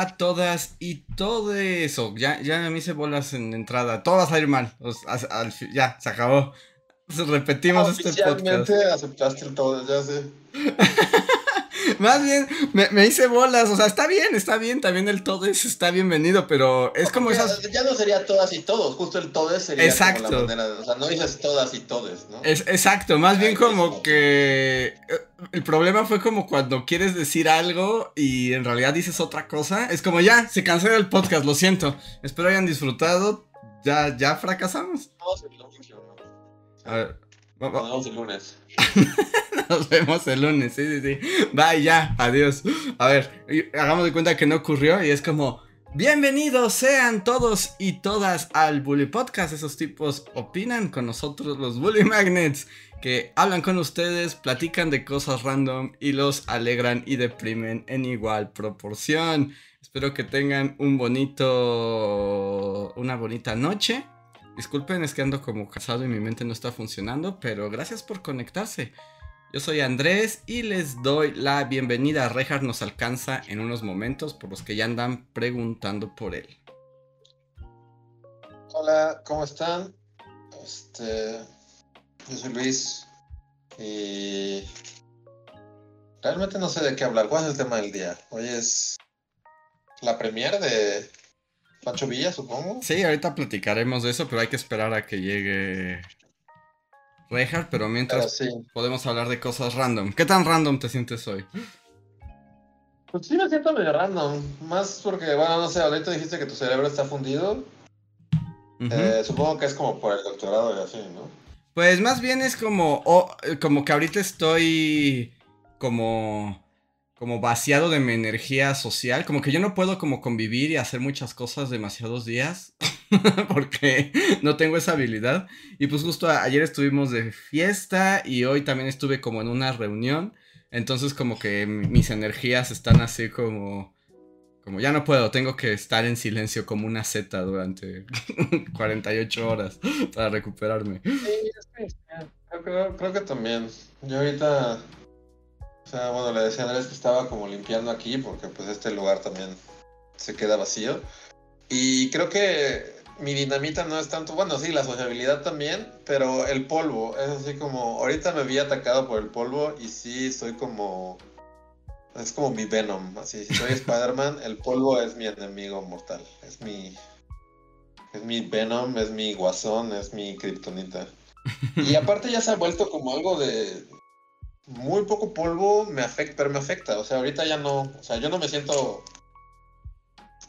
a, todas y todo eso. Ya, ya me hice bolas en entrada. Todo va a salir mal. ya, se acabó. Repetimos este podcast. aceptaste el todo, ya sé. Más bien, me, hice bolas, o sea, está bien, está bien, también el todo es, está bienvenido, pero es como esas... Ya no sería todas y todos, justo el todo sería exacto. Como la manera, o sea, no dices todas y todes, ¿no? Es, exacto, más bien como que... Eh, el problema fue como cuando quieres decir algo y en realidad dices otra cosa, es como ya, se cancela el podcast, lo siento, espero hayan disfrutado, ya, ya fracasamos. A ver, vamos el lunes. Nos vemos el lunes, sí, sí, sí. Bye, ya, adiós. A ver, hagamos de cuenta que no ocurrió y es como, bienvenidos sean todos y todas al Bully Podcast. Esos tipos opinan con nosotros los Bully Magnets, que hablan con ustedes, platican de cosas random y los alegran y deprimen en igual proporción. Espero que tengan un bonito, una bonita noche. Disculpen, es que ando como casado y mi mente no está funcionando, pero gracias por conectarse. Yo soy Andrés y les doy la bienvenida. Rejar nos alcanza en unos momentos por los que ya andan preguntando por él. Hola, ¿cómo están? Este, yo soy Luis y realmente no sé de qué hablar. ¿Cuál es el tema del día? Hoy es la premiere de Pancho Villa, supongo. Sí, ahorita platicaremos de eso, pero hay que esperar a que llegue Reinhardt, pero mientras podemos hablar de cosas random. ¿Qué tan random te sientes hoy? Pues sí me siento medio random, más porque, bueno, no sé, ahorita dijiste que tu cerebro está fundido. Eh, supongo que es como por el doctorado y así, ¿no? Pues más bien es como, como que ahorita estoy como como vaciado de mi energía social, como que yo no puedo como convivir y hacer muchas cosas demasiados días, porque no tengo esa habilidad. Y pues justo ayer estuvimos de fiesta y hoy también estuve como en una reunión, entonces como que mis energías están así como, como ya no puedo, tengo que estar en silencio como una seta durante 48 horas para recuperarme. Sí, creo, creo que también. Yo ahorita o sea, bueno, le decía a Andrés que estaba como limpiando aquí porque pues este lugar también se queda vacío. Y creo que mi dinamita no es tanto, bueno, sí, la sociabilidad también, pero el polvo, es así como, ahorita me vi atacado por el polvo y sí, soy como, es como mi Venom, así, si soy Spider-Man, el polvo es mi enemigo mortal, es mi, es mi Venom, es mi guasón, es mi kriptonita. Y aparte ya se ha vuelto como algo de, muy poco polvo me afecta, pero me afecta. O sea, ahorita ya no, o sea, yo no me siento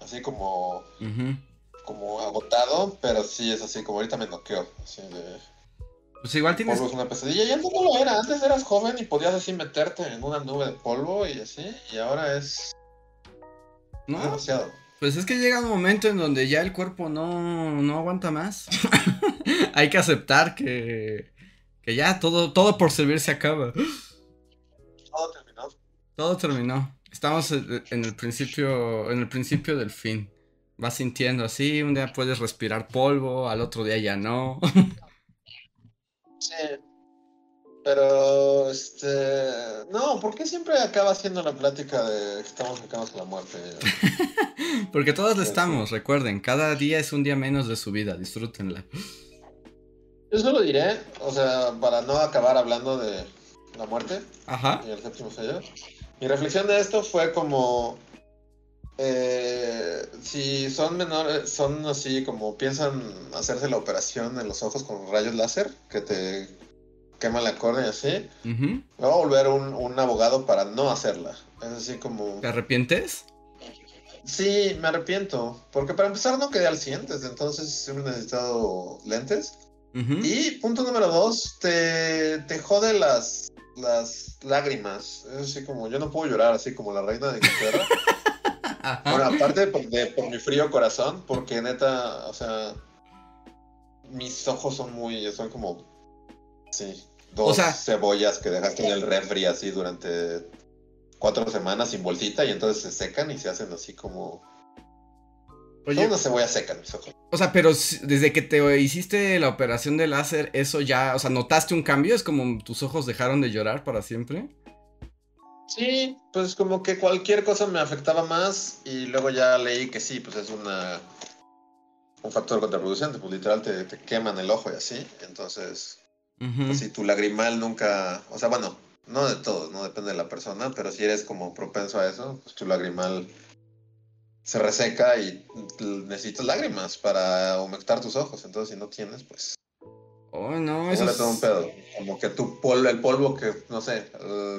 así como, como agotado, pero sí es así, como ahorita me noqueo, así de... Pues igual tienes... Polvo es una pesadilla, y antes no lo era, antes eras joven y podías así meterte en una nube de polvo y así, y ahora es... No, demasiado. Pues es que llega un momento en donde ya el cuerpo no, no aguanta más. Hay que aceptar que, que ya todo, todo por servir se acaba. Todo terminó. Todo terminó. Estamos en el principio, en el principio del fin. Vas sintiendo así, un día puedes respirar polvo, al otro día ya no. sí. Pero, este. No, ¿por qué siempre acaba siendo la plática de que estamos cercanos a la muerte? Porque todos le estamos, recuerden, cada día es un día menos de su vida, disfrútenla. Yo solo diré, o sea, para no acabar hablando de la muerte Ajá. y el séptimo sello. Mi reflexión de esto fue como eh, si son menores, son así como piensan hacerse la operación en los ojos con rayos láser que te queman la córnea y así, me voy a volver un, un, abogado para no hacerla. Es así como. ¿Te arrepientes? Sí, me arrepiento. Porque para empezar no quedé al 100, desde entonces siempre he necesitado lentes. Y punto número dos, te, te jode las, las lágrimas. Es así como, yo no puedo llorar así como la reina de Inglaterra. bueno, aparte de por, mi frío corazón, porque neta, o sea, mis ojos son muy, son como, sí, dos cebollas que dejaste en el refri así durante cuatro semanas sin bolsita y entonces se secan y se hacen así como... Oye, una cebolla seca mis ojos. O sea, pero desde que te hiciste la operación de láser, eso ya, o sea, ¿notaste un cambio? ¿Es como tus ojos dejaron de llorar para siempre? Sí, pues como que cualquier cosa me afectaba más y luego ya leí que sí, pues es una un factor contraproducente, pues literal te, te queman el ojo y así, entonces pues, si tu lagrimal nunca, o sea, bueno, no de todos, no depende de la persona, pero si eres como propenso a eso, pues tu lagrimal se reseca y necesitas lágrimas para humectar tus ojos, entonces si no tienes, pues Oh, no, eso es... un pedo. Como que tu polvo, el polvo que, no sé,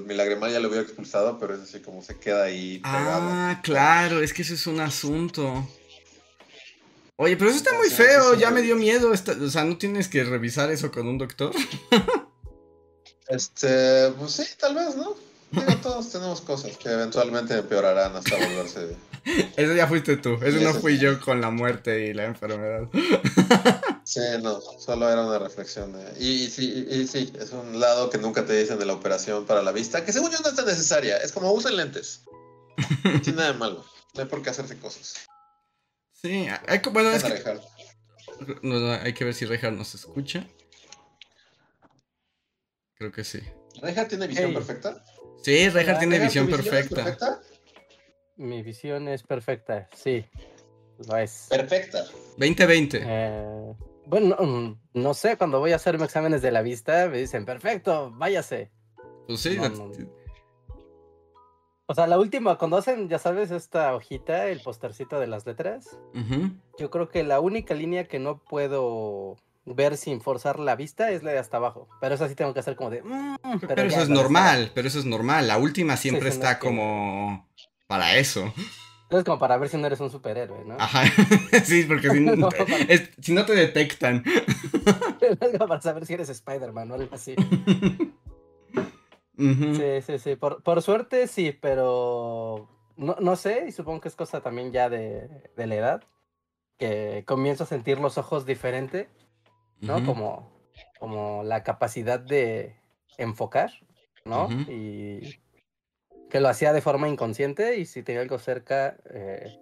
mi lagrimal ya lo hubiera expulsado, pero es así como se queda ahí pegado. Ah, claro, es que eso es un asunto. Oye, pero eso está muy feo, ya me dio miedo. o sea, ¿no tienes que revisar eso con un doctor? este, pues sí, tal vez, ¿no? todos tenemos cosas que eventualmente empeorarán hasta volverse. Eso ya fuiste tú, eso no fui yo con la muerte y la enfermedad. Sí, no, solo era una reflexión. Y, sí, y, sí, es un lado que nunca te dicen de la operación para la vista, que según yo no es tan necesaria. Es como usen lentes. No tiene nada de malo. No hay por qué hacerse cosas. Sí, hay, bueno, es que, no, hay que ver si Rejar nos escucha. Creo que sí. ¿Rejar tiene visión perfecta? Sí, Rejar tiene visión, perfecta. Mi visión es perfecta, sí. Lo es. Perfecta. 2020. Eh, bueno, no, sé, cuando voy a hacerme exámenes de la vista, me dicen, perfecto, váyase. Pues sí. O sea, la última, cuando hacen, ya sabes, esta hojita, el postercito de las letras, yo creo que la única línea que no puedo ver sin forzar la vista es la de hasta abajo. Pero eso sí tengo que hacer como de... Mm", pero, eso es normal, pero eso es normal. La última siempre está como para eso. Es como para ver si no eres un superhéroe, ¿no? Sí, porque si no, te detectan. es como para saber si eres Spider-Man o algo así. Sí, sí, sí. Por, suerte sí, pero no, sé, y supongo que es cosa también ya de, la edad, que comienzo a sentir los ojos diferente, ¿no? como, como la capacidad de enfocar, ¿no? Y que lo hacía de forma inconsciente y si tenía algo cerca, eh,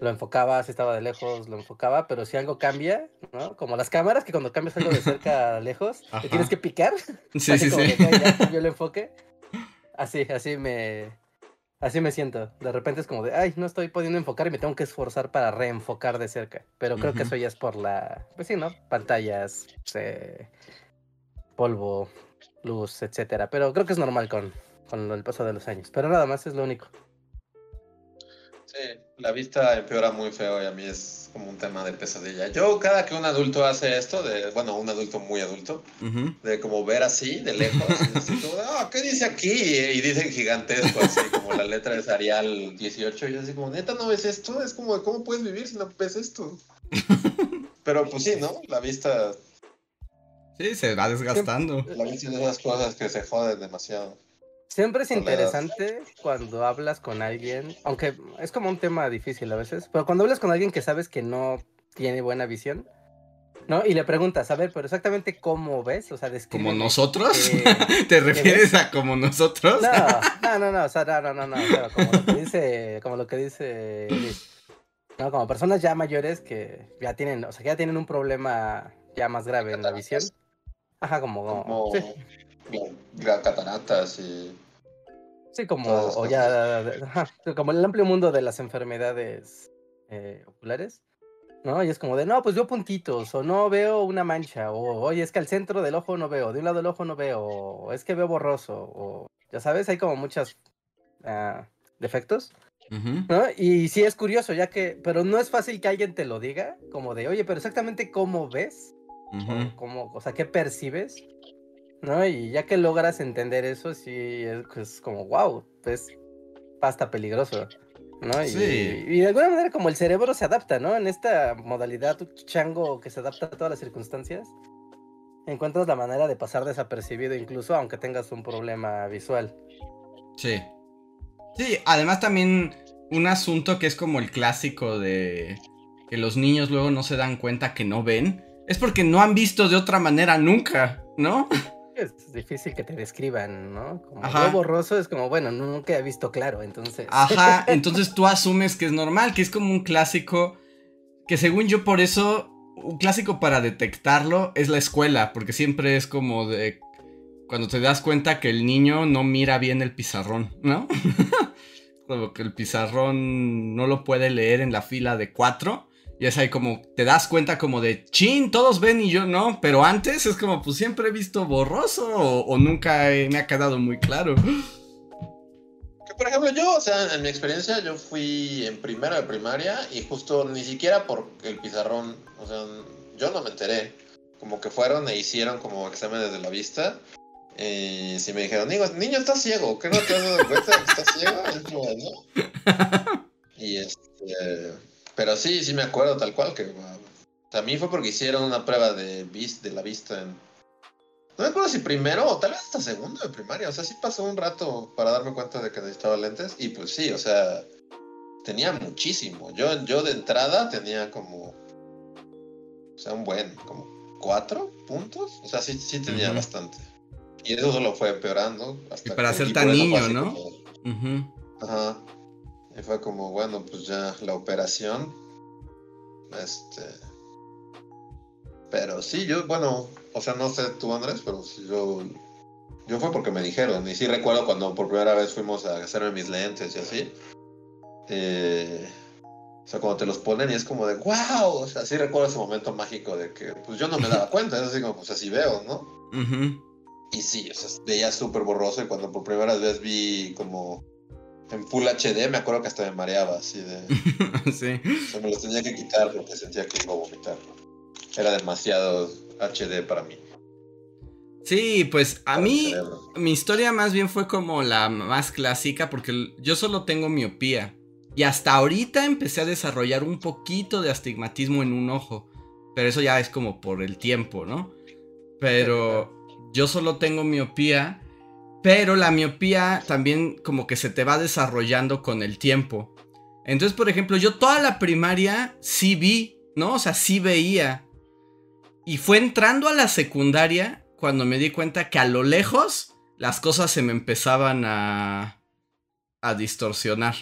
lo enfocaba, si estaba de lejos, lo enfocaba, pero si algo cambia, ¿no? Como las cámaras, que cuando cambias algo de cerca a lejos, te tienes que picar. Sí, sí, sí. yo lo enfoque. Así, así me, así me siento. De repente es como de, ay, no estoy pudiendo enfocar y me tengo que esforzar para reenfocar de cerca. Pero creo que eso ya es por la, pues sí, ¿no? Pantallas, eh, polvo, luz, etcétera. Pero creo que es normal con, con el paso de los años. Pero nada más es lo único. Sí, la vista empeora muy feo y a mí es como un tema de pesadilla. Yo cada que un adulto hace esto, de bueno, un adulto muy adulto, de como ver así, de lejos, ah, ¿qué dice aquí? Y dicen gigantesco, así como la letra de Arial 18, y así como, neta, ¿no ves esto? Es como, ¿cómo puedes vivir si no ves esto? Pero pues sí, ¿no? La vista... Sí, se va desgastando. La vista es de esas cosas que se joden demasiado. Siempre es interesante cuando hablas con alguien, aunque es como un tema difícil a veces, pero cuando hablas con alguien que sabes que no tiene buena visión, ¿no? Y le preguntas, a ver, pero exactamente cómo ves, o sea, ¿Como nosotros? ¿Te refieres a como nosotros? No, no, no, o sea, no, no, no, no, como lo que dice, como lo que dice ¿no? Como personas ya mayores que ya tienen, o sea, que ya tienen un problema ya más grave en la visión. Ajá, como... cataratas y Sí, como, o ya, como el amplio mundo de las enfermedades eh, oculares, ¿no? Y es como de, no, pues veo puntitos, o no veo una mancha, o oye, es que al centro del ojo no veo, de un lado del ojo no veo, o es que veo borroso, o ya sabes, hay como muchos ah, defectos, ¿no? Y sí es curioso, ya que, pero no es fácil que alguien te lo diga, como de, oye, pero exactamente cómo ves, o, cómo, o sea, qué percibes, ¿no? Y ya que logras entender eso, sí, es, como, wow, pues pasta peligroso, ¿no? Y, y, de alguna manera como el cerebro se adapta, ¿no? En esta modalidad chango que se adapta a todas las circunstancias, encuentras la manera de pasar desapercibido incluso aunque tengas un problema visual. Sí. Sí, además también un asunto que es como el clásico de que los niños luego no se dan cuenta que no ven es porque no han visto de otra manera nunca, ¿no? Es difícil que te describan, ¿no? Como Ajá. borroso es como, bueno, nunca he visto claro, entonces. Ajá, entonces tú asumes que es normal, que es como un clásico, que según yo por eso, un clásico para detectarlo es la escuela, porque siempre es como de cuando te das cuenta que el niño no mira bien el pizarrón, ¿no? como que el pizarrón no lo puede leer en la fila de cuatro. Y es ahí como, te das cuenta como de, chin, todos ven y yo no. Pero antes es como, pues siempre he visto borroso o, nunca me ha quedado muy claro. Que por ejemplo, yo, o sea, en mi experiencia, yo fui en primero de primaria y justo ni siquiera por el pizarrón, o sea, yo no me enteré. Como que fueron e hicieron como exámenes de la vista y si me dijeron, niño, niño está ciego, ¿qué no te has dado cuenta de que está ciego? ¿no? Y este, pero sí, sí me acuerdo tal cual que a mí fue porque hicieron una prueba de, vis, de la vista en... No me acuerdo si primero o tal vez hasta segundo de primaria, o sea, sí pasó un rato para darme cuenta de que necesitaba lentes y pues sí, o sea, tenía muchísimo. Yo, yo de entrada tenía como, o sea, un buen, como cuatro puntos, o sea, sí, sí tenía bastante. Y eso solo fue empeorando. Hasta y para ser tan niño, ¿no? Ajá. Y fue como, bueno, pues ya la operación. Este. Pero sí, yo, bueno, o sea, no sé tú, Andrés, pero sí, yo. Yo fue porque me dijeron. Y sí recuerdo cuando por primera vez fuimos a hacerme mis lentes y así. Eh, o sea, cuando te los ponen y es como de, wow. O sea, sí recuerdo ese momento mágico de que, pues yo no me daba cuenta. Es así como, pues así veo, ¿no? Y sí, o sea, veía súper borroso y cuando por primera vez vi como en Full HD, me acuerdo que hasta me mareaba, así de... sí. O sea, me los tenía que quitar porque sentía que iba a vomitar. Era demasiado HD para mí. Sí, pues a mí mi historia más bien fue como la más clásica porque yo solo tengo miopía. Y hasta ahorita empecé a desarrollar un poquito de astigmatismo en un ojo. Pero eso ya es como por el tiempo, ¿no? Pero yo solo tengo miopía, pero la miopía también como que se te va desarrollando con el tiempo. Entonces, por ejemplo, yo toda la primaria sí vi, ¿no? O sea, sí veía. Y fue entrando a la secundaria cuando me di cuenta que a lo lejos las cosas se me empezaban a, a distorsionar.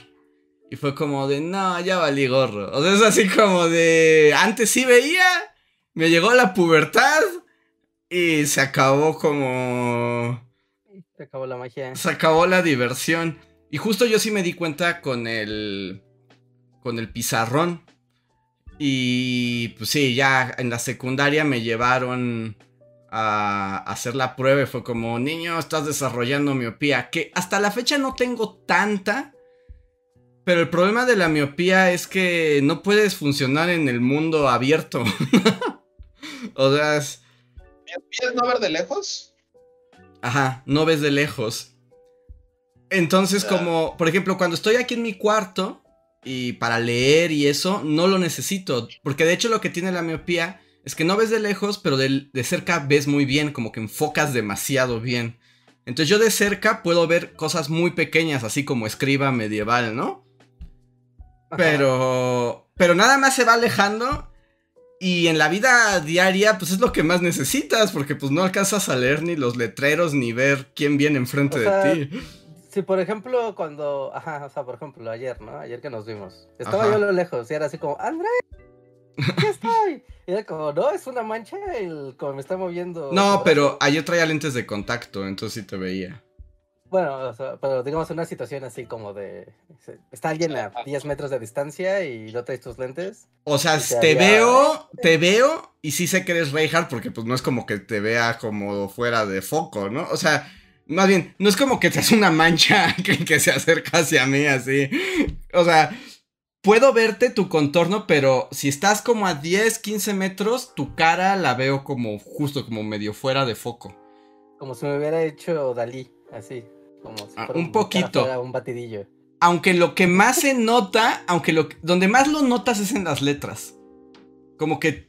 Y fue como de, no, ya valí gorro. O sea, es así como de, antes sí veía, me llegó la pubertad y se acabó como... Se acabó la magia. Se acabó la diversión. Y justo yo sí me di cuenta con el... Con el pizarrón. Y pues sí, ya en la secundaria me llevaron a hacer la prueba y fue como, niño, estás desarrollando miopía. Que hasta la fecha no tengo tanta. Pero el problema de la miopía es que no puedes funcionar en el mundo abierto. o sea, es, ¿Quieres no ver de lejos? Ajá, no ves de lejos. Entonces, como, por ejemplo, cuando estoy aquí en mi cuarto y para leer y eso, no lo necesito. Porque de hecho lo que tiene la miopía es que no ves de lejos, pero de, cerca ves muy bien, como que enfocas demasiado bien. Entonces yo de cerca puedo ver cosas muy pequeñas, así como escriba medieval, ¿no? Pero... Pero nada más se va alejando y en la vida diaria, pues es lo que más necesitas, porque pues no alcanzas a leer ni los letreros ni ver quién viene enfrente de ti. Si por ejemplo cuando, ajá, o sea, por ejemplo ayer, ¿no? Ayer que nos vimos, estaba yo a lo lejos y era así como, André, ¿qué estoy? Y era como, no, es una mancha el como me está moviendo. No, pero ayer traía lentes de contacto, entonces sí te veía. Bueno, pero digamos una situación así como de. Está alguien a 10 metros de distancia y no traes tus lentes. O sea, te, veo, te veo y sí sé que eres Reinhardt porque pues no es como que te vea como fuera de foco, ¿no? O sea, más bien, no es como que te hace una mancha que, que se acerca hacia mí así. O sea, puedo verte tu contorno, pero si estás como a 10, 15 metros, tu cara la veo como justo como medio fuera de foco. Como si me hubiera hecho Dalí, así. Ah, un, poquito. Un batidillo. Aunque lo que más se nota, aunque lo donde más lo notas es en las letras. Como que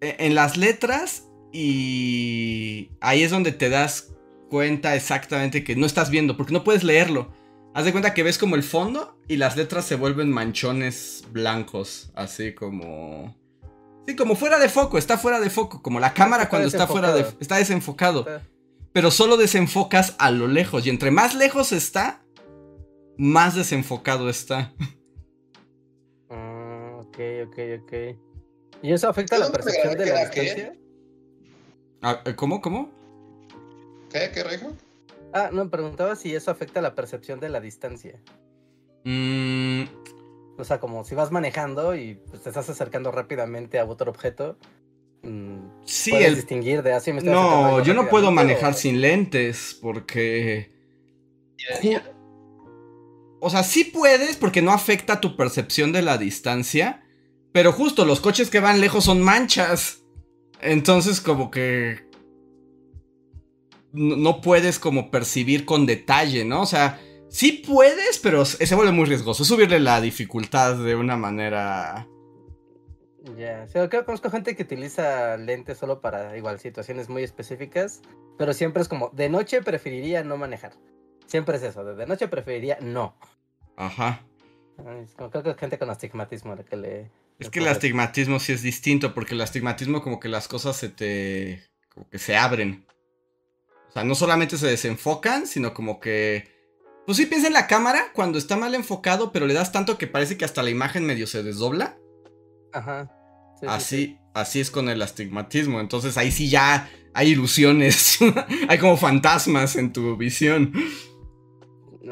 e, en las letras y ahí es donde te das cuenta exactamente que no estás viendo, porque no puedes leerlo. Haz de cuenta que ves como el fondo y las letras se vuelven manchones blancos, así como Sí, como fuera de foco, está fuera de foco, como la cámara Está cuando está fuera de... Está desenfocado. Está- Pero solo desenfocas a lo lejos. Y entre más lejos está, más desenfocado está. Ah, ok, ok, ok. ¿Y eso afecta la ¿Dónde me percepción de la qué? distancia? Ah, eh, ¿Cómo? ¿Cómo? ¿Qué? ¿Qué, Rejo? Ah, no, preguntaba si eso afecta la percepción de la distancia. Mm, O sea, como si vas manejando y pues, te estás acercando rápidamente a otro objeto. Sí, puedes el- distinguir de así me estoy acercando a No, yo no puedo manejar o- sin lentes porque... O sea, sí puedes porque no afecta tu percepción de la distancia. Pero justo los coches que van lejos son manchas. Entonces como que... No, no puedes como percibir con detalle, ¿no? O sea, sí puedes, pero se vuelve muy riesgoso. Subirle la dificultad de una manera... Ya, sí, creo que conozco gente que utiliza lentes solo para igual situaciones muy específicas, pero siempre es como, de noche preferiría no manejar. Siempre es eso, de noche preferiría no. Ajá. Ay, es como- creo que gente con astigmatismo a la que le... Es que el astigmatismo sí es distinto, porque el astigmatismo como que las cosas se te... como que se abren. O sea, no solamente se desenfocan, sino como que... Pues sí, piensa en la cámara cuando está mal enfocado, pero le das tanto que parece que hasta la imagen medio se desdobla. Ajá. Sí, sí, sí. Así, así es con el astigmatismo. Entonces ahí sí ya hay ilusiones. hay como fantasmas en tu visión.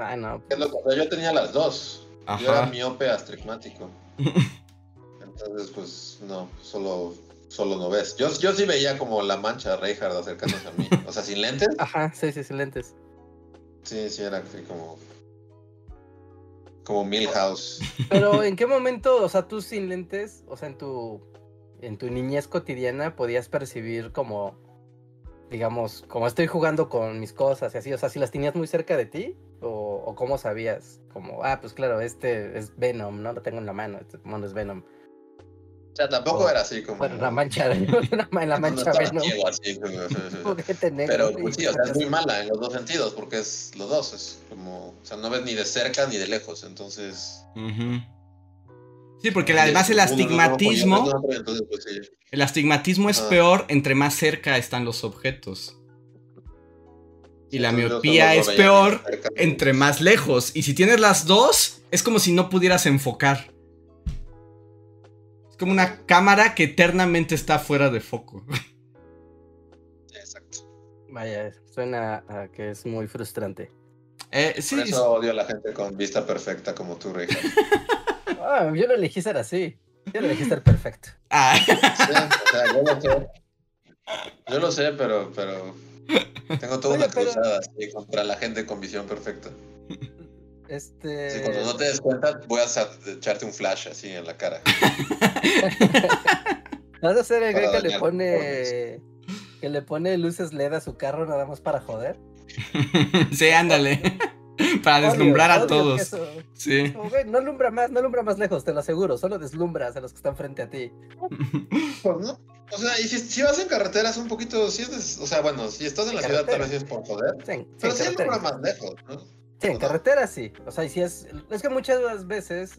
Ah, no. ¿Qué es lo que- Yo tenía las dos. Yo era miope astigmático. Entonces, pues, no, solo, solo no ves. Yo, yo sí veía como la mancha de Reinhardt acercándose a mí. O sea, sin lentes. Ajá, sí, sí, sí, lentes. Sí, sí, era así como. Como Milhouse. Pero ¿en qué momento, o sea, tú sin lentes, o sea, en tu en tu niñez cotidiana podías percibir como digamos, como estoy jugando con mis cosas y así, o sea, si las tenías muy cerca de ti o, o cómo sabías, como, ah, pues claro, este es Venom, ¿no? Lo tengo en la mano, este mono es Venom. O sea, tampoco era así como. Bueno, la mancha, la, ma- la no mancha ciego así, como- negro, Pero pues sí, o sea, es muy mala en los dos sentidos, porque es los dos, es como, o sea, no ves ni de cerca ni de lejos, entonces... Sí, porque además el no astigmatismo... pues. El astigmatismo es Ajá. peor entre más cerca están los objetos. Y la miopía es peor entre más lejos. Y si tienes las dos, es como si no pudieras enfocar. Es como una cámara que eternamente está fuera de foco. Sí, exacto. Vaya, suena a que es muy frustrante. Eh, Por sí, eso odio a la gente con vista perfecta como tú, Rey. Sí, Ah, yo lo elegí ser así. Yo lo elegí ser perfecto. ah, o sea, yo lo sé. Yo lo sé, pero, pero tengo toda Oye, una pero- cruzada así contra la gente con visión perfecta. Este. Sí, cuando no te des cuenta, voy a echarte un flash así en la cara. ¿Vas a ser el güey que le pone. que le pone luces LED a su carro nada más para joder? sí, ándale. Para deslumbrar a todos. eso. Sí. Como, güey, no alumbra más, no alumbra más lejos, te lo aseguro. Solo deslumbras a los que están frente a ti. Pues no. O sea, y si, si vas en carretera es un poquito, si es des- o sea, bueno, si estás en la ciudad tal vez es por joder, Sí, pero sí alumbra más lejos, ¿no? Sí, en carretera sí. O sea, y si es. Es que muchas veces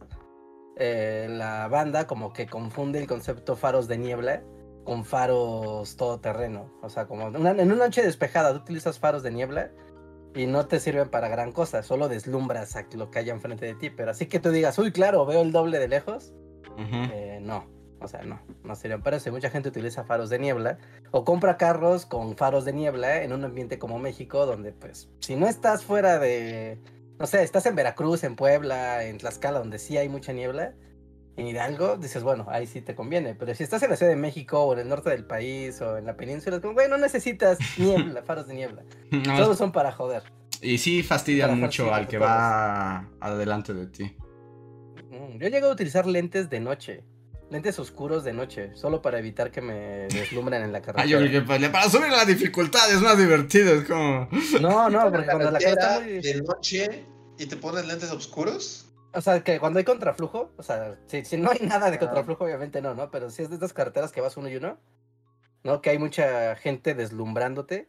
eh, la banda como que confunde el concepto faros de niebla con faros todoterreno. O sea, como una- en una noche despejada tú utilizas faros de niebla y no te sirven para gran cosa, solo deslumbras a lo que haya enfrente de ti. Pero así que tú digas, uy, claro, veo el doble de lejos. Eh, no, o sea, no, no eso. Y Mucha gente utiliza faros de niebla o compra carros con faros de niebla en un ambiente como México, donde pues si no estás fuera de, no sé, estás en Veracruz, en Puebla, en Tlaxcala, donde sí hay mucha niebla, en Hidalgo, dices, bueno, ahí sí te conviene. Pero si estás en la Ciudad de México o en el norte del país o en la península, es como, güey, no necesitas niebla, faros de niebla. Solo son para joder. Y sí fastidian mucho al que todos. va adelante de ti. Mm, Yo llego a utilizar lentes de noche. Lentes oscuros de noche, solo para evitar que me deslumbren en la carretera. Ah, yo creo que para, para subir la dificultad es más divertido, es como... No, no, porque cuando la carretera, muy... de noche y te pones lentes oscuros. O sea, que cuando hay contraflujo, o sea, si, si no hay nada de contraflujo, obviamente no, ¿no? Pero si es de estas carreteras que vas uno y uno, ¿no? Que hay mucha gente deslumbrándote.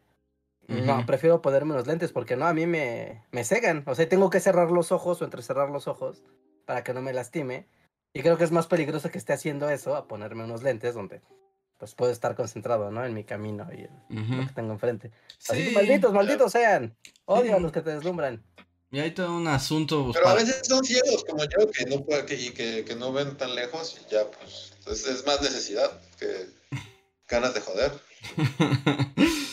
No, prefiero ponerme unos lentes porque no, a mí me, me cegan. O sea, tengo que cerrar los ojos o entrecerrar los ojos para que no me lastime. Y creo que es más peligroso que esté haciendo eso a ponerme unos lentes donde pues puedo estar concentrado, ¿no? En mi camino y en lo que tengo enfrente. Así que malditos, malditos sean. Odio a los que te deslumbran. Y hay todo un asunto. Pero a veces son ciegos como yo, que no, que, y que, que no ven tan lejos y ya, pues, es, es más necesidad que ganas de joder.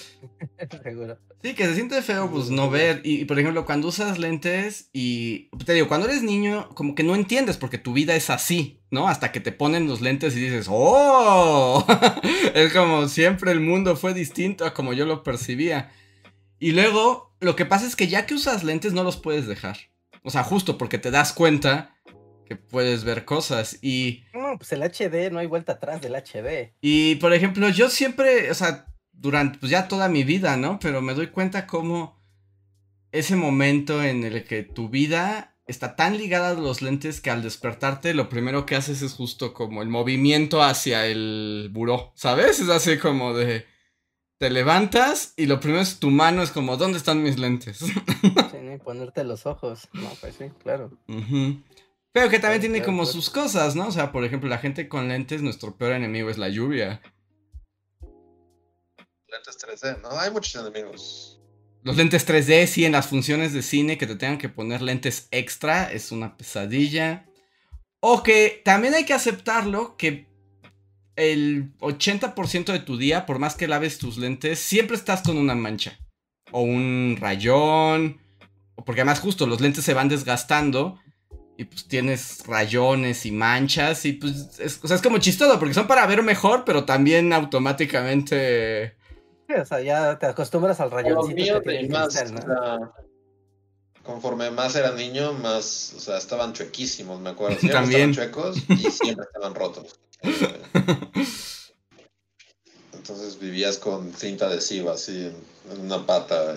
Seguro. Sí, que se siente feo, pues, no ver. Y, por ejemplo, cuando usas lentes y. Te digo, cuando eres niño, como que no entiendes porque tu vida es así, ¿no? Hasta que te ponen los lentes y dices, ¡Oh! es como siempre el mundo fue distinto a como yo lo percibía. Y luego, lo que pasa es que ya que usas lentes, no los puedes dejar. O sea, justo porque te das cuenta que puedes ver cosas y... No, pues el HD, no hay vuelta atrás del HD. Y, por ejemplo, yo siempre, o sea, durante pues ya toda mi vida, ¿no? Pero me doy cuenta cómo ese momento en el que tu vida está tan ligada a los lentes que al despertarte lo primero que haces es justo como el movimiento hacia el buró, ¿sabes? Es así como de... Te levantas y lo primero es tu mano, es como, ¿dónde están mis lentes? sí, ponerte los ojos. No, pues sí, claro. Pero que también tiene como sus cosas, ¿no? O sea, por ejemplo, la gente con lentes, nuestro peor enemigo es la lluvia lentes 3D, ¿no? Hay muchos enemigos. Los lentes 3D, sí, en las funciones de cine que te tengan que poner lentes extra, es una pesadilla. O que también hay que aceptarlo que el 80% de tu día, por más que laves tus lentes, siempre estás con una mancha. O un rayón. Porque además justo los lentes se van desgastando. Y pues tienes rayones y manchas. Y pues es, o sea, es como chistoso porque son para ver mejor, pero también automáticamente o sea, ya te acostumbras al rayoncito que más, conforme más era niño, más, o sea, estaban chuequísimos, me acuerdo. Siempre estaban chuecos y siempre estaban rotos. Entonces vivías con cinta adhesiva así en, una pata.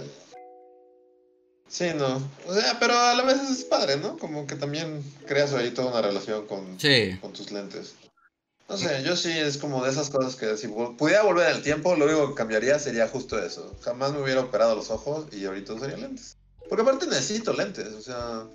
Sí, no. O sea, pero a la vez es padre, ¿no? Como que también creas ahí toda una relación con, con tus lentes. No sé, yo sí es como de esas cosas que si pudiera volver el tiempo, lo único que cambiaría sería justo eso. Jamás me hubiera operado los ojos y ahorita usaría lentes. Porque aparte necesito lentes, o sea...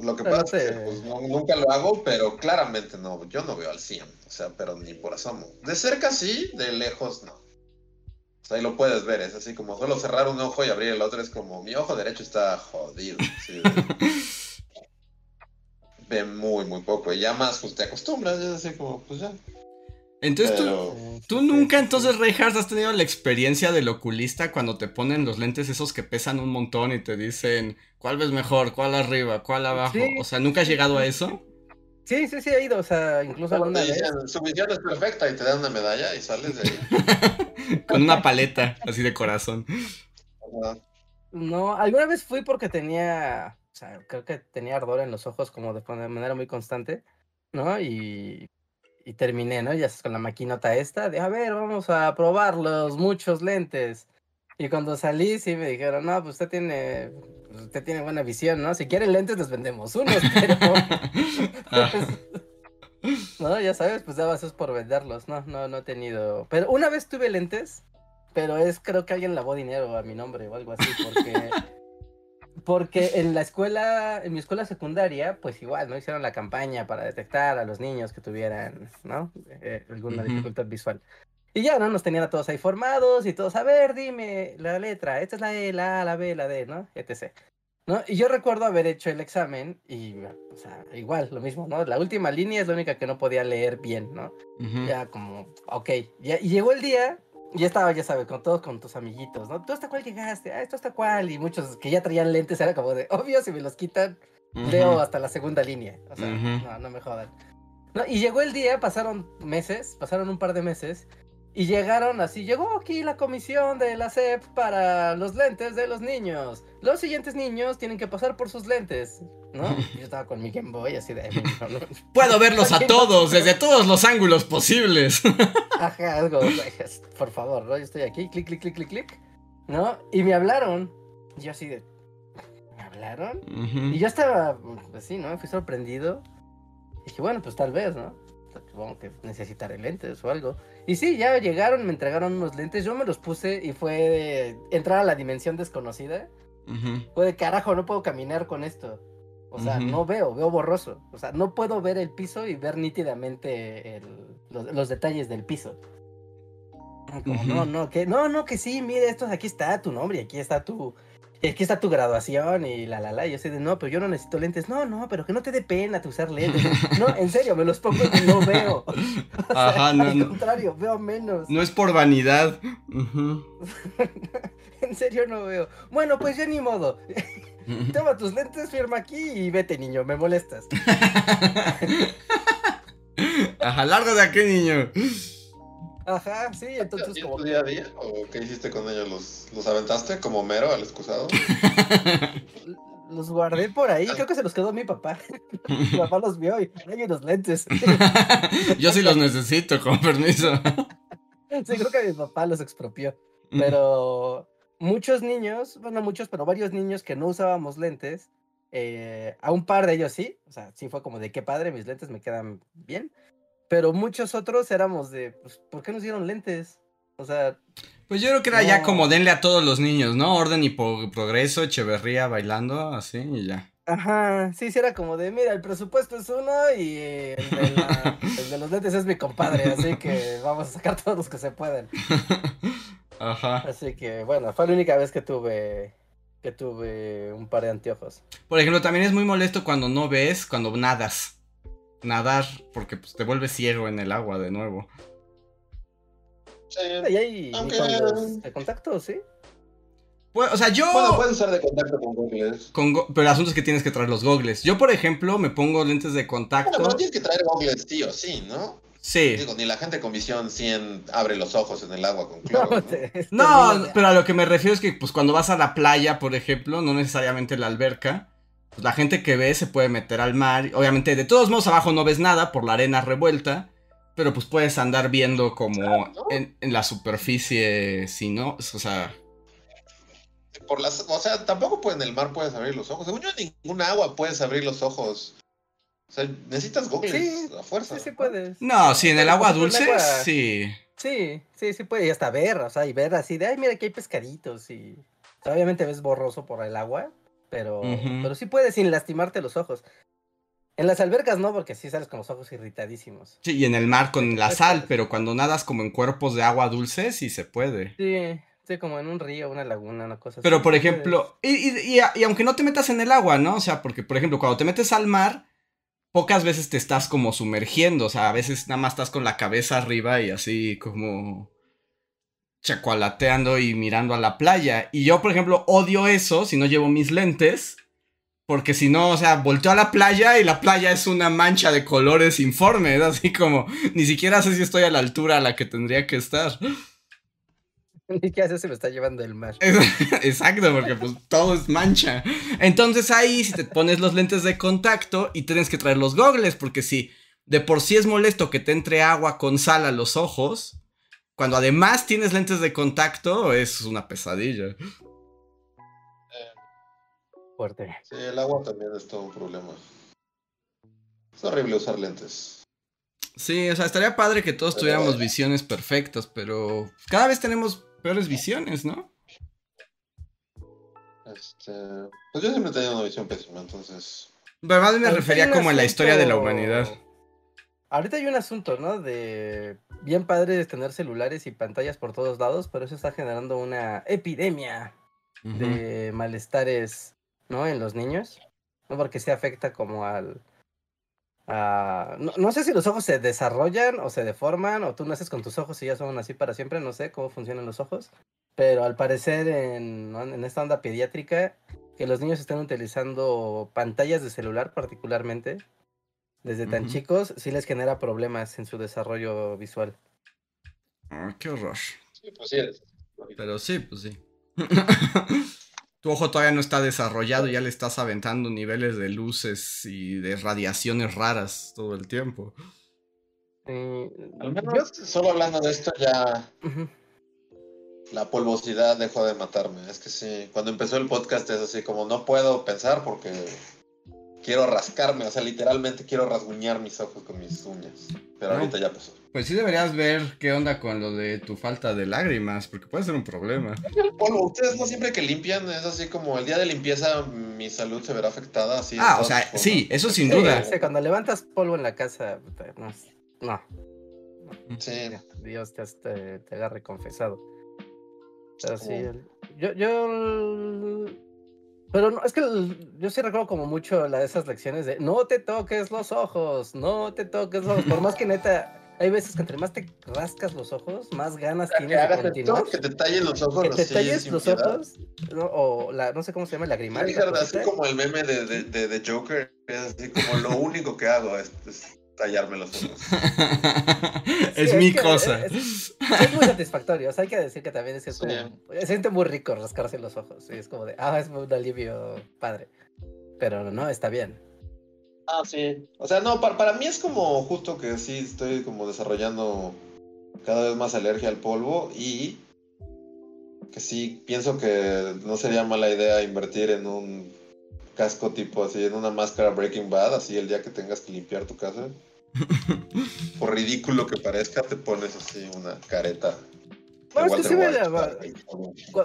Lo que pasa es que pues, nunca lo hago, pero claramente no, yo no veo al 100, o sea, pero ni por asomo. De cerca sí, de lejos no. O sea, ahí lo puedes ver, es así como solo cerrar un ojo y abrir el otro, es como mi ojo derecho está jodido. ¿sí? ve muy, muy poco. Y ya más, pues te acostumbras, ya así como, pues ya. Entonces tú, nunca, entonces, Reinhardt, has tenido la experiencia del oculista cuando te ponen los lentes esos que pesan un montón y te dicen cuál ves mejor, cuál arriba, cuál abajo. O sea, ¿nunca has llegado a eso? Sí, sí, sí, he ido, o sea, incluso alguna vez. Su visión es perfecta y te dan una medalla y sales de ahí. Con una paleta así de corazón. No, alguna vez fui porque tenía o sea, creo que tenía ardor en los ojos como de manera muy constante, ¿no? Y, y terminé, ¿no? Ya con la maquinota esta de, a ver, vamos a probar los muchos lentes. Y cuando salí, sí me dijeron, no, pues usted tiene, pues usted tiene buena visión, ¿no? Si quiere lentes, les vendemos unos, pero... Ah. no, ya sabes, pues daba eso por venderlos, no, no, no he tenido... Pero una vez tuve lentes, pero es, creo que alguien lavó dinero a mi nombre o algo así, porque... Porque en la escuela, en mi escuela secundaria, pues igual, ¿no? Hicieron la campaña para detectar a los niños que tuvieran, ¿no? Eh, alguna dificultad visual. Y ya, ¿no? Nos tenían a todos ahí formados y todos, a ver, dime la letra, esta es la E, la A, la B, la D, ¿no? Etc. ¿No? Y yo recuerdo haber hecho el examen y, o sea, igual, lo mismo, ¿no? La última línea es la única que no podía leer bien, ¿no? Ya como, ok, ya, y llegó el día ya estaba, ya sabes, con todos con tus amiguitos, ¿no? ¿Tú hasta cuál llegaste? Ah, esto hasta cuál. Y muchos que ya traían lentes era como de, obvio, si me los quitan, leo hasta la segunda línea. O sea, no, no me jodan. No, y llegó el día, pasaron meses, pasaron un par de meses, y llegaron así, llegó aquí la comisión de la SEP para los lentes de los niños. Los siguientes niños tienen que pasar por sus lentes, ¿no? Yo estaba con mi Game Boy así de... Puedo verlos a todos, desde todos los ángulos posibles. Ajá, algo, por favor, ¿no? Yo estoy aquí, clic, clic, clic, clic, clic, ¿no? Y me hablaron, yo así de... ¿Me hablaron? Y yo estaba así, ¿no? Fui sorprendido. Y dije, bueno, pues tal vez, ¿no? Supongo que necesitaré lentes o algo. Y sí, ya llegaron, me entregaron unos lentes, yo me los puse y fue de entrar a la dimensión desconocida. Fue de carajo, no puedo caminar con esto. O sea, no veo, veo borroso. O sea, no puedo ver el piso y ver nítidamente el- los, los detalles del piso. Como, Ujú. no, no, que, no, no, que sí, mire, esto aquí está tu nombre, y aquí está tu, y aquí está tu graduación y la la la. Yo sé de no, pero yo no necesito lentes. No, no, pero que no te dé pena te usar lentes. No, en serio, me los pongo y no veo. O sea, Ajá, no, al no. contrario, veo menos. No es por vanidad. En serio no veo. Bueno, pues ya ni modo. Toma tus lentes, firma aquí y vete, niño, me molestas. Ajá, largo de aquí, niño. Ajá, sí, entonces ¿Y como tu día a día? ¿O qué hiciste con ellos? ¿Los, los aventaste como mero al excusado? los guardé por ahí, creo que se los quedó mi papá. Mi papá los vio y hay unos lentes. Yo sí los necesito, con permiso. Sí, creo que mi papá los expropió. Pero muchos niños, bueno, muchos, pero varios niños que no usábamos lentes, eh, a un par de ellos sí, o sea, sí fue como de qué padre, mis lentes me quedan bien. Pero muchos otros éramos de, pues, ¿por qué nos dieron lentes? O sea, Pues yo creo que era ya como denle a todos los niños, ¿no? Orden y progreso, Echeverría bailando, así y ya. ajá, sí, sí era como de, mira, el presupuesto es uno y el de, la- el de los lentes es mi compadre, así que vamos a sacar todos los que se pueden. Ajá. Así que, bueno, fue la única vez que tuve, que tuve un par de anteojos. Por ejemplo, también es muy molesto cuando no ves, cuando nadas. Nadar, porque pues, te vuelves ciego en el agua de nuevo. Sí. Y ahí ni Aunque- con de contacto, ¿sí? Pues, o sea, yo... Bueno, puedes usar de contacto con Google. con go- pero el asunto es que tienes que traer los gogles. Yo, por ejemplo, me pongo lentes de Bueno, contacto. pero tienes que traer Google sí o sí, ¿no? Sí. Digo, ni la gente con visión 100 abre los ojos en el agua con cloro. No, ¿no? pero a lo que me refiero es que pues cuando vas a la playa, por ejemplo, no necesariamente la alberca, pues la gente que ve se puede meter al mar. Obviamente, de todos modos abajo no ves nada por la arena revuelta, pero pues puedes andar viendo como Claro. en, en la superficie, si no, o sea, Por las, o sea, tampoco en el mar puedes abrir los ojos. Según yo, en ningún agua puedes abrir los ojos. O sea, necesitas Google Sí, a fuerza. Sí, sí puedes. no, si en el agua ejemplo, dulce, agua- sí. Sí, sí, sí puede. Y hasta ver, o sea, y ver así de, ay, mira, aquí hay pescaditos. Y o sea, obviamente ves borroso por el agua, pero, pero sí puedes sin lastimarte los ojos. En las albercas no, porque sí sales con los ojos irritadísimos. Sí, y en el mar con la sal, pero cuando nadas como en cuerpos de agua dulce, sí se puede. Sí, sí, como en un río, una laguna, una cosa así. Pero por ejemplo, y, y- y- y aunque no te metas en el agua, ¿no? O sea, porque por ejemplo, cuando te metes al mar, pocas veces te estás como sumergiendo, o sea, a veces nada más estás con la cabeza arriba y así como chacualateando y mirando a la playa. Y yo, por ejemplo, odio eso si no llevo mis lentes, porque si no, o sea, volteo a la playa y la playa es una mancha de colores informes, así como ni siquiera sé si estoy a la altura a la que tendría que estar. ¿Y qué haces? Se me está llevando el mar. Exacto, porque pues todo es mancha. Entonces ahí si te pones los lentes de contacto y tienes que traer los gogles, porque si de por sí es molesto que te entre agua con sal a los ojos, cuando además tienes lentes de contacto es una pesadilla. Fuerte. Sí, el agua también es todo un problema. Es horrible usar lentes. Sí, o sea, estaría padre que todos tuviéramos visiones perfectas, pero cada vez tenemos peores visiones, ¿no? Este, pues yo siempre he tenido una visión pésima, entonces. Pero más me refería como en la historia de la humanidad. Ahorita hay un asunto, ¿no? De bien padre es tener celulares y pantallas por todos lados, pero eso está generando una epidemia Ujú. de malestares, ¿no? En los niños, ¿no? Porque se afecta como al... a- No, no sé si los ojos se desarrollan o se deforman, o tú naces con tus ojos y ya son así para siempre, no sé cómo funcionan los ojos, pero al parecer en, ¿no? en esta onda pediátrica, que los niños están utilizando pantallas de celular particularmente, desde tan chicos, sí les genera problemas en su desarrollo visual. Ah, qué horror. Sí, pues sí. es- Pero sí, pues sí. tu ojo todavía no está desarrollado, ya le estás aventando niveles de luces y de radiaciones raras todo el tiempo. Eh, Al yo- menos, solo hablando de esto, ya la polvosidad dejó de matarme. Es que sí, cuando empezó el podcast es así como no puedo pensar porque quiero rascarme, o sea, literalmente quiero rasguñar mis ojos con mis uñas. Pero No. ahorita ya pasó. Pues sí deberías ver qué onda con lo de tu falta de lágrimas, porque puede ser un problema. El polvo, ustedes no siempre que limpian, es así como el día de limpieza mi salud se verá afectada. Así ah, o sea, sí, eso sin duda. Sí, cuando levantas polvo en la casa, no. no. Sí. Dios te, te agarre confesado. Pero sí, yo, yo pero no, es que yo sí recuerdo como mucho la de esas lecciones de no te toques los ojos, no te toques los ojos. Por más que neta, hay veces que entre más te rascas los ojos, más ganas tienes de continuar. Que te tallen los ojos. Que te talles los ojos, ¿no? o la, no sé cómo se llama, la así como el meme de, de, de, Joker, es así como lo único que hago es, tallarme los ojos. es mi cosa. Es, muy satisfactorio. O sea, hay que decir que también es, como. Se siente muy rico rascarse los ojos. Y es como de, ah, es un alivio padre. Pero no, está bien. Ah, sí. O sea, no, para, para mí es como justo que sí estoy como desarrollando cada vez más alergia al polvo y que sí pienso que no sería mala idea invertir en un casco tipo así, en una máscara Breaking Bad, así el día que tengas que limpiar tu casa. Por ridículo que parezca, te pones así una careta. Bueno, es que sí me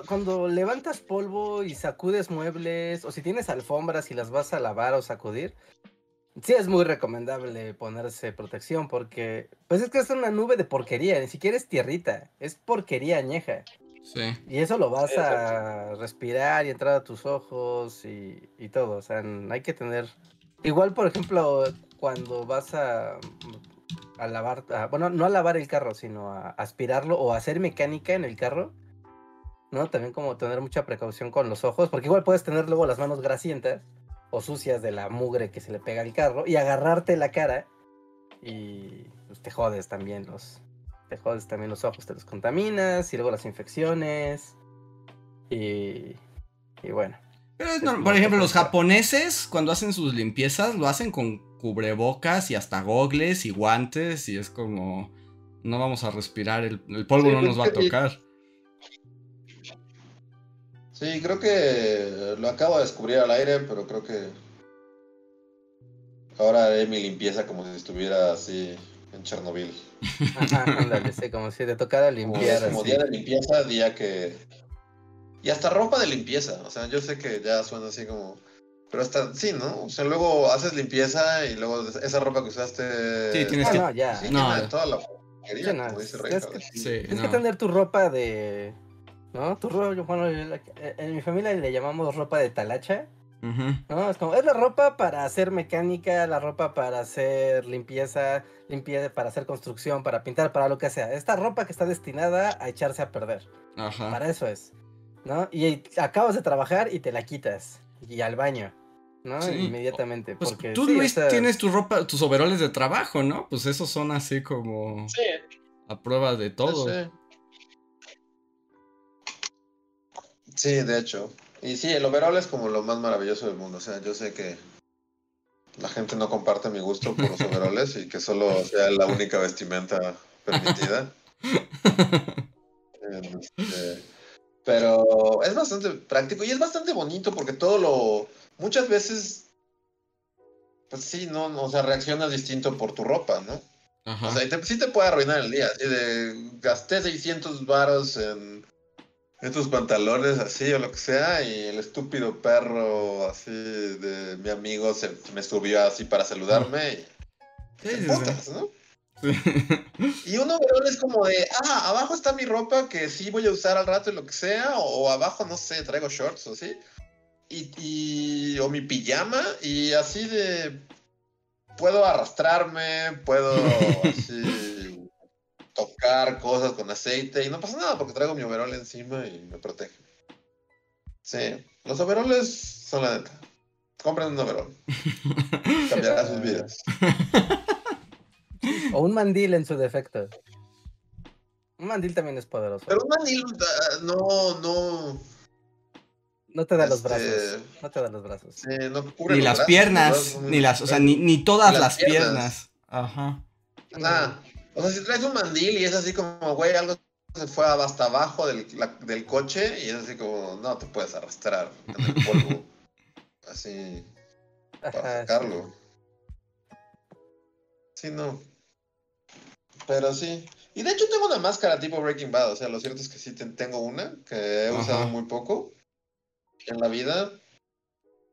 Cuando levantas polvo y sacudes muebles, o si tienes alfombras y las vas a lavar o sacudir, sí es muy recomendable ponerse protección porque, pues es que es una nube de porquería, ni siquiera es tierrita, es porquería añeja. Y eso lo vas a respirar y entrar a tus ojos y, todo. O sea, hay que tener. Igual, por ejemplo, cuando vas a, a lavar. bueno, no a lavar el carro, sino a aspirarlo o hacer mecánica en el carro. ¿No? También como tener mucha precaución con los ojos. Porque igual puedes tener luego las manos grasientas o sucias de la mugre que se le pega al carro y agarrarte la cara. Y pues, te jodes también los, te jodes también los ojos, te los contaminas y luego las infecciones. Y, y bueno. por ejemplo, los japoneses cuando hacen sus limpiezas lo hacen con cubrebocas y hasta gogles y guantes y es como no vamos a respirar, el, polvo no nos va a tocar. Sí, creo que lo acabo de descubrir al aire, pero creo que ahora haré mi limpieza como si estuviera así en Chernobyl. Ajá, ándale, sí, como si te tocara limpiar. Como, día de limpieza, día que. Y hasta ropa de limpieza. O sea, yo sé que ya suena así como. Pero hasta, sí, ¿no? O sea, luego haces limpieza y luego esa ropa que usaste. Sí, tienes ah, que. No, ya. Sí, no, toda la porquería, como dice Tienes que, sí, tienes que tener tu ropa de. ¿No? Tu ropa, bueno, en mi familia le llamamos ropa de talacha. No, es como, es la ropa para hacer mecánica, la ropa para hacer limpieza, limpieza para hacer construcción, para pintar, para lo que sea. Esta ropa que está destinada a echarse a perder. Ajá. Para eso es. ¿No? Y acabas de trabajar y te la quitas. Y al baño. ¿no? Inmediatamente. Pues porque, tú, Luis, tienes tu ropa, tus overoles de trabajo, ¿no? Pues esos son así como. Sí. A prueba de todo. Sí. sí, de hecho. Y sí, el overall es como lo más maravilloso del mundo. O sea, yo sé que la gente no comparte mi gusto por los overoles y que solo sea la única vestimenta permitida. Este, pero es bastante práctico y es bastante bonito porque todo lo. Muchas veces. Pues sí, no, o sea, reaccionas distinto por tu ropa, ¿no? O sea, sí te puede arruinar el día. Así de gasté 600 varos en en tus pantalones así o lo que sea y el estúpido perro así de mi amigo se me subió así para saludarme y sí, ¿no? y uno es como de, ah, abajo está mi ropa que sí voy a usar al rato y lo que sea, o, abajo, no sé, traigo shorts o así, y, y, o mi pijama, y así de, puedo arrastrarme, puedo así tocar cosas con aceite y no pasa nada porque traigo mi overol encima y me protege. Sí, los overoles son la neta. Compren un overol. Cambiará sus vidas. O un mandil en su defecto. Un mandil también es poderoso. Pero un mandil ah, no, no. No te da los este, brazos. No te da los brazos. ni las piernas. Ni las, o sea, ni, ni todas las, piernas. Ajá. Ah, o sea, si traes un mandil y es así como, güey, algo se fue hasta abajo del, del coche y es así como, no te puedes arrastrar en el polvo. así. Para sacarlo. Sí, no. Pero sí. Y de hecho tengo una máscara tipo Breaking Bad. O sea, lo cierto es que sí tengo una que he usado muy poco en la vida.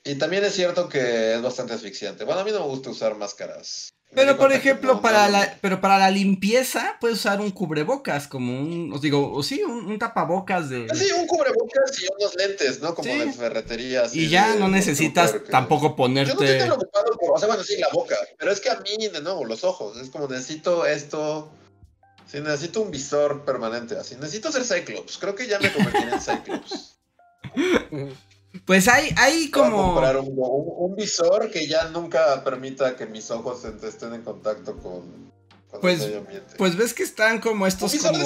Y también es cierto que es bastante asfixiante. Bueno, a mí no me gusta usar máscaras. Pero por ejemplo, para la, pero para la limpieza puedes usar un cubrebocas, como un, os digo, o sí, un, tapabocas de. Sí, un cubrebocas y unos lentes, ¿no? Como de ferretería. Y ya no necesitas tampoco ponerte. Yo no estoy preocupado por, o sea, bueno, sí, la boca, pero es que a mí, de nuevo, los ojos, es como necesito esto. Sí, necesito un visor permanente, así. Necesito ser Cyclops. Creo que ya me convertí en Cyclops. Pues hay, hay como. Voy comprar un, visor que ya nunca permita que mis ojos estén en contacto con, pues, el medio ambiente. Pues ves que están como estos como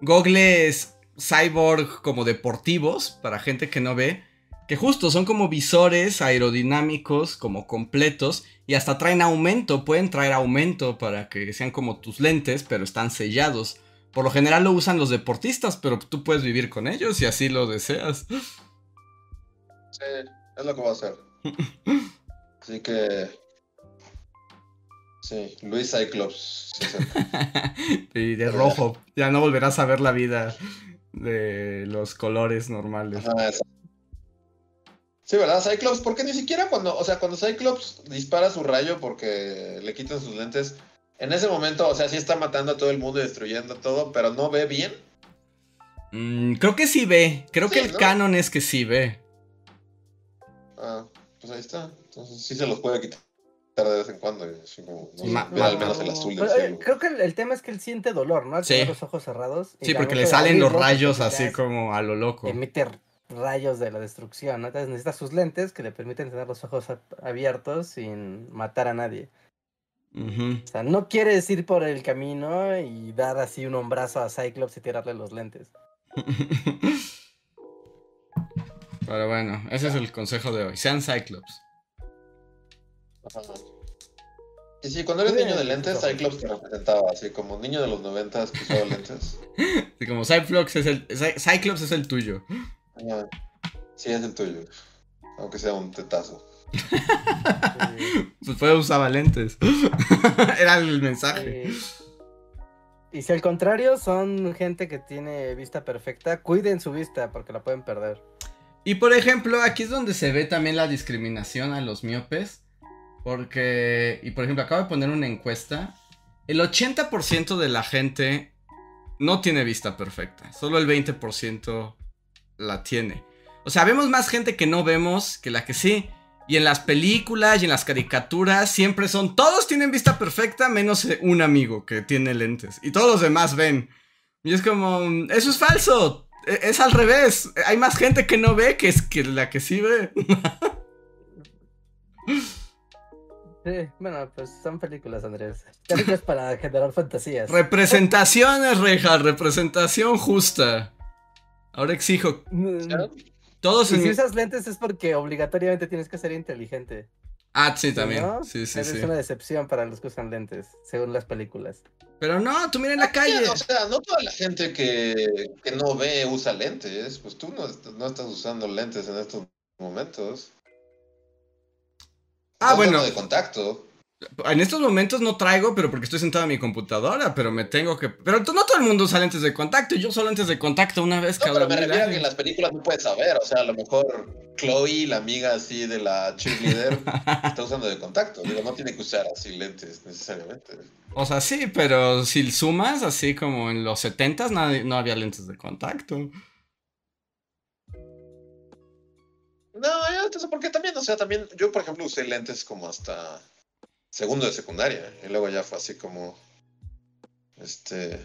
gogles cyborg como deportivos para gente que no ve. Que justo son como visores aerodinámicos, como completos, y hasta traen aumento, pueden traer aumento para que sean como tus lentes, pero están sellados. Por lo general lo usan los deportistas, pero tú puedes vivir con ellos si así lo deseas. Sí, es lo que voy a hacer. Así que. Sí, Luis Cyclops. y de rojo. Ya no volverás a ver la vida de los colores normales. sí, ¿verdad? Cyclops, porque ni siquiera cuando, o sea, cuando Cyclops dispara su rayo porque le quitan sus lentes, en ese momento, o sea, sí está matando a todo el mundo y destruyendo todo, pero no ve bien. Mm, creo que sí ve. Creo que el canon es que sí ve. Ah, pues ahí está. Entonces sí se los puede quitar de vez en cuando. Así como, al menos el azul del cielo. Creo que el, tema es que él siente dolor, ¿no? Al tener los ojos cerrados. Sí, porque le salen los rayos así como a lo loco. Emite rayos de la destrucción, ¿no? Entonces necesita sus lentes que le permiten tener los ojos abiertos sin matar a nadie. O sea, no quieres ir por el camino y dar así un hombrazo a Cyclops y tirarle los lentes. Pero bueno, ese es el consejo de hoy. Sean Cyclops. Y sí, cuando eres niño de lentes, Cyclops te representaba así como niño de los noventas que usaba lentes. Sí, como Cyclops es el, Cyclops es el tuyo. Sí, es el tuyo. Aunque sea un tetazo. pues fue usaba lentes. Era el mensaje. Y si al contrario son gente que tiene vista perfecta, cuiden su vista porque la pueden perder. Y por ejemplo, aquí es donde se ve también la discriminación a los miopes. Porque, y por ejemplo, acabo de poner una encuesta. El 80% de la gente no tiene vista perfecta. Solo el 20% la tiene. O sea, vemos más gente que no vemos que la que sí. Y en las películas y en las caricaturas siempre son, todos tienen vista perfecta menos un amigo que tiene lentes. Y todos los demás ven. Y es como, eso es falso. E, es al revés. Hay más gente que no ve que es que la que sí ve. Sí, bueno, pues son películas, Andrés. Películas para generar fantasías. Representaciones, Reja, representación justa. Ahora exijo. Todos y si usas lentes es porque obligatoriamente tienes que ser inteligente. Ah, sí, también. Sí, sí, Es una decepción para los que usan lentes, según las películas. Pero no, tú mira en la calle. o sea, no toda la gente que, no ve usa lentes. Pues tú no, estás usando lentes en estos momentos. Ah, bueno. de contacto. En estos momentos no traigo, pero porque estoy sentado en mi computadora, pero me tengo que... Pero no todo el mundo usa lentes de contacto, yo solo lentes de contacto una vez cada pero me que en las películas no puedes saber, o sea, a lo mejor Chloe, la amiga así de la cheerleader, está usando de contacto, digo, no tiene que usar así lentes necesariamente. O sea, sí, pero si sumas, así como en los 70 no, no había lentes de contacto. No, yo, porque también, o sea, también, yo por ejemplo usé lentes como hasta segundo de secundaria. Y luego ya fue así como. Este.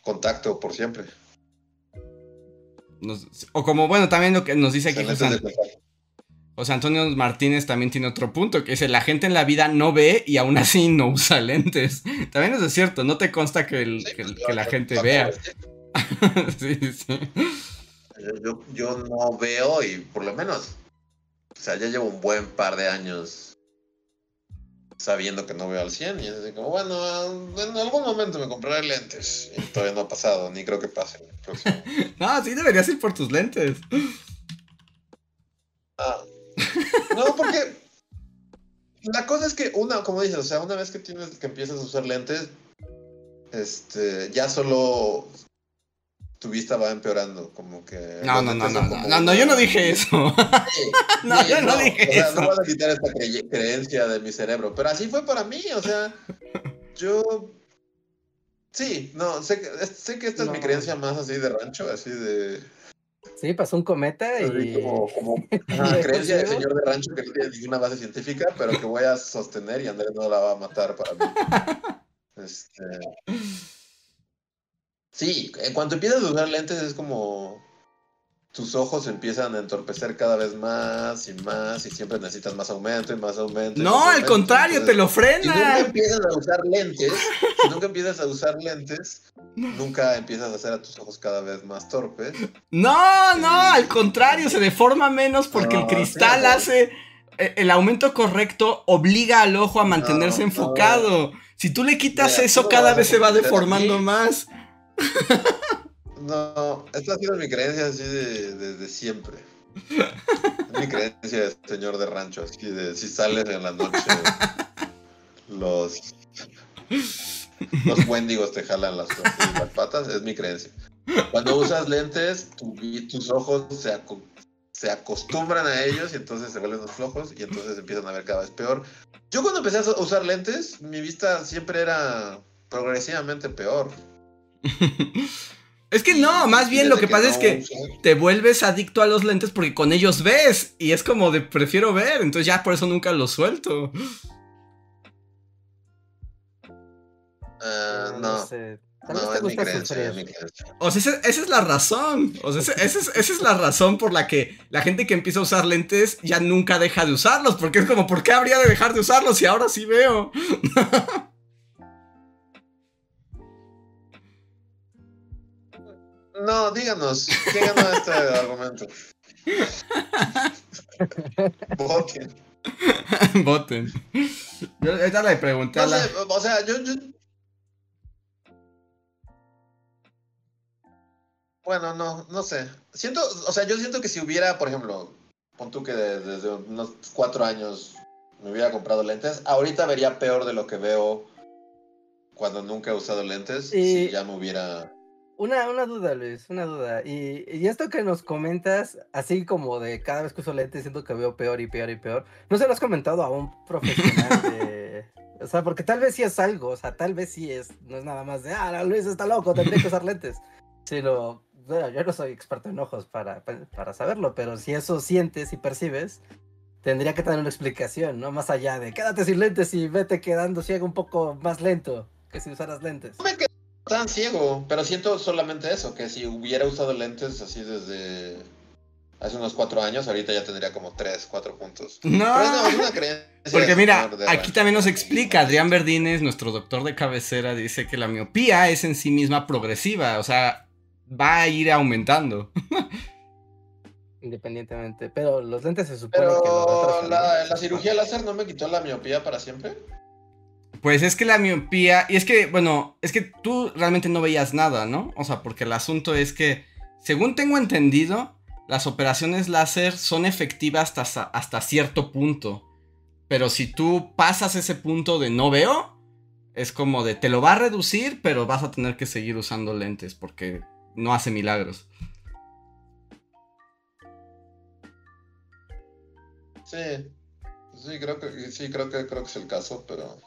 Contacto por siempre. o como, bueno, también lo que nos dice aquí José, José Antonio Martínez también tiene otro punto, que dice, la gente en la vida no ve y aún así no usa lentes. También es cierto, no te consta que, pues, la gente vea. sí, sí. Yo, yo no veo y por lo menos, o sea, ya llevo un buen par de años sabiendo que no veo al 100 y es así como, bueno, en algún momento me compraré lentes y todavía no ha pasado, ni creo que pase. no, sí deberías ir por tus lentes. Ah. No, porque la cosa es que una, como dices, o sea, una vez que tienes que empiezas a usar lentes, este, ya solo tu vista va empeorando, como que... No, no, no, no, no, como no, no, yo no dije eso. Sí, No, sí, yo no dije o sea, eso. No vas a quitar esta creye- creencia de mi cerebro, pero así fue para mí, o sea, yo... Sí, no, sé que, sé que esta es mi No. creencia más así de rancho, así de... Sí, pasó un cometa y. como, como de creencia de consejo, señor de rancho que no tiene ninguna base científica, pero que voy a sostener y Andrés no la va a matar para mí. Este... Sí, en cuanto empiezas a usar lentes es como tus ojos empiezan a entorpecer cada vez más y más y siempre necesitas más aumento y más aumento. y No, más al aumento. contrario, te lo Si nunca frena. empiezas a usar lentes, si nunca empiezas a usar lentes, nunca empiezas a hacer a tus ojos cada vez más torpes. No, no, al contrario, se deforma menos porque el cristal sí, hace eh, el aumento correcto obliga al ojo a mantenerse No, no. enfocado. Si tú le quitas Mira, eso, cada vez se va deformando más. No, esta ha sido mi creencia así de, desde siempre. Mi creencia de señor de rancho, así de si sales en la noche, los, los te jalan las, patas, es mi creencia. Cuando usas lentes, tus ojos se, aco- se acostumbran a ellos y entonces se vuelven más flojos y entonces empiezan a ver cada vez peor. Yo cuando empecé a usar lentes, mi vista siempre era progresivamente peor. Es que no, más bien lo que pasa es no que te vuelves adicto a los lentes porque con ellos ves y es como de prefiero ver, entonces ya por eso nunca los suelto. Ah, no, no, sé. Tal vez no, te mi gusta creencia. O sea, esa, esa es la razón. O sea, esa, esa es, esa es la razón por la que la gente que empieza a usar lentes ya nunca deja de usarlos. Porque es como, ¿por qué habría de dejar de usarlos si ahora sí veo? No, díganos, ¿quién ganó este argumento? Voten. Voten. Yo ahorita le pregunté a No la... sé, o sea, yo, yo- Bueno, no, no sé. Siento, o sea, yo siento que si hubiera, por ejemplo, pon tú que de- desde unos cuatro años me hubiera comprado lentes, ahorita vería peor de lo que veo cuando nunca he usado lentes, Y- si ya me hubiera... Una, una duda, Luis, una duda. Y, y esto que nos comentas, así como de cada vez que uso lentes siento que veo peor y peor y peor, ¿no se lo has comentado a un profesional de... O sea, porque tal vez sí es algo, o sea, tal vez sí es, no es nada más de, ah, Luis está loco, tendría que usar lentes. Sino, bueno, yo no soy experto en ojos para, para saberlo, pero si eso sientes y percibes, tendría que tener una explicación, ¿no? Más allá de, quédate sin lentes y vete quedando ciego un poco más lento que si usaras lentes. No me tan ciego, pero siento solamente eso, que si hubiera usado lentes así desde hace unos cuatro años, ahorita ya tendría como tres, cuatro puntos. Pero no, es No. una creencia. Porque mira, aquí también nos explica, Adrián Verdines, nuestro doctor de cabecera, dice que la miopía es en sí misma progresiva, o sea, va a ir aumentando. Independientemente, pero los lentes se supone que los Pero la, la cirugía láser no me quitó la miopía para siempre. Pues es que la miopía, y es que, bueno, es que tú realmente no veías nada, ¿no? O sea, porque el asunto es que, según tengo entendido, las operaciones láser son efectivas hasta, hasta cierto punto. Pero si tú pasas ese punto de no veo, es como de te lo va a reducir, pero vas a tener que seguir usando lentes porque no hace milagros. Sí. Sí, creo que sí, creo que creo que es el caso, pero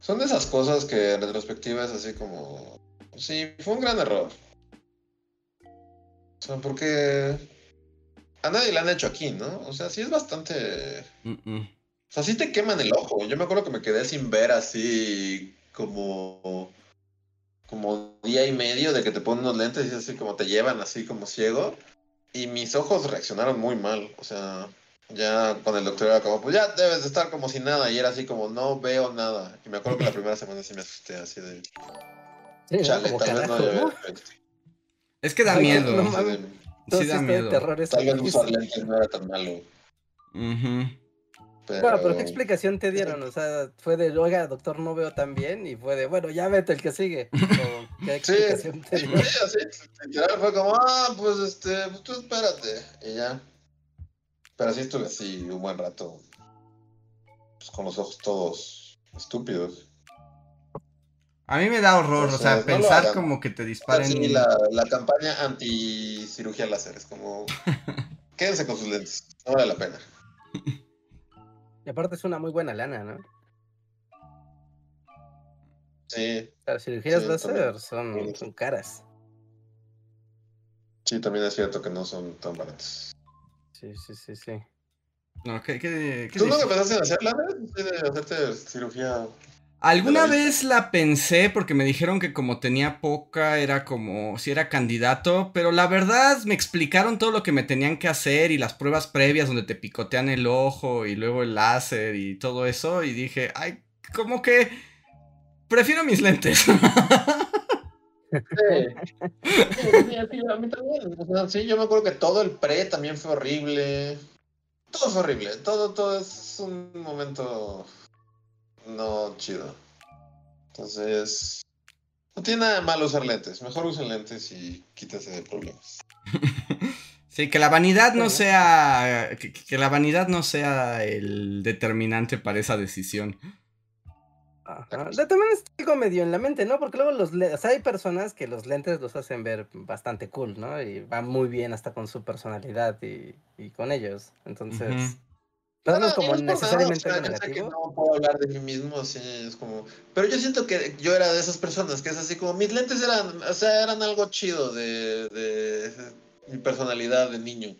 son de esas cosas que en retrospectiva es así como sí, fue un gran error. O sea, porque a nadie le han hecho aquí, ¿no? O sea, sí es bastante Mm, mm. O sea, sí te queman el ojo. Yo me acuerdo que me quedé sin ver así como como día y medio de que te ponen unos lentes y así como te llevan así como ciego. Y mis ojos reaccionaron muy mal. O sea, ya con el doctor era como, pues ya debes de estar como sin nada. Y era así como, no veo nada. Y me acuerdo que la primera semana sí me asusté así de, Sí, ¿no? chale, tal vez no haya ¿no? Es que da Ay, miedo. no de, Todo Sí sí da miedo. terror Tal vez usar lentes no era tan malo. Ujú. Pero... Claro, pero ¿qué explicación te dieron? O sea, fue de, oiga, doctor, no veo tan bien, y fue de, bueno, ya vete el que sigue. O, ¿Qué Sí, explicación te sí, dieron? así, literal fue como, ah, pues este, pues tú espérate, y ya. Pero sí estuve así un buen rato, pues, con los ojos todos estúpidos. A mí me da horror, O o sea, no pensar como que te disparen. Sí, la, la campaña anti cirugía láser es como. Quédense con sus lentes, no vale la pena. Y aparte es una muy buena lana, ¿no? Sí, Las cirugías Sí, láser son, son caras. sí, también es cierto que no son tan baratos. Sí, sí, sí, sí. No, ¿qué, qué, qué ¿Tú nunca pensaste en hacer láser? Sí, de hacerte cirugía. Alguna vez la pensé porque me dijeron que como tenía poca era como si era candidato, pero la verdad me explicaron todo lo que me tenían que hacer y las pruebas previas donde te picotean el ojo y luego el láser y todo eso y dije, ay, como que prefiero mis lentes. Sí. Sí, a mí también. O sea, sí, yo me acuerdo que todo el pre también fue horrible. Todo fue horrible. Todo, todo es un momento no chido. Entonces, no tiene nada de malo usar lentes. Mejor usen lentes y quítese de problemas. Sí, que la vanidad no sea que, que la vanidad no sea el determinante para esa decisión. Ajá. También es algo medio en la mente, ¿no? Porque luego los o sea, hay personas que los lentes los hacen ver bastante cool, ¿no? Y van muy bien hasta con su personalidad y, y con ellos. Entonces, Ujú. no No, es como no por nada, necesariamente o sea, sé que negativo. no puedo hablar de mí mismo, así es como... Pero yo siento que yo era de esas personas que es así como... Mis lentes eran, o sea, eran algo chido de, de mi personalidad de niño.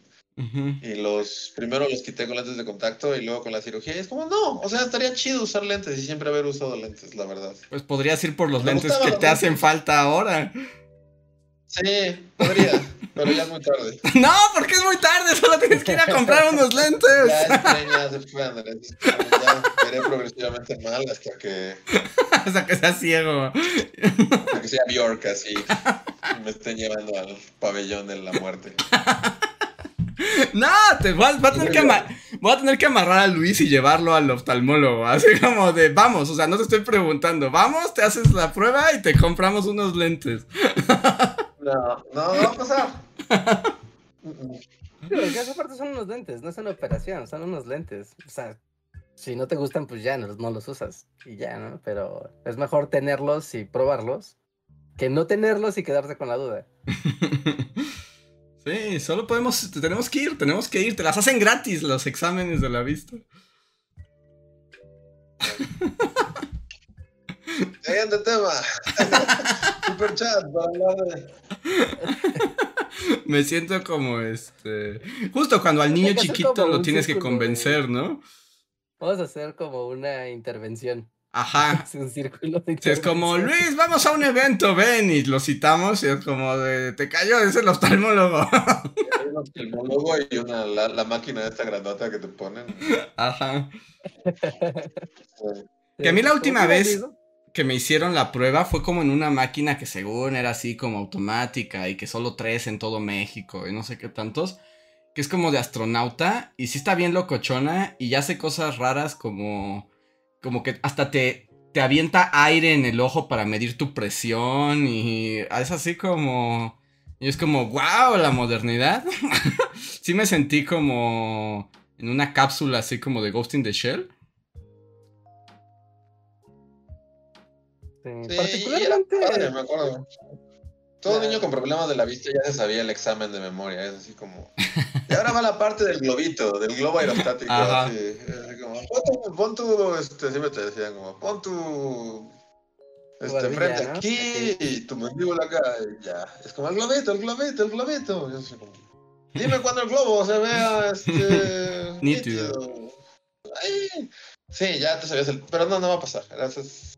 Y los primero los quité con lentes de contacto y luego con la cirugía. Y es como, no, o sea, estaría chido usar lentes y siempre haber usado lentes, la verdad. Pues podrías ir por los Me lentes que te lentes. hacen falta ahora. Sí, podría, pero ya es muy tarde. No, porque es muy tarde, solo tienes que ir a comprar unos Ya lentes. ya. Es como, Ya veré progresivamente mal hasta que, Hasta que seas ciego. hasta que sea Bjork así. Y me estén llevando al pabellón de la muerte. No, te voy a, voy a tener que voy a tener que amarrar a Luis y llevarlo al oftalmólogo. Así como de, vamos, o sea, no te estoy preguntando. Vamos, te haces la prueba y te compramos unos lentes. No, no, no va a pasar. Pero que esa parte son unos lentes, no es una operación, son unos lentes. O sea, si no te gustan, pues ya no, no los usas y ya, ¿no? Pero es mejor tenerlos y probarlos que no tenerlos y quedarte con la duda. Sí, solo podemos, tenemos que ir, tenemos que ir. Te las hacen gratis los exámenes de la vista. Siguiente tema. Super chat para hablar de. Me siento como este. Justo cuando al niño chiquito lo tienes que de- convencer, ¿no? Vamos a hacer como una intervención. Ajá. Es un círculo de Sí, es como. Luis, vamos a un evento, ven, y lo citamos, y es como de, te cayó, es el oftalmólogo. Hay un oftalmólogo y una, la, la máquina esta grandota que te ponen. Ajá. Eh, que a mí la ¿Cómo última vez-? Que me hicieron la prueba fue como en una máquina que según era así como automática y que solo tres en todo México y no sé qué tantos. Que es como de astronauta y sí está bien locochona y ya hace cosas raras como, como que hasta te, te avienta aire en el ojo para medir tu presión y es así como... Y es como, wow, la modernidad. sí me sentí como en una cápsula así como de Ghost in the Shell. Sí, Sí, particularmente. padre, me acuerdo. Todo Claro. niño con problemas de la vista ya se sabía el examen de memoria, es así como... Y ahora va la parte del globito, del globo aerostático, así, es así como, pon tu, pon tu, este, siempre te decían como, pon tu, este, frente ¿no? aquí Aquí. y tu mandíbula acá, y ya, es como el globito, el globito, el globito, yo como, dime cuando el globo se vea, este, Nítido. nítido. Ay, sí, ya te sabías el, pero no, no va a pasar, gracias.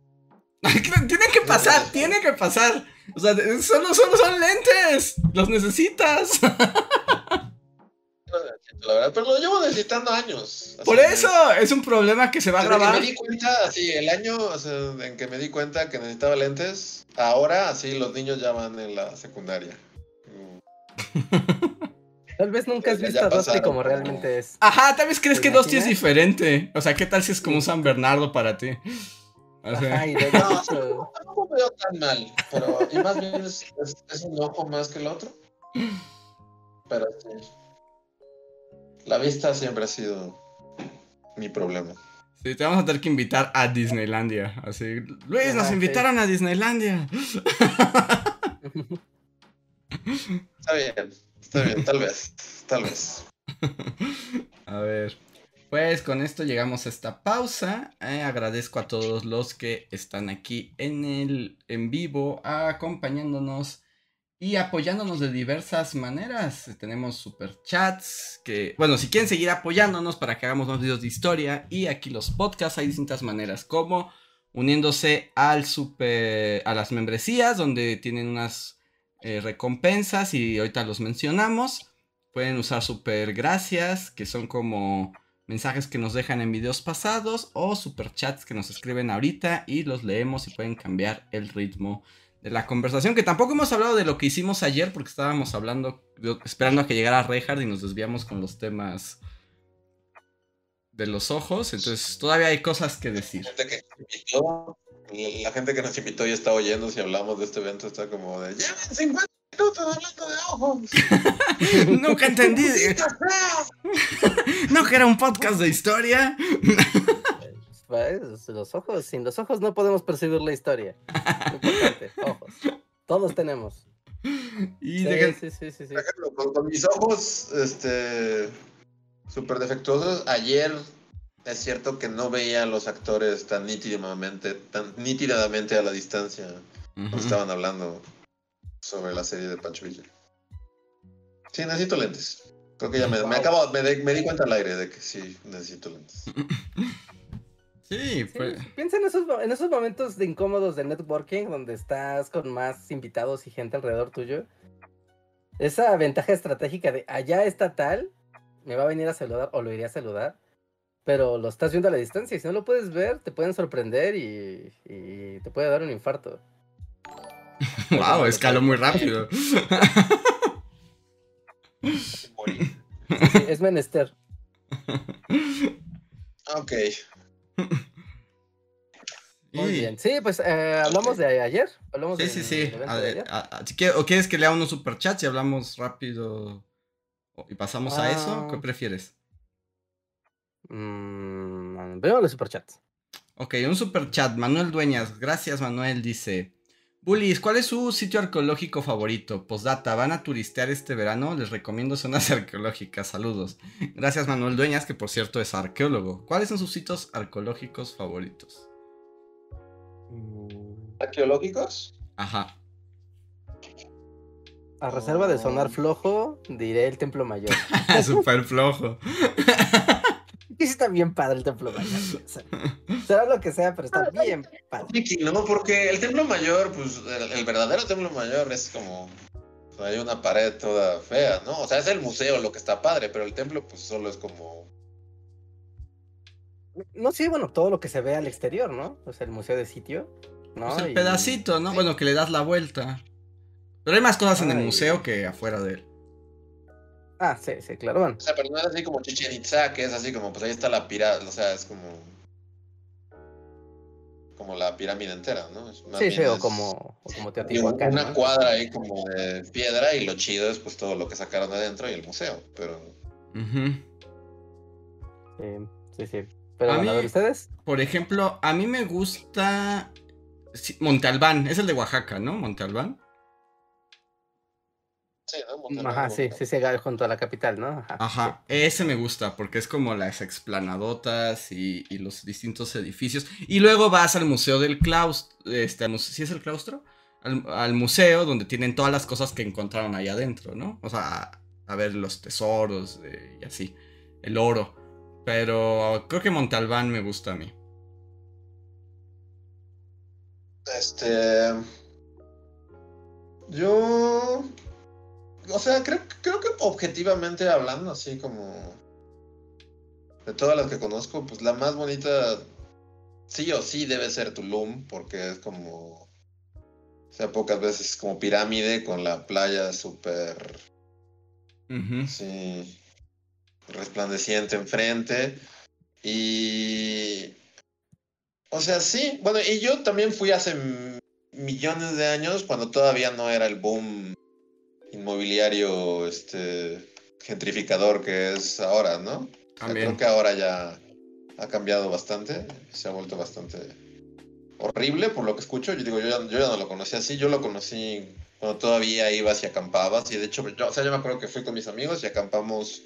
tiene que pasar, tiene que pasar. O sea, de- solo, solo son lentes. Los necesitas. La verdad, pero lo llevo necesitando años. Por que- eso es un problema que se va a que grabar. me di cuenta, así, el año o sea, en que me di cuenta que necesitaba lentes, ahora así los niños ya van en la secundaria. Tal vez nunca has Ya- visto ya a pasaron como realmente es. Ajá, tal vez crees ¿Te que Dosti es diferente. O sea, ¿qué tal si es como un San Bernardo para ti? O sea, Ajá, y de No, hecho, No me veo tan mal, pero y más bien es, es, es un ojo más que el otro. Pero sí. La vista siempre ha sido mi problema. Sí, te vamos a tener que invitar a Disneylandia. Así, Luis, nos sí. invitaron a Disneylandia. Está bien, está bien, tal vez, tal vez. A ver, pues con esto llegamos a esta pausa. Eh, agradezco a todos los que están aquí en el en vivo, acompañándonos y apoyándonos de diversas maneras. Tenemos super chats que, bueno, si quieren seguir apoyándonos para que hagamos más videos de historia y aquí los podcasts hay distintas maneras como uniéndose al super a las membresías donde tienen unas eh, recompensas y ahorita los mencionamos. Pueden usar super gracias, que son como mensajes que nos dejan en videos pasados o super chats que nos escriben ahorita y los leemos y pueden cambiar el ritmo de la conversación. Que tampoco hemos hablado de lo que hicimos ayer porque estábamos hablando, esperando a que llegara Reinhardt y nos desviamos con los temas de los ojos. Entonces todavía hay cosas que decir. La gente que nos invitó, y está oyendo si hablamos de este evento está como de llevan 50 minutos hablando de ojos. Nunca entendí. No que era un podcast de historia. Pues, Los ojos, sin los ojos no podemos percibir la historia. Importante, ojos. Todos tenemos. Y Sí, sí, sí, sí, sí. Ejemplo, con, con mis ojos este súper defectuosos, ayer es cierto que no veía a los actores tan nítidamente, tan nítidamente a la distancia cuando Ujú. estaban hablando sobre la serie de Pancho Villa. Sí, necesito lentes. Creo que ya me, me acabo, me, di- me di cuenta al aire de que sí, necesito lentes. Sí, Sí, pues. Piensa en esos, en esos momentos de incómodos de networking donde estás con más invitados y gente alrededor tuyo. Esa ventaja estratégica de allá está tal, me va a venir a saludar o lo iré a saludar, pero lo estás viendo a la distancia y si no lo puedes ver, te pueden sorprender y, y te puede dar un infarto. Wow, escaló muy rápido. Morí. Sí, es menester. Ok. Muy Y- bien. Sí, pues eh, hablamos de ayer. Hablamos Sí, sí, sí. A ver, ayer. a- quieres- ¿O quieres que lea unos superchats y hablamos rápido? ¿Y pasamos a eso? ¿Qué Ah. prefieres? Mm, primero los superchats. Ok, un superchat. Manuel Dueñas. Gracias, Manuel. Dice: Bullies, ¿cuál es su sitio arqueológico favorito? Postdata, ¿van a turistear este verano? Les recomiendo zonas arqueológicas. Saludos. Gracias, Manuel Dueñas, que por cierto es arqueólogo. ¿Cuáles son sus sitios arqueológicos favoritos? Mm, ¿Arqueológicos? Ajá. A reserva de Oh. sonar flojo, diré el Templo Mayor. Súper flojo. Y sí está bien padre el Templo Mayor. o sea, Será lo que sea, pero está bien padre. No, porque el templo mayor, pues el, el verdadero templo mayor es como. o sea, hay una pared toda fea, ¿no? O sea, es el museo lo que está padre, pero el templo, pues solo es como. No, sí, bueno, todo lo que se ve al exterior, ¿no? O sea, el museo de sitio. ¿no? Pues el Y- pedacito, ¿no? Bueno, que le das la vuelta. Pero hay más cosas en el museo que afuera de él. Ah, sí, sí, claro. Bueno, O sea, pero no es así como Chichen Itza, que es así como, pues ahí está la pirámide, o sea, es como. Como la pirámide entera, ¿no? Es sí, sí, o es- como, o como Teotihuacán. una ¿no? cuadra ahí como de piedra y lo chido es pues todo lo que sacaron de adentro y el museo, pero. Sí, sí, sí. Pero A mí- ver, ¿ustedes? Por ejemplo, a mí me gusta sí, Monte Albán, es el de Oaxaca, ¿no? Monte Albán. Sí, ¿no? Monterrey, Ajá, sí, sí, sí, junto a la capital, ¿no? Ajá. Ajá, ese me gusta porque es como las explanadotas y, y los distintos edificios. Y luego vas al museo del claustro, este, ¿sí es el claustro? Al, al museo donde tienen todas las cosas que encontraron ahí adentro, ¿no? O sea, a, a ver los tesoros eh, y así, el oro. Pero creo que Monte Albán me gusta a mí. Este. Yo. O sea, creo, creo que objetivamente hablando, así como. De todas las que conozco, pues la más bonita. Sí o sí debe ser Tulum, porque es como. O sea, pocas veces como pirámide con la playa súper. Sí. Resplandeciente enfrente. Y. O sea, sí. Bueno, y yo también fui hace millones de años cuando todavía no era el boom inmobiliario este gentrificador que es ahora, ¿no? También. creo que ahora ya ha cambiado bastante, se ha vuelto bastante horrible por lo que escucho. Yo digo, yo ya, yo ya no lo conocí así, yo lo conocí cuando todavía ibas y acampabas. Y de hecho, yo, o sea, yo me acuerdo que fui con mis amigos y acampamos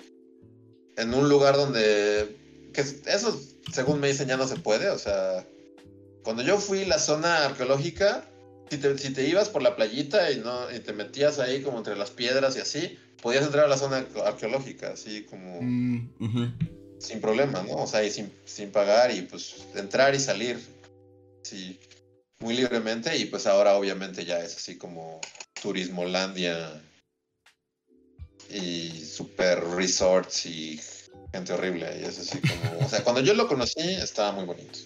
en un lugar donde. Que eso, según me dicen, ya no se puede. O sea, cuando yo fui la zona arqueológica, si te, si te ibas por la playita y, no, y te metías ahí como entre las piedras y así, podías entrar a la zona arqueológica, así como. Mm. Sin problema, ¿no? O sea, y sin, sin pagar y pues entrar y salir. Sí, muy libremente. Y pues ahora obviamente ya es así como Turismolandia y super resorts y gente horrible. Y es así como. O sea, cuando yo lo conocí estaba muy bonito.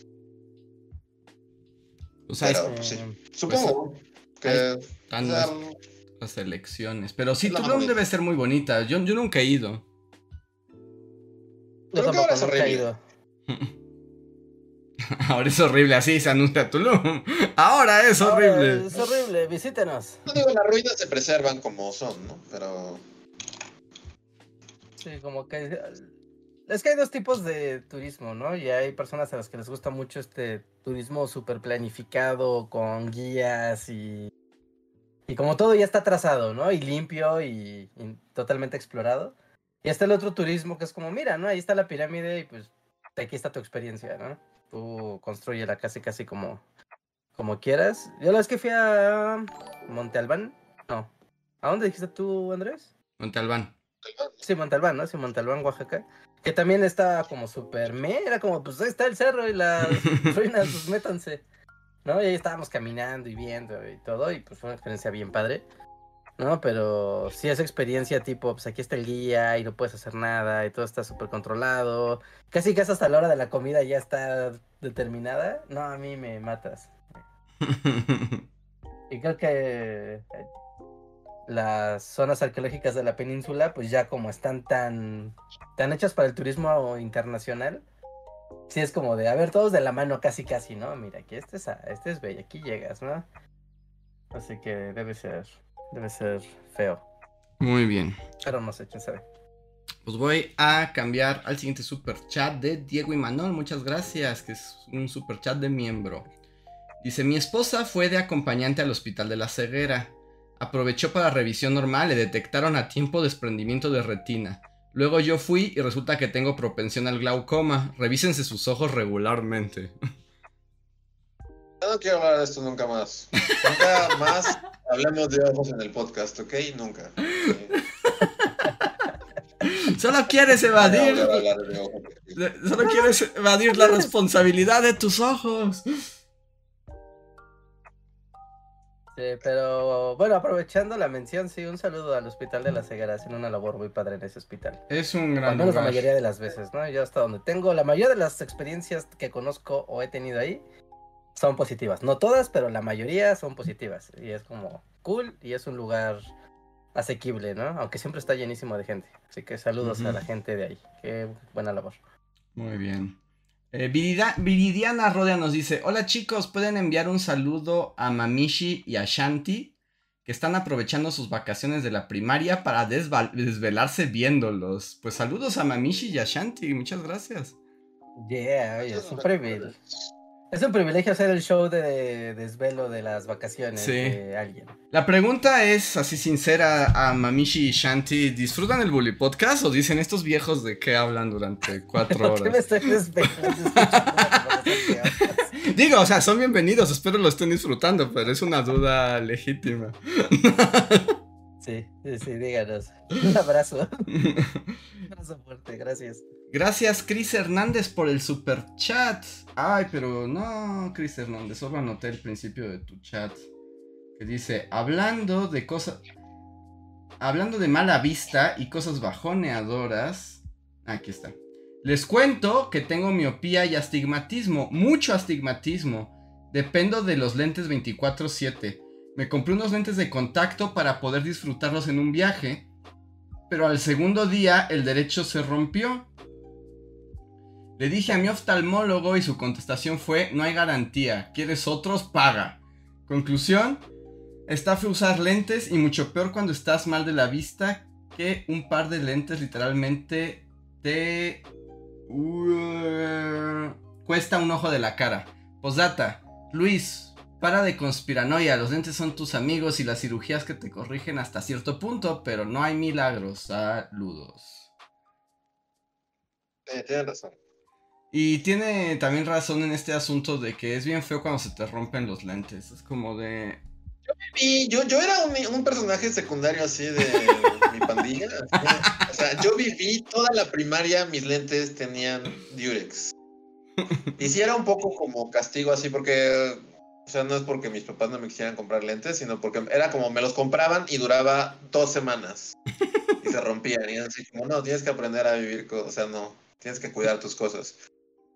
O sea, Pero es- pues, sí, supongo que. están o sea, las, las elecciones. Pero sí, Tulum debe ser muy bonita. Yo, yo nunca he ido. Yo Creo que ahora es tampoco, nunca he horrible. ido. Ahora es horrible, así se anuncia Tulum. Ahora es horrible. Es horrible, visítenos. no digo, las ruinas se preservan como son, ¿no? Pero. Sí, como que... Es que hay dos tipos de turismo, ¿no? Y hay personas a las que les gusta mucho este turismo súper planificado, con guías y... Y como todo ya está trazado, ¿no? Y limpio y, totalmente explorado. Y está el otro turismo que es como, mira, ¿no? Ahí está la pirámide y pues aquí está tu experiencia, ¿no? Tú construyela casi, casi como, como quieras. Yo la vez que fui a Monte Albán, no. ¿A dónde dijiste tú, Andrés? Monte Albán. Sí, Montalbán, ¿no? Sí, Montalbán, Oaxaca. Que también estaba como súper me, era como, pues ahí está el cerro y las ruinas, pues métanse. ¿No? Y ahí estábamos caminando y viendo y todo, y pues fue una experiencia bien padre. ¿No? Pero sí, esa experiencia tipo, pues aquí está el guía y no puedes hacer nada y todo está súper controlado. Casi casi hasta la hora de la comida ya está determinada. No, a mí me matas. Y creo que las zonas arqueológicas de la península, pues ya como están tan, tan hechas para el turismo internacional, sí es como de, a ver, todos de la mano casi casi, ¿no? Mira, aquí este es, este es bello, aquí llegas, ¿no? Así que debe ser, debe ser feo. Muy bien. Pero no sé, quién sabe. Pues voy a cambiar al siguiente super chat de Diego y Manuel. Muchas gracias, que es un super chat de miembro. Dice, mi esposa fue de acompañante al hospital de la ceguera. Aprovechó para revisión normal, le detectaron a tiempo desprendimiento de retina. Luego yo fui y resulta que tengo propensión al glaucoma. Revísense sus ojos regularmente. Yo no quiero hablar de esto nunca más. Nunca más hablemos de ojos en el podcast, ¿ok? Nunca. Solo quieres evadir... Solo quieres evadir la responsabilidad de tus ojos. Sí, pero bueno, aprovechando la mención, sí, un saludo al Hospital de la Ceguera, hacen una labor muy padre en ese hospital. Es un Al gran menos la mayoría de las veces, ¿no? Yo hasta donde tengo, la mayoría de las experiencias que conozco o he tenido ahí son positivas. No todas, pero la mayoría son positivas. Y es como cool y es un lugar asequible, ¿no? Aunque siempre está llenísimo de gente. Así que saludos a la gente de ahí. Qué buena labor. Muy bien. Eh, Virida- Viridiana Rodia nos dice: Hola chicos, pueden enviar un saludo a Mamishi y a Shanti, que están aprovechando sus vacaciones de la primaria para desvelarse viéndolos. Pues saludos a Mamishi y a Shanti, muchas gracias. Yeah, oye, es un privilegio. Es un privilegio hacer el show de desvelo de las vacaciones Sí. de alguien. La pregunta es, así sincera, a Mamishi y Shanti: ¿disfrutan el Bully Podcast o dicen estos viejos de qué hablan durante cuatro ¿Por qué me horas? estoy? Digo, o sea, son bienvenidos, espero lo estén disfrutando, pero es una duda legítima. Sí, sí, sí, díganos. Un abrazo. Un abrazo fuerte, gracias. Gracias, Chris Hernández, por el super chat. Ay, pero no, Chris Hernández, solo anoté el principio de tu chat. Que dice, hablando de cosas... Hablando de mala vista y cosas bajoneadoras... Aquí está. Les cuento que tengo miopía y astigmatismo, mucho astigmatismo. Dependo de los lentes 24/7. Me compré unos lentes de contacto para poder disfrutarlos en un viaje, pero al segundo día el derecho se rompió. Le dije a mi oftalmólogo y su contestación fue, no hay garantía, ¿quieres otros? Paga. Conclusión, está feo usar lentes y mucho peor cuando estás mal de la vista que un par de lentes literalmente te Uh, cuesta un ojo de la cara. Postdata. Luis, para de conspiranoia. Los lentes son tus amigos y las cirugías que te corrigen hasta cierto punto, pero no hay milagros. Saludos. Eh, tienes razón. Y tiene también razón en este asunto de que es bien feo cuando se te rompen los lentes. Es como de. Yo, yo era un, un personaje secundario así de mi pandilla. así. O sea, yo viví toda la primaria, mis lentes tenían Durex. Y sí era un poco como castigo así, porque, o sea, no es porque mis papás no me quisieran comprar lentes, sino porque era como me los compraban y duraba dos semanas. Y se rompían. Y así como, no, tienes que aprender a vivir, con, o sea, no, tienes que cuidar tus cosas.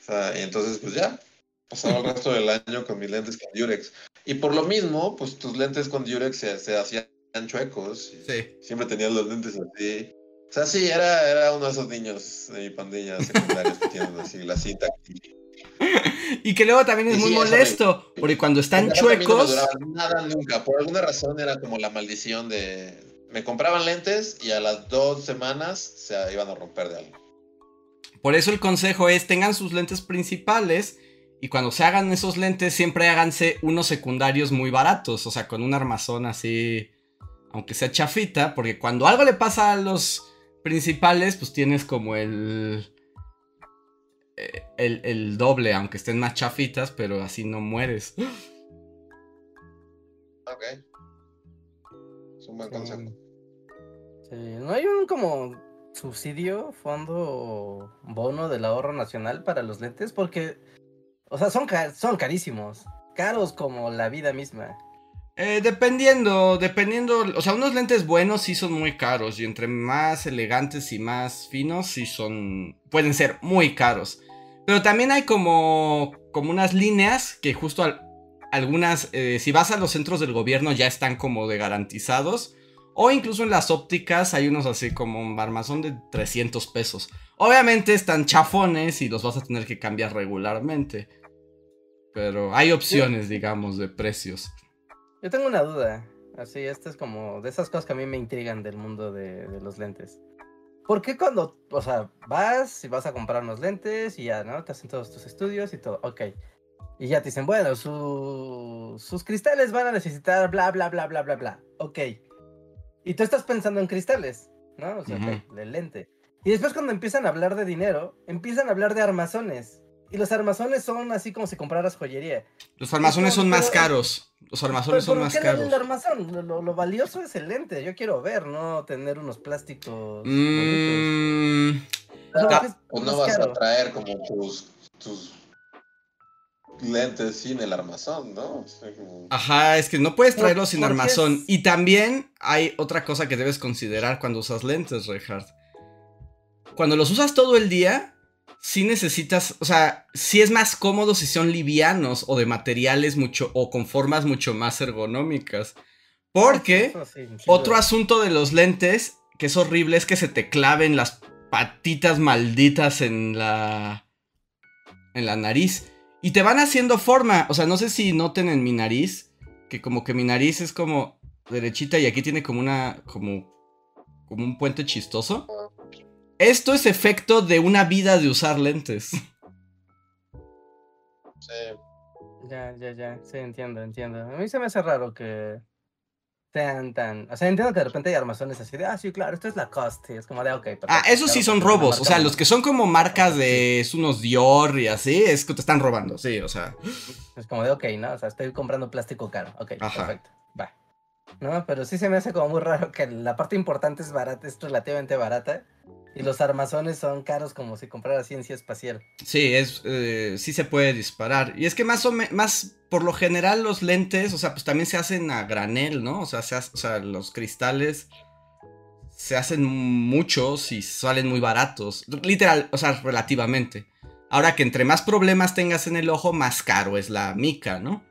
O sea, y entonces, pues ya, pasaba el resto del año con mis lentes con Durex. Y por lo mismo, pues tus lentes con Durex se, se hacían chuecos. Sí. Siempre tenías los lentes así. O sea, sí, era, era uno de esos niños de mi pandilla secundarios que tienen así la cinta aquí. Y que luego también es muy molesto, porque cuando están no chuecos. duraba nada nunca. Por alguna razón era como la maldición de. Me compraban lentes y a las dos semanas se iban a romper de algo. Por eso el consejo es tengan sus lentes principales y cuando se hagan esos lentes siempre háganse unos secundarios muy baratos, o sea, con un armazón así, aunque sea chafita, porque cuando algo le pasa a los principales, pues tienes como el... El, el doble, aunque estén más chafitas, pero así no mueres. Ok. Es un buen Sí. consejo. Sí, ¿No hay un como subsidio, fondo, bono del ahorro nacional para los lentes? Porque, o sea, son, son carísimos. Caros como la vida misma. Eh, dependiendo, dependiendo, o sea, unos lentes buenos sí son muy caros y entre más elegantes y más finos sí son, pueden ser muy caros. Pero también hay como, como unas líneas que justo al- algunas, eh, si vas a los centros del gobierno ya están como de garantizados. O incluso en las ópticas hay unos así como un armazón de 300 pesos. Obviamente están chafones y los vas a tener que cambiar regularmente. Pero hay opciones, digamos, de precios. Yo tengo una duda. Así, esta es como de esas cosas que a mí me intrigan del mundo de, de los lentes. ¿Por qué cuando, o sea, vas y vas a comprar unos lentes y ya, ¿no? Te hacen todos tus estudios y todo, ok. Y ya te dicen, bueno, su- sus cristales van a necesitar bla, bla, bla, bla, bla, bla. Ok. Y tú estás pensando en cristales, ¿no? O sea, el lente. Y después cuando empiezan a hablar de dinero, empiezan a hablar de armazones. Y los armazones son así como si compraras joyería. Los armazones son más Pero- caros. Los armazones Pero son ¿por más no caros. el armazón? Lo, valioso es el lente. Yo quiero ver, no tener unos plásticos. Mm, O sea, ta- ¿por qué es Pues no más vas a traer como tus, tus lentes sin el armazón, ¿no? O sea, como- ajá, es que no puedes ¿Por- traerlos sin armazón. es- Y también hay otra cosa que debes considerar cuando usas lentes, Reinhardt. Cuando los usas todo el día, sí necesitas, o sea, sí es más cómodo si son livianos o de materiales mucho, o con formas mucho más ergonómicas. Porque... Sí, Otro asunto de los lentes que es horrible es que se te claven las patitas malditas en la en la nariz y te van haciendo forma, o sea, no sé si noten en mi nariz que como que mi nariz es como derechita y aquí tiene como una como como un puente chistoso. Esto es efecto de una vida de usar lentes. Sí. Ya, ya, ya. Sí, entiendo, entiendo. A mí se me hace raro que sean tan. O sea, entiendo que de repente hay armazones así de, ah, sí, claro, esto es la cost. Y es como de, ok. Ah, perfecto, esos sí son robos, o sea, los que son como marcas de es unos Dior y así, es que te están robando, sí, o sea. Es como de, ok, ¿no? O sea, estoy comprando plástico caro. Ok, Ajá. perfecto. Va. No, pero sí se me hace como muy raro que la parte importante es barata, es relativamente barata. Y los armazones son caros como si comprara ciencia espacial. Sí, es, eh, sí se puede disparar. Y es que más o más, por lo general los lentes, o sea, pues también se hacen a granel, ¿no? O sea, se hace- o sea, los cristales se hacen muchos y salen muy baratos. Literal, o sea, relativamente. Ahora que entre más problemas tengas en el ojo, más caro es la mica, ¿no?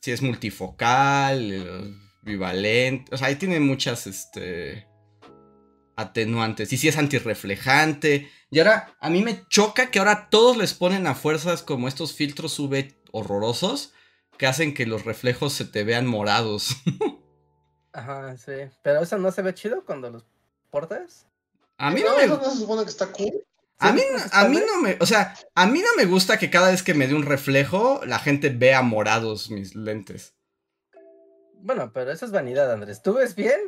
Si es multifocal, eh, bivalente, o sea, ahí tiene muchas, este, atenuantes. Y si es antirreflejante. Y ahora, a mí me choca que ahora todos les ponen a fuerzas como estos filtros UV horrorosos que hacen que los reflejos se te vean morados. Ajá, sí. Pero eso no se ve chido cuando los portas. A mí no, no me... eso no se supone que está cool. A mí, a mí no me, o sea, a mí no me gusta que cada vez que me dé un reflejo la gente vea morados mis lentes. Bueno, pero eso es vanidad, Andrés. ¿Tú ves bien?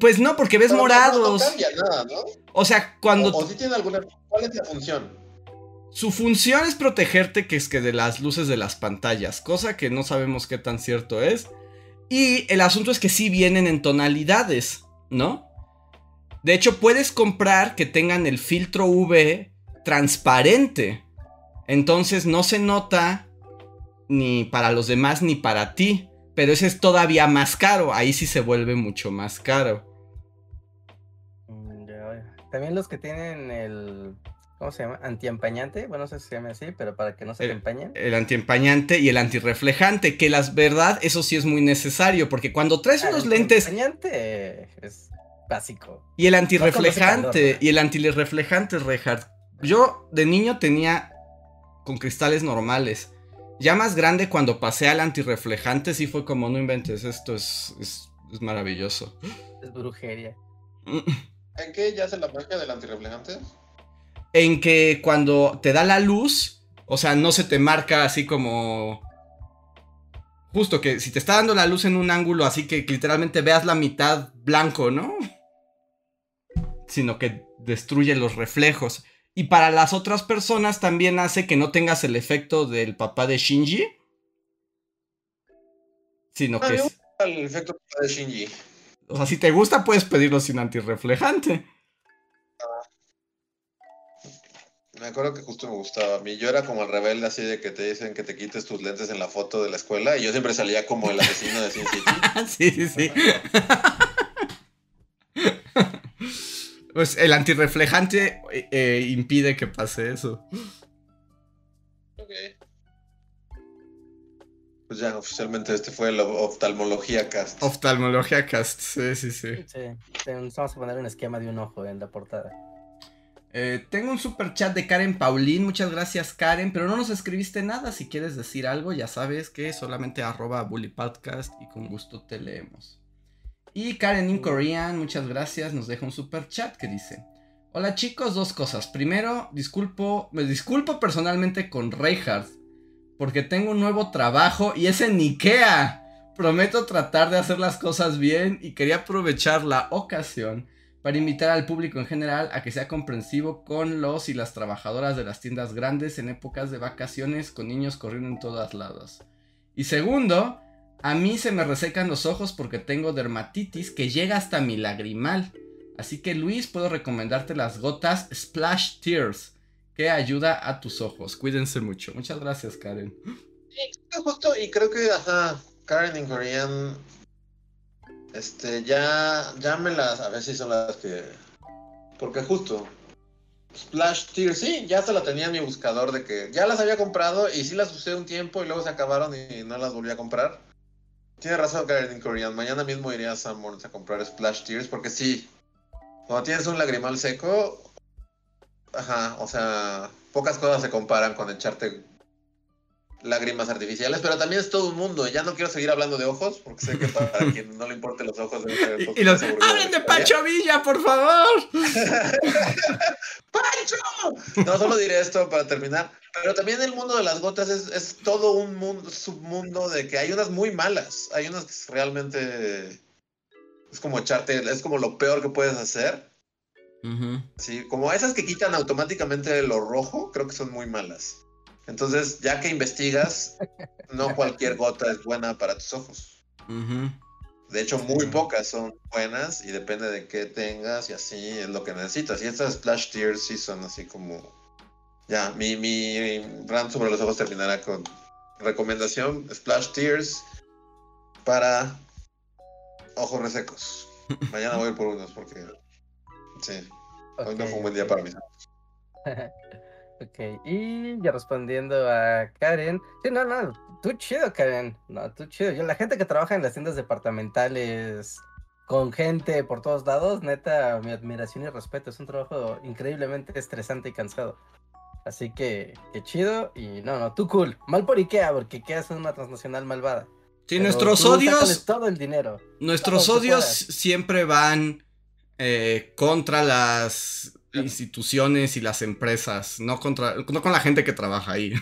Pues no, porque ves morados. No, cambia nada, ¿no? O sea, cuando. O, si tiene alguna. ¿Cuál es la función? Su función es protegerte que es que de las luces de las pantallas, cosa que no sabemos qué tan cierto es. Y el asunto es que sí vienen en tonalidades, ¿no? De hecho, puedes comprar que tengan el filtro UV transparente. Entonces no se nota ni para los demás ni para ti. Pero ese es todavía más caro. Ahí sí se vuelve mucho más caro. Mm, También los que tienen el. ¿Cómo se llama? Antiempañante. Bueno, no sé si se llama así, pero para que no se el, empañen. El antiempañante y el antirreflejante. Que la verdad, eso sí es muy necesario. Porque cuando traes Ah, unos el lentes. antiempañante es básico. Y el antirreflejante. ¿no? y el antirreflejante, Reinhardt. Yo de niño tenía con cristales normales. Ya más grande, cuando pasé al antirreflejante, sí fue como, no inventes, esto es, es, es maravilloso. Es brujería. ¿En qué ya hace la magia del antirreflejante? En que cuando te da la luz, o sea, no se te marca así como... Justo que si te está dando la luz en un ángulo así que literalmente veas la mitad blanco, ¿no? Sino que destruye los reflejos. Y para las otras personas también hace que no tengas el efecto del papá de Shinji. Sino Ah, que... es- gusta el efecto de Shinji. O sea, si te gusta puedes pedirlo sin antirreflejante. Me acuerdo que justo me gustaba a mí. Yo era como el rebelde así de que te dicen que te quites tus lentes en la foto de la escuela y yo siempre salía como el asesino de Sin City. sí, sí, sí. pues el antirreflejante eh, eh, impide que pase eso. Ok. Pues ya, oficialmente este fue el oftalmología cast. Oftalmología cast, sí, sí, sí. Sí, vamos a poner un esquema de un ojo en la portada. Eh, tengo un super chat de Karen Paulín, muchas gracias Karen, pero no nos escribiste nada, si quieres decir algo ya sabes que solamente arroba bully podcast y con gusto te leemos. Y Karen in Korean, muchas gracias, nos deja un super chat que dice, hola chicos, dos cosas, primero, disculpo, me disculpo personalmente con Reinhardt, porque tengo un nuevo trabajo y es en Ikea, prometo tratar de hacer las cosas bien y quería aprovechar la ocasión para invitar al público en general a que sea comprensivo con los y las trabajadoras de las tiendas grandes en épocas de vacaciones con niños corriendo en todas lados. Y segundo, a mí se me resecan los ojos porque tengo dermatitis que llega hasta mi lagrimal. Así que Luis, puedo recomendarte las gotas Splash Tears, que ayuda a tus ojos. Cuídense mucho. Muchas gracias, Karen. Sí, justo, y creo que, ajá, Karen in Korean, este, ya, ya me las, a ver si son las que, porque justo, Splash Tears, sí, ya se la tenía en mi buscador de que ya las había comprado y sí las usé un tiempo y luego se acabaron y no las volví a comprar. Tiene razón in Korean, mañana mismo iría a Sanborns a comprar Splash Tears porque sí, cuando tienes un lagrimal seco, ajá, o sea, pocas cosas se comparan con echarte lágrimas artificiales, pero también es todo un mundo. Ya no quiero seguir hablando de ojos, porque sé que para quien no le importe los ojos el Y, los... de ¡Hablen de. Pancho Villa, por favor! ¡Pancho! No, solo diré esto para terminar. Pero también el mundo de las gotas es, es todo un mundo, submundo de que hay unas muy malas. Hay unas que realmente es como echarte, es como lo peor que puedes hacer. Sí, como esas que quitan automáticamente lo rojo, creo que son muy malas. Entonces, ya que investigas, no cualquier gota es buena para tus ojos. De hecho, muy pocas son buenas y depende de qué tengas y así es lo que necesitas. Y estas Splash Tears sí son así como... Ya, mi, mi rant sobre los ojos terminará con recomendación Splash Tears para ojos resecos. Mañana voy a ir por unos porque... Sí, hoy no fue un buen día para mí. Ok, y ya respondiendo a Karen. Sí, no, no, tú chido, Karen. No, tú chido. Yo, la gente que trabaja en las tiendas departamentales con gente por todos lados, neta, mi admiración y respeto. Es un trabajo increíblemente estresante y cansado. Así que, qué chido. Y no, no, tú cool. Mal por Ikea, porque Ikea es una transnacional malvada. Sí, Pero nuestros odios... todo el dinero. Nuestros odios siempre van eh, contra las instituciones y las empresas, no contra, no con la gente que trabaja ahí.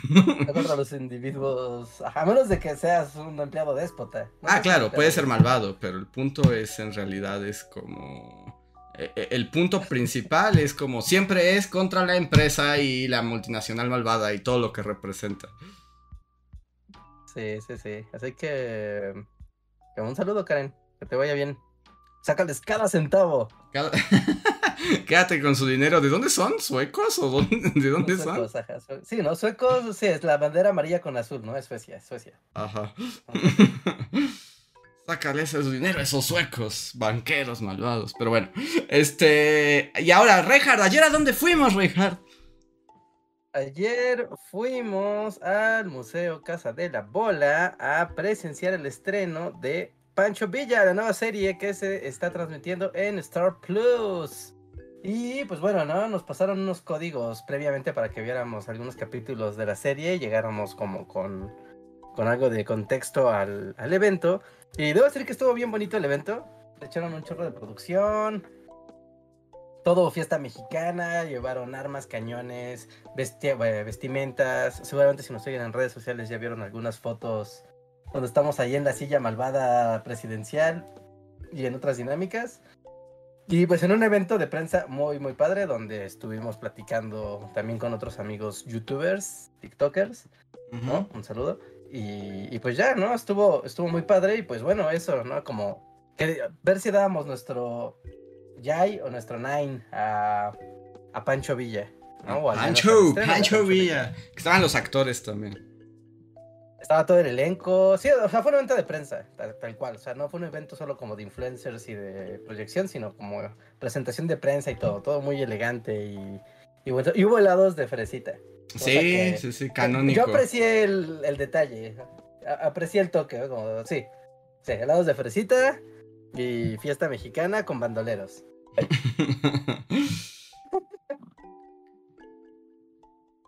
No contra los individuos, a menos de que seas un empleado déspota. ah, claro, puede ser malvado, pero el punto es en realidad es como e, e, el punto principal es como siempre es contra la empresa y la multinacional malvada y todo lo que representa. Sí, sí, sí. Así que, un saludo, Karen. Que te vaya bien. Sácales cada centavo. Quédate con su dinero. ¿De dónde son? ¿Suecos? ¿O de dónde son? Sí, ¿no? Suecos, sí, es la bandera amarilla con azul, ¿no? Es Suecia, Suecia. Ajá. Sácales su dinero a esos suecos, banqueros malvados. Pero bueno, este. Y ahora, Reinhard, ¿ayer a dónde fuimos, Reinhard? Ayer fuimos al Museo Casa de la Bola a presenciar el estreno de Pancho Villa, la nueva serie que se está transmitiendo en Star Plus. Y pues bueno, ¿no? Nos pasaron unos códigos previamente para que viéramos algunos capítulos de la serie y llegáramos como con, con algo de contexto al, al evento. Y debo decir que estuvo bien bonito el evento. Le echaron un chorro de producción. Todo fiesta mexicana, llevaron armas, cañones, eh, vestimentas. Seguramente si nos siguen en redes sociales ya vieron algunas fotos cuando estamos ahí en la silla malvada presidencial y en otras dinámicas. Y pues en un evento de prensa muy, muy padre, donde estuvimos platicando también con otros amigos youtubers, tiktokers, ¿no? Un saludo. Y, pues ya, ¿no? Estuvo, estuvo muy padre y pues bueno, eso, ¿no? Como que ver si dábamos nuestro Jai o nuestro Nine a, a Pancho Villa, ¿no? Pancho, Pancho Villa. Estaban los actores también. Estaba todo el elenco. Sí, o sea, fue una venta de prensa, tal, cual. O sea, no fue un evento solo como de influencers y de proyección, sino como presentación de prensa y todo. Todo muy elegante y, y bueno. Y hubo helados de fresita. Sí, sí, sí, canónico. Yo aprecié el, el detalle. Aprecié el toque, como, sí. Sí, helados de fresita y fiesta mexicana con bandoleros.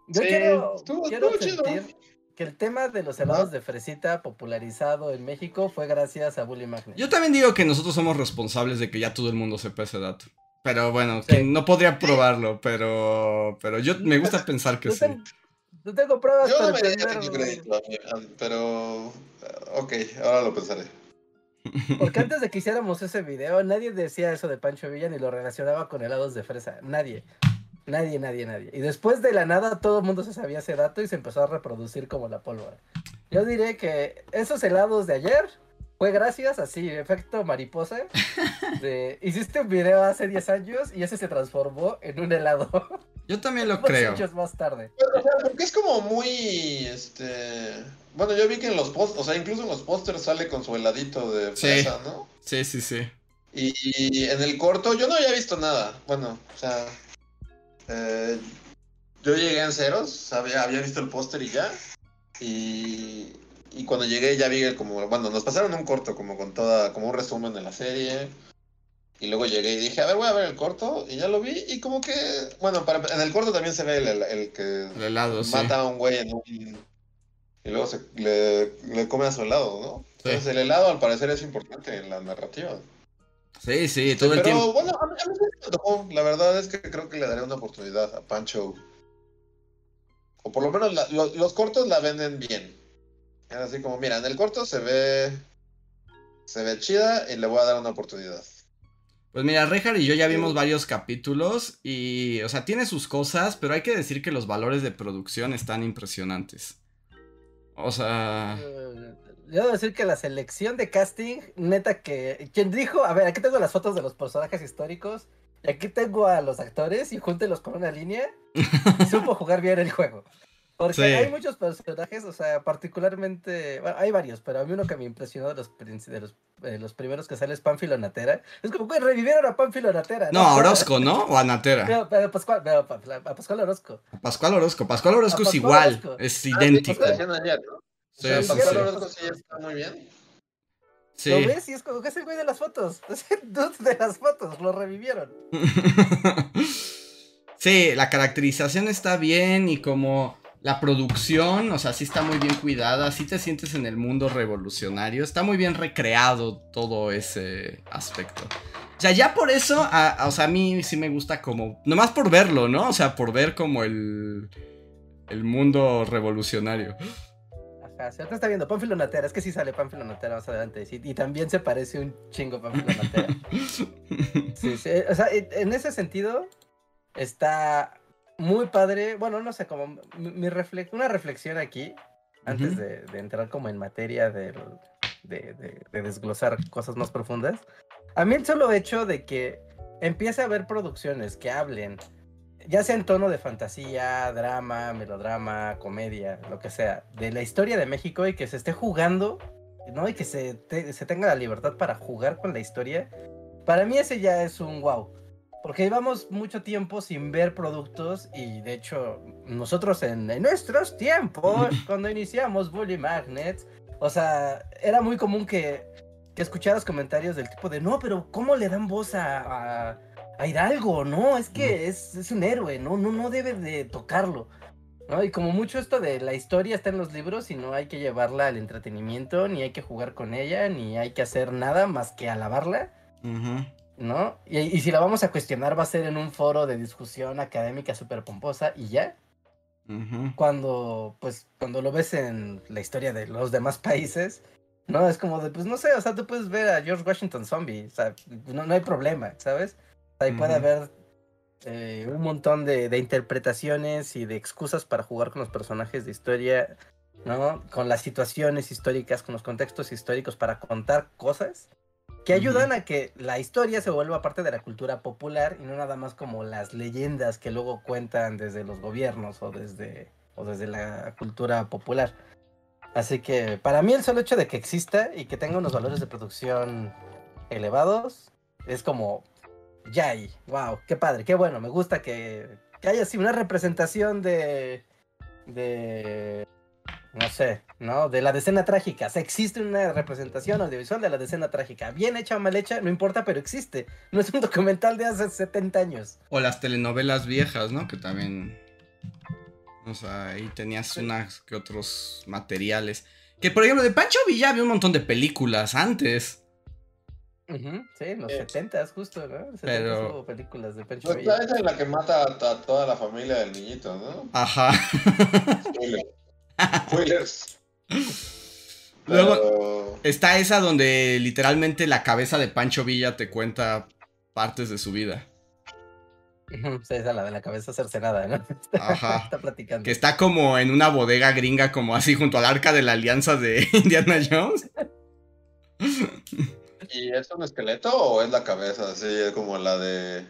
Yo quiero, quiero sentir, que el tema de los helados de fresita popularizado en México fue gracias a Bully Magnet. Yo también digo que nosotros somos responsables de que ya todo el mundo sepa ese dato. Pero bueno, no podría probarlo, pero pero yo me gusta pensar que sí. no tengo pruebas yo me crédito, pero ok, ahora lo pensaré. Porque antes de que hiciéramos ese video, nadie decía eso de Pancho Villa ni lo relacionaba con helados de fresa. Nadie. Nadie, nadie, nadie. Y después de la nada todo el mundo se sabía ese dato y se empezó a reproducir como la pólvora. Yo diré que esos helados de ayer fue gracias, así, efecto mariposa. De, hiciste un video hace 10 años y ese se transformó en un helado. Yo también lo creo. Muchos más tarde. porque es como muy, este... Bueno, yo vi que en los post, o sea, incluso en los pósters sale con su heladito de fresa, ¿no? Sí, sí, sí. y, en el corto yo no había visto nada. Bueno, o sea, eh, yo llegué en ceros, había, había visto el póster y ya. Y, y, cuando llegué ya vi como, bueno, nos pasaron un corto como con toda, como un resumen de la serie. Y luego llegué y dije, a ver, voy a ver el corto. Y ya lo vi. Y como que, bueno, para, en el corto también se ve el, el, que mata a un güey en un... Y luego se, le, le come a su helado, ¿no? Entonces el helado al parecer es importante en la narrativa. Sí, sí, todo el tiempo. Pero bueno, a mí, me tocó. La verdad es que creo que le daré una oportunidad a Pancho. O por lo menos los cortos la venden bien. Es así como, mira, en el corto se ve. Se ve chida y le voy a dar una oportunidad. Pues mira, Rejar y yo ya vimos varios capítulos y, o sea, tiene sus cosas, pero hay que decir que los valores de producción están impresionantes. O sea... Yo debo decir que la selección de casting, neta que. Quien dijo, a ver, aquí tengo las fotos de los personajes históricos. Y aquí tengo a los actores y júntelos con una línea. Y supo jugar bien el juego. Porque hay muchos personajes, o sea, particularmente. Bueno, hay varios, pero a mí uno que me impresionó de los, de los, eh, los primeros que sale es Pánfilo Natera. Es como, que revivieron a Pánfilo Natera. No, a Orozco, ¿no? O a Natera. Pero, pero Pascual, pero, a Pascual Orozco. A Pascual Orozco. Pascual Orozco es igual. Es ah, idéntico. Sí, sí, sí. está muy bien. Sí. ¿Lo ves? Y es como que es el güey de las fotos. Es el dude de las fotos. Lo revivieron. sí, la caracterización está bien y como la producción, o sea, sí está muy bien cuidada. Sí te sientes en el mundo revolucionario. Está muy bien recreado todo ese aspecto. O sea, ya por eso, a, o sea, a mí sí me gusta como, nomás por verlo, ¿no? O sea, por ver como el, el mundo revolucionario. Ajá, se está viendo Pánfilo Natera, es que sí sale Pánfilo Natera más adelante, y también se parece un chingo Pánfilo Natera. sí, sí, o sea, en ese sentido está muy padre, bueno, no sé, como mi, una reflexión aquí, antes de, entrar como en materia de, de, desglosar cosas más profundas. A mí el solo hecho de que empiece a haber producciones que hablen, ya sea en tono de fantasía, drama, melodrama, comedia, lo que sea, de la historia de México y que se esté jugando, ¿no? Y que se, se tenga la libertad para jugar con la historia, para mí ese ya es un wow. Porque llevamos mucho tiempo sin ver productos y de hecho nosotros en, nuestros tiempos, cuando iniciamos Bully Magnets, o sea, era muy común que, que escucharas comentarios del tipo de, no, pero ¿cómo le dan voz a, a, Hidalgo? No, es que es, es, un héroe, ¿no? No, no debe de tocarlo. ¿no? Y como mucho esto de la historia está en los libros y no hay que llevarla al entretenimiento, ni hay que jugar con ella, ni hay que hacer nada más que alabarla. ¿No? Y, si la vamos a cuestionar va a ser en un foro de discusión académica súper pomposa y ya. Cuando, pues, cuando lo ves en la historia de los demás países, ¿no? Es como de, pues, no sé, o sea, tú puedes ver a George Washington zombie, o sea, no, no hay problema, ¿sabes? Ahí puede haber eh, un montón de, de, interpretaciones y de excusas para jugar con los personajes de historia, ¿no? Con las situaciones históricas, con los contextos históricos para contar cosas que ayudan a que la historia se vuelva parte de la cultura popular y no nada más como las leyendas que luego cuentan desde los gobiernos o desde, o desde la cultura popular. Así que para mí el solo hecho de que exista y que tenga unos valores de producción elevados es como, yay, wow, qué padre, qué bueno, me gusta que, que haya así una representación de, de no sé, ¿no? De la decena trágica. O sea, existe una representación audiovisual de la decena trágica. Bien hecha o mal hecha, no importa, pero existe. No es un documental de hace 70 años. O las telenovelas viejas, ¿no? Que también. O sea, ahí tenías unas que otros materiales. Que por ejemplo, de Pancho Villa había un montón de películas antes. sí, en los 70 justo, ¿no? Pero... hubo películas de Pancho pues, Villa. Esa es la que mata a, toda la familia del niñito, ¿no? Ajá. Spoilers. Luego está esa donde literalmente la cabeza de Pancho Villa te cuenta partes de su vida. Sí, esa la de la cabeza cercenada, ¿no? Ajá. está platicando. Que está como en una bodega gringa, como así junto al arca de la alianza de Indiana Jones. ¿Y es un esqueleto o es la cabeza? Así como la de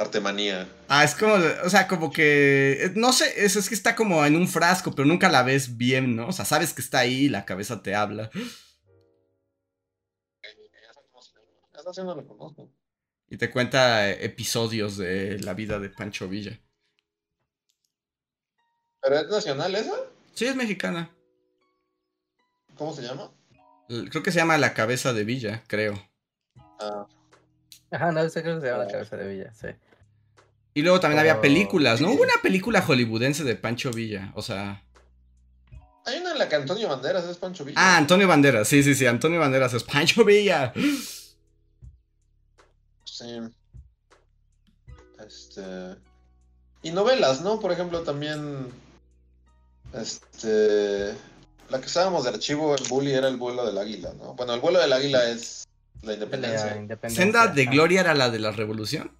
Artemanía. Ah, es como, o sea, como que, eh, no sé, es, es que está como en un frasco, pero nunca la ves bien, ¿no? O sea, sabes que está ahí, la cabeza te habla. Y te cuenta episodios de la vida de Pancho Villa. ¿Pero es nacional esa? Sí, es mexicana. ¿Cómo se llama? Creo que se llama La Cabeza de Villa, creo. Ah. Ajá, no, sé creo que se llama La Cabeza de Villa, sí. Y luego también había películas, ¿no? Hubo una película hollywoodense de Pancho Villa, o sea. Hay una en la que Antonio Banderas es Pancho Villa. Ah, Antonio Banderas, sí, sí, sí, Antonio Banderas es Pancho Villa. Sí. Este. Y novelas, ¿no? Por ejemplo, también. Este. La que estábamos de archivo, el bully era el vuelo del águila, ¿no? Bueno, el vuelo del águila es la independencia. ¿Senda de Gloria era la de la revolución?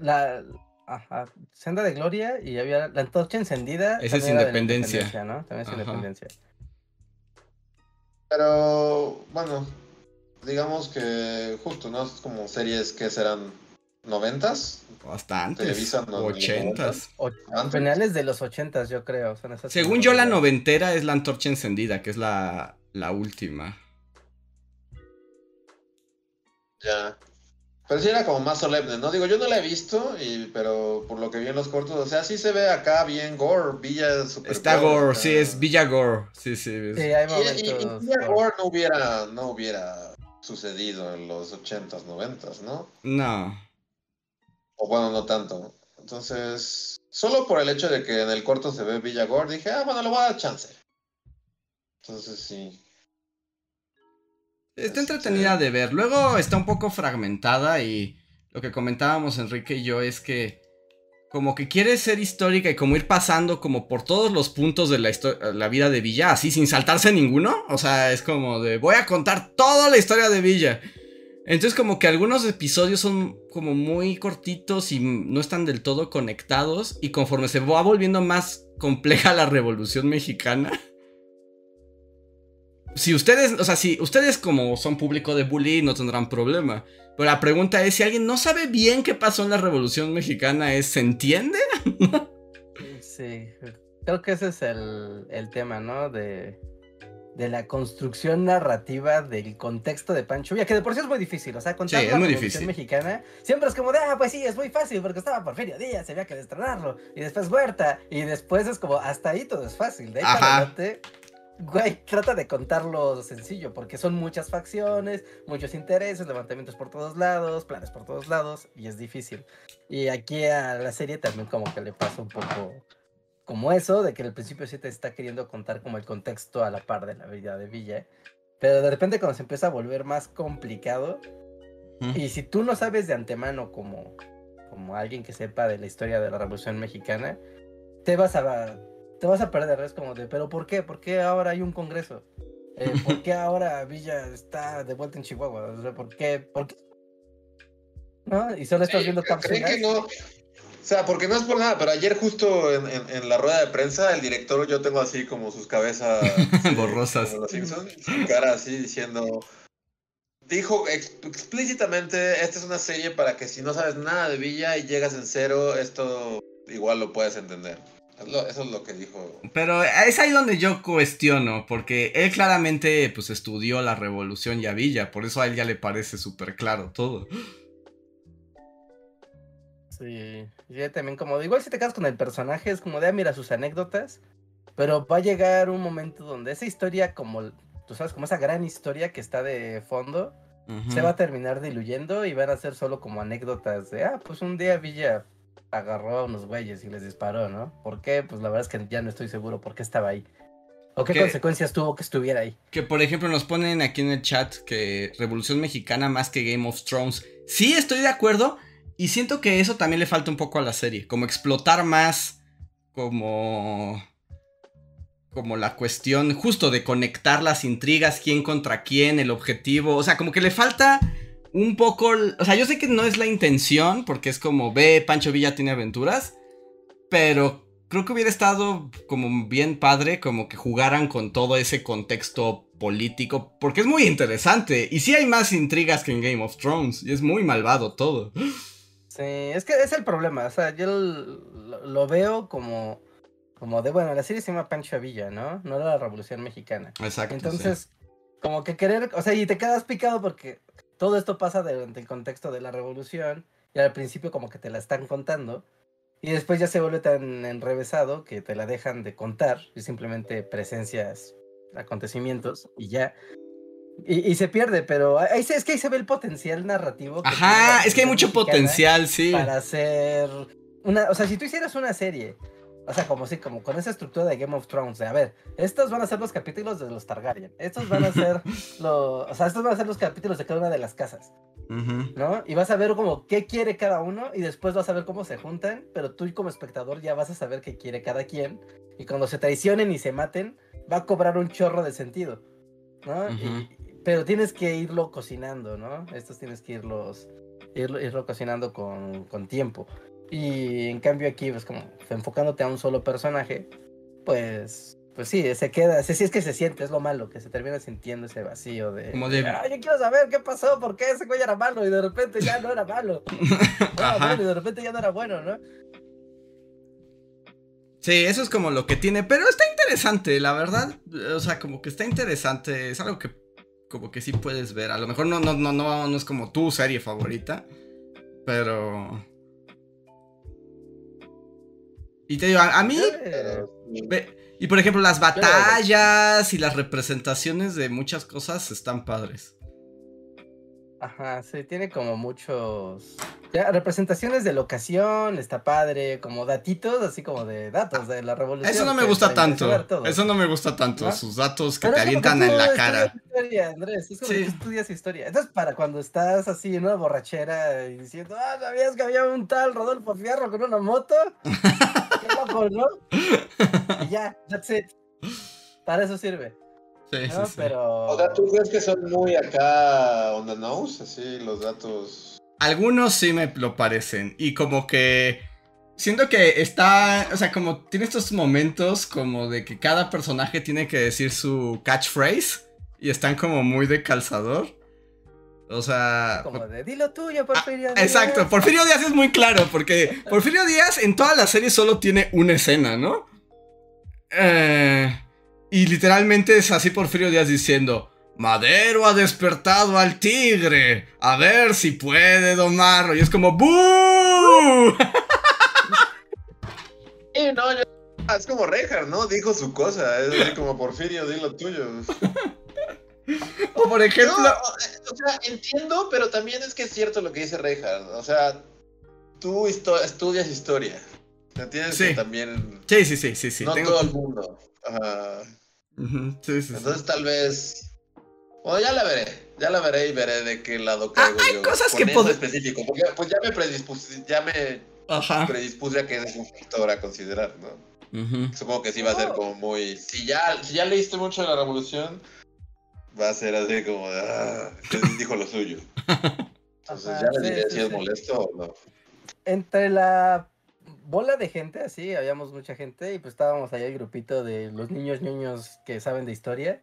la, Ajá. Senda de Gloria y había la antorcha encendida. Esa es independencia. ¿no? También es independencia. Pero, bueno, digamos que justo, ¿no? Es como series que serán noventas. Bastante. Ochentas. Finales de los ochentas, yo creo. Según yo, la noventera es la antorcha encendida, que es la, la última. Ya. Pero sí era como más solemne, ¿no? Digo, yo no la he visto, y, pero por lo que vi en los cortos, o sea, sí se ve acá bien gore, Villa super Está gore, sí, es Villa Gore, sí, sí. Sí, hay momentos. Y, Villa gore no hubiera, no hubiera sucedido en los ochentas, noventas, ¿no? No. O bueno, no tanto. Entonces, solo por el hecho de que en el corto se ve Villa Gore, dije, ah, bueno, le voy a dar chance. Entonces sí. Está entretenida de ver. Luego está un poco fragmentada y lo que comentábamos Enrique y yo es que como que quiere ser histórica y como ir pasando como por todos los puntos de la, la vida de Villa, así sin saltarse ninguno. O sea, es como de voy a contar toda la historia de Villa. Entonces como que algunos episodios son como muy cortitos y no están del todo conectados y conforme se va volviendo más compleja la revolución mexicana. Si ustedes, o sea, si ustedes como son público de bully no tendrán problema. Pero la pregunta es, si alguien no sabe bien qué pasó en la revolución mexicana, es, ¿se entiende? sí, creo que ese es el, el tema, ¿no? De, de la construcción narrativa del contexto de Pancho Villa, que de por sí es muy difícil, o sea, contar la Revolución Mexicana siempre es como de, ah, pues sí, es muy fácil, porque estaba Porfirio Díaz, había que destronarlo, y después Huerta, y después es como, hasta ahí todo es fácil, de ahí para adelante, güey, trata de contarlo sencillo, porque son muchas facciones, muchos intereses, levantamientos por todos lados, planes por todos lados, y es difícil. Y aquí a la serie también como que le pasa un poco como eso, de que al principio sí te está queriendo contar como el contexto a la par de la vida de Villa, pero de repente cuando se empieza a volver más complicado, y si tú no sabes de antemano como, como alguien que sepa de la historia de la Revolución Mexicana, te vas a, te vas a perder, es como de, pero ¿por qué? ¿Por qué ahora hay un congreso? Eh, ¿Por qué ahora Villa está de vuelta en Chihuahua? ¿por qué? ¿Por qué? ¿No? Y solo estás viendo cápsulas. Que no, o sea, porque no es por nada, pero ayer justo en, la rueda de prensa, el director, yo tengo así como sus cabezas borrosas. Como los Simpsons, su cara así diciendo. Dijo explícitamente: Esta es una serie para que si no sabes nada de Villa y llegas en cero, esto igual lo puedes entender. Eso es lo que dijo. Pero es ahí donde yo cuestiono, porque él claramente pues estudió la revolución y a Villa, por eso a él ya le parece súper claro todo. Sí, yo también como, igual si te quedas con el personaje es como de, ah, mira sus anécdotas, pero va a llegar un momento donde esa historia como, tú sabes, como esa gran historia que está de fondo, se va a terminar diluyendo y van a ser solo como anécdotas de, ah, pues un día Villa agarró a unos güeyes y les disparó, ¿no? ¿Por qué? Pues la verdad es que ya no estoy seguro por qué estaba ahí. ¿O qué consecuencias tuvo que estuviera ahí? Que por ejemplo nos ponen aquí en el chat que Revolución Mexicana más que Game of Thrones. Sí, estoy de acuerdo, y siento que eso también le falta un poco a la serie, como explotar más como como la cuestión justo de conectar las intrigas, quién contra quién, el objetivo, o sea, como que le falta un poco, o sea, yo sé que no es la intención, porque es como, ve, Pancho Villa tiene aventuras, pero creo que hubiera estado como bien padre, como que jugaran con todo ese contexto político, porque es muy interesante, y sí hay más intrigas que en Game of Thrones, y es muy malvado todo. Sí, es que es el problema, o sea, yo lo, veo como, como de, bueno, la serie se llama Pancho Villa, ¿no? No era la Revolución Mexicana. Exacto. Entonces, como que querer, o sea, y te quedas picado porque todo esto pasa durante el contexto de la Revolución y al principio como que te la están contando y después ya se vuelve tan enrevesado que te la dejan de contar y simplemente presencias acontecimientos y ya. Y, se pierde, pero ahí es que ahí se ve el potencial narrativo. Ajá, es que hay mucho potencial, sí. Para hacer una, o sea, si tú hicieras una serie, o sea, como si, como con esa estructura de Game of Thrones, de a ver, estos van a ser los capítulos de los Targaryen, estos van a ser los, o sea, estos van a ser los capítulos de cada una de las casas, ¿no? Y vas a ver como qué quiere cada uno y después vas a ver cómo se juntan, pero tú como espectador ya vas a saber qué quiere cada quien y cuando se traicionen y se maten, va a cobrar un chorro de sentido. ¿no? y, pero tienes que irlo cocinando, ¿no? Estos tienes que irlos, irlo, cocinando con, con, tiempo. Y en cambio aquí, pues como enfocándote a un solo personaje, pues, pues sí, se queda, sí, es que se siente, es lo malo, que se termina sintiendo ese vacío de, como de... Ay, yo quiero saber qué pasó, por qué ese güey era malo y de repente ya no era malo. y de repente ya no era bueno, ¿no? Sí, eso es como lo que tiene, pero está interesante, la verdad. O sea, como que está interesante, es algo que como que sí puedes ver. A lo mejor no, no, no, no, no es como tu serie favorita. Pero. Y te digo, a, mí. y por ejemplo, las batallas y las representaciones de muchas cosas están padres. Ajá, sí, tiene como muchos. Ya, representaciones de locación, está padre, como datitos, así como de datos de la revolución. Eso no me gusta tanto. Eso no me gusta tanto, sus datos que te avientan en la cara. historia, Andrés. Es como que estudias historia. Entonces, para cuando estás así en una borrachera y diciendo, ah, ¿sabías que había un tal Rodolfo Fierro con una moto? Qué loco, ¿no? Y ya, that's it. Para eso sirve. Sí, sí, sí. Pero... O sea, ¿tú crees que son muy acá on the nose? Así, los datos. Algunos sí me lo parecen. Y como que. Siento que está. O sea, como tiene estos momentos como de que cada personaje tiene que decir su catchphrase. Y están como muy de calzador. O sea. Como de dilo tuyo, Porfirio ah, Díaz. Exacto, Porfirio Díaz es muy claro. Porque Porfirio Díaz en toda la serie solo tiene una escena, ¿no? Eh. Y literalmente es así Porfirio Díaz diciendo, Madero ha despertado al tigre, a ver si puede domarlo. Y es como, ¡Bú! Y no, es como Reinhardt, ¿no? Dijo su cosa, es así como Porfirio, di lo tuyo. o por ejemplo... o sea, entiendo, pero también es que es cierto lo que dice Reinhardt. O sea, tú estudias historia. ¿Entiendes? Sí. también... Sí, sí, sí, sí, sí. No todo el mundo. Entonces tal vez. Bueno, ya la veré. Ya la veré y veré de qué lado ah, caigo hay cosas que puedo... específico. Porque pues ya me predispuse, ya me predispuse a que es un factor a considerar, ¿no? Supongo que sí va a ser como muy. Si ya, si ya leíste mucho de la revolución, va a ser así como de. Ah, dijo lo suyo. Entonces ya le diré si es molesto o no. Entre la bola de gente, así, habíamos mucha gente y pues estábamos allá el grupito de los niños niños que saben de historia,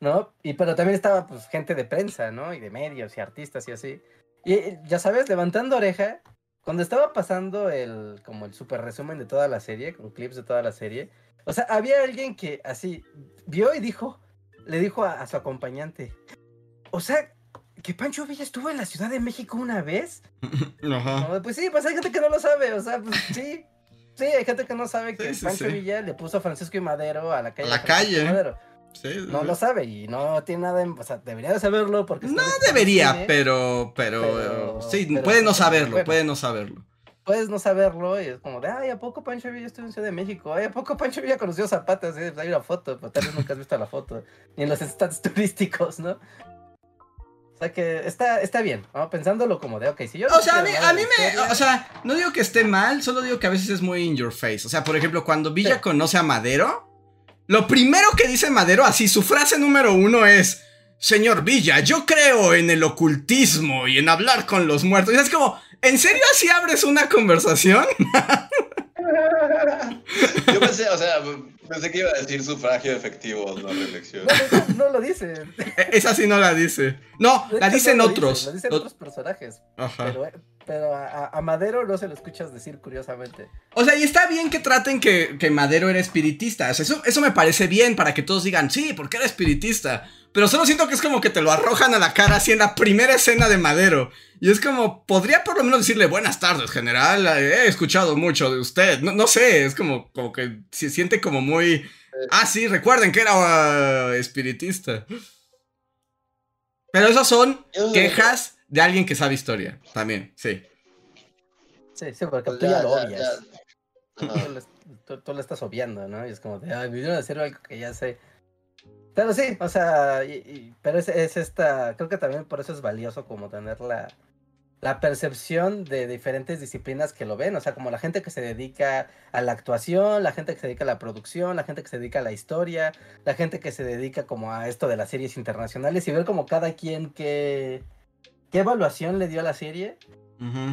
¿no? Y pero también estaba pues gente de prensa, ¿no? Y de medios y artistas y así. Y ya sabes, levantando oreja, cuando estaba pasando el como el super resumen de toda la serie, con clips de toda la serie, o sea, había alguien que así vio y dijo, le dijo a, su acompañante, o sea, que Pancho Villa estuvo en la Ciudad de México una vez. Ajá. pues sí, pues hay gente que no lo sabe, o sea, pues sí. Sí, hay gente que no sabe que Pancho Villa le puso a Francisco y Madero a la calle. A la calle. no lo sabe y no tiene nada, en, o sea, debería de saberlo porque... No debería, pero, pero, sí, puede no saberlo, puede no saberlo. Puedes no saberlo y es como de, ay, ¿a poco Pancho Villa estuvo en Ciudad de México? Ay, ¿a poco Pancho Villa conoció Zapata? Sí, pues hay una foto, pero tal vez nunca has visto la foto, ni en los stands turísticos, ¿no? sea que está, está bien, ¿no? Pensándolo como de, ok, si yo... O sea, a mí, a mí me... O sea, no digo que esté mal, solo digo que a veces es muy in your face. O sea, por ejemplo, cuando Villa conoce a Madero, lo primero que dice Madero, así, su frase número uno es... Señor Villa, yo creo en el ocultismo y en hablar con los muertos. Y es como, ¿en serio así abres una conversación? Yo pensé, o sea, pensé que iba a decir sufragio efectivo, no reelección. No, lo dice. Esa sí no la dice. No, la dicen otros. la dicen otros personajes. Ajá. Pero, a, Madero no se lo escuchas decir curiosamente. O sea, y está bien que traten que, que Madero era espiritista. eso, eso me parece bien para que todos digan, sí, porque era espiritista. Pero solo siento que es como que te lo arrojan a la cara así en la primera escena de Madero. Y es como, podría por lo menos decirle buenas tardes, general. He escuchado mucho de usted. No, no sé, es como, como que se siente como muy. Ah, sí, recuerden que era uh, espiritista. Pero esas son quejas de alguien que sabe historia. También, sí. Sí, sí, porque tú ya, lo obvias. Tú, lo estás obviando, ¿no? Y es como, de, ay, me a decir algo que ya sé. Pero sí, o sea, pero es, esta, creo que también por eso es valioso como tener la, la percepción de diferentes disciplinas que lo ven, o sea, como la gente que se dedica a la actuación, la gente que se dedica a la producción, la gente que se dedica a la historia, la gente que se dedica como a esto de las series internacionales y ver como cada quien qué, qué evaluación le dio a la serie.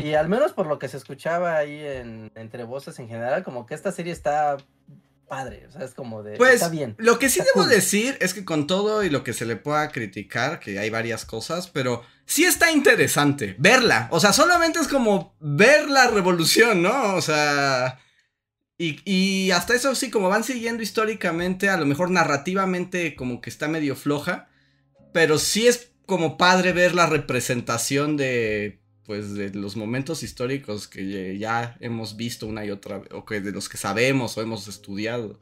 Y al menos por lo que se escuchaba ahí en, entre voces en general, como que esta serie está padre, o sea, es como de... Pues, está bien. Lo que sí debo decir es que con todo y lo que se le pueda criticar, que hay varias cosas, pero sí está interesante verla, o sea, solamente es como ver la revolución, ¿no? O sea... Y, y hasta eso sí, como van siguiendo históricamente, a lo mejor narrativamente como que está medio floja, pero sí es como padre ver la representación de pues de los momentos históricos que ya hemos visto una y otra vez, o que de los que sabemos o hemos estudiado.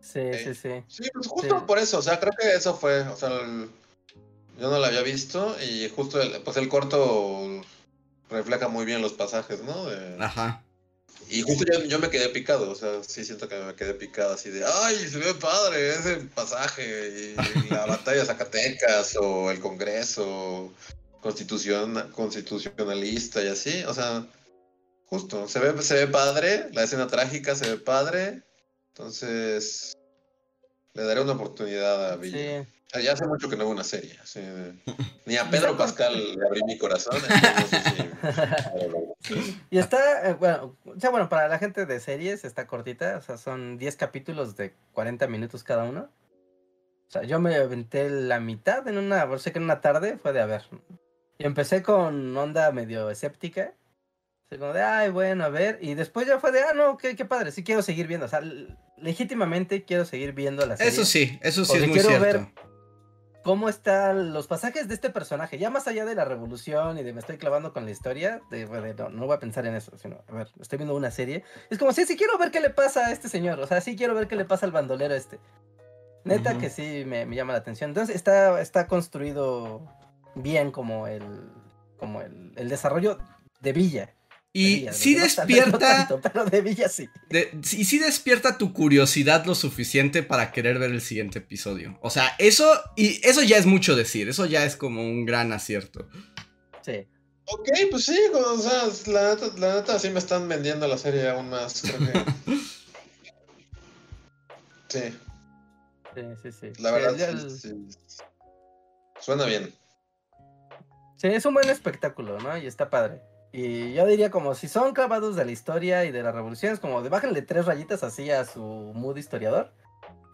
Sí, sí, sí. Sí, pues justo por eso, o sea, creo que eso fue, o sea, yo no lo había visto y justo el, pues el corto refleja muy bien los pasajes, ¿no? Ajá. Y justo yo, yo, me quedé picado, o sea, sí siento que me quedé picado así de, ay, se ve padre ese pasaje, y la batalla de Zacatecas, o el Congreso, constitución, constitucionalista y así, o sea, justo, se ve, se ve padre, la escena trágica se ve padre, entonces le daré una oportunidad a Villa. Ya hace mucho que no hago una serie. Ni a Pedro Pascal le abrí mi corazón. Y está, eh, bueno, o sea, bueno, para la gente de series está cortita, o sea, son 10 capítulos de 40 minutos cada uno. O sea, yo me aventé la mitad en una, sé que en una tarde fue de a ver. Y empecé con onda medio escéptica. Como de, ay, bueno, a ver. Y después ya fue de, ah, no, qué, qué padre, sí quiero seguir viendo. O sea, legítimamente quiero seguir viendo la serie. Eso sí, eso sí es muy cierto. Ver cómo están los pasajes de este personaje, ya más allá de la revolución y de me estoy clavando con la historia, de, no, no, voy a pensar en eso, sino, a ver, estoy viendo una serie, es como, sí, sí quiero ver qué le pasa a este señor, o sea, sí quiero ver qué le pasa al bandolero este. Neta que sí me, llama la atención. Entonces está, está construido bien como el, como el, el desarrollo de Villa. Y si despierta. pero de Villa sí. y sí despierta tu curiosidad lo suficiente para querer ver el siguiente episodio. O sea, eso. Y eso ya es mucho decir. Eso ya es como un gran acierto. Sí. Ok, pues sí, o sea, la neta, la neta sí me están vendiendo la serie aún más. Creo que... sí. Sí, sí, sí. La verdad, suena bien. Sí, es un buen espectáculo, ¿no? Y está padre. Y yo diría como si son clavados de la historia y de las revoluciones, como de bájenle tres rayitas así a su mood historiador,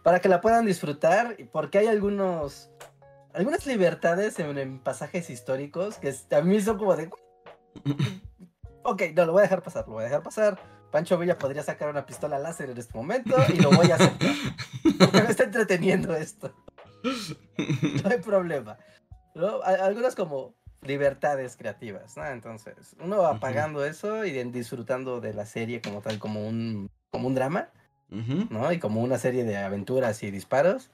para que la puedan disfrutar, porque hay algunos, algunas libertades en, pasajes históricos que a mí son como de... ok, no, lo voy a dejar pasar, lo voy a dejar pasar. Pancho Villa podría sacar una pistola láser en este momento y lo voy a hacer. porque me está entreteniendo esto. No hay problema. Algunas como libertades creativas, ¿no? Entonces, uno va pagando eso y disfrutando de la serie como tal, como un, como un drama, ¿no? Y como una serie de aventuras y disparos.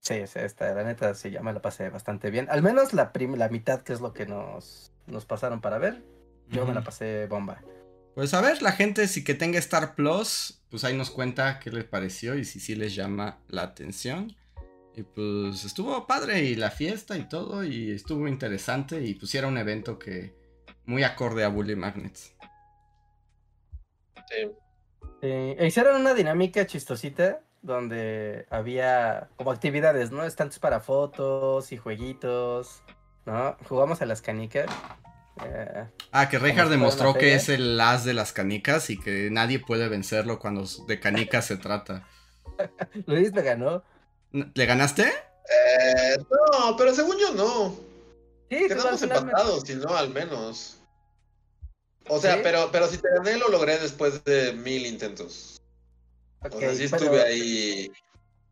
Sí, esta, la neta, sí, ya me la pasé bastante bien. Al menos la, la mitad, que es lo que nos, nos pasaron para ver, yo me la pasé bomba. Pues a ver, la gente, si que tenga Star Plus, pues ahí nos cuenta qué les pareció y si sí les llama la atención. Y pues estuvo padre y la fiesta y todo y estuvo interesante y pusiera un evento que muy acorde a Bully Magnets. Sí. E hicieron una dinámica chistosita donde había como actividades, ¿no? Estantes para fotos y jueguitos, ¿no? Jugamos a las canicas. Eh, ah, que Reinhardt demostró que es el as de las canicas y que nadie puede vencerlo cuando de canicas se trata. Luis me ganó. ¿Le ganaste? Eh, no, pero según yo no. Sí, Quedamos empatados, si no, al menos. O sea, pero, pero si te gané lo logré después de mil intentos. o sea, sí estuve ahí.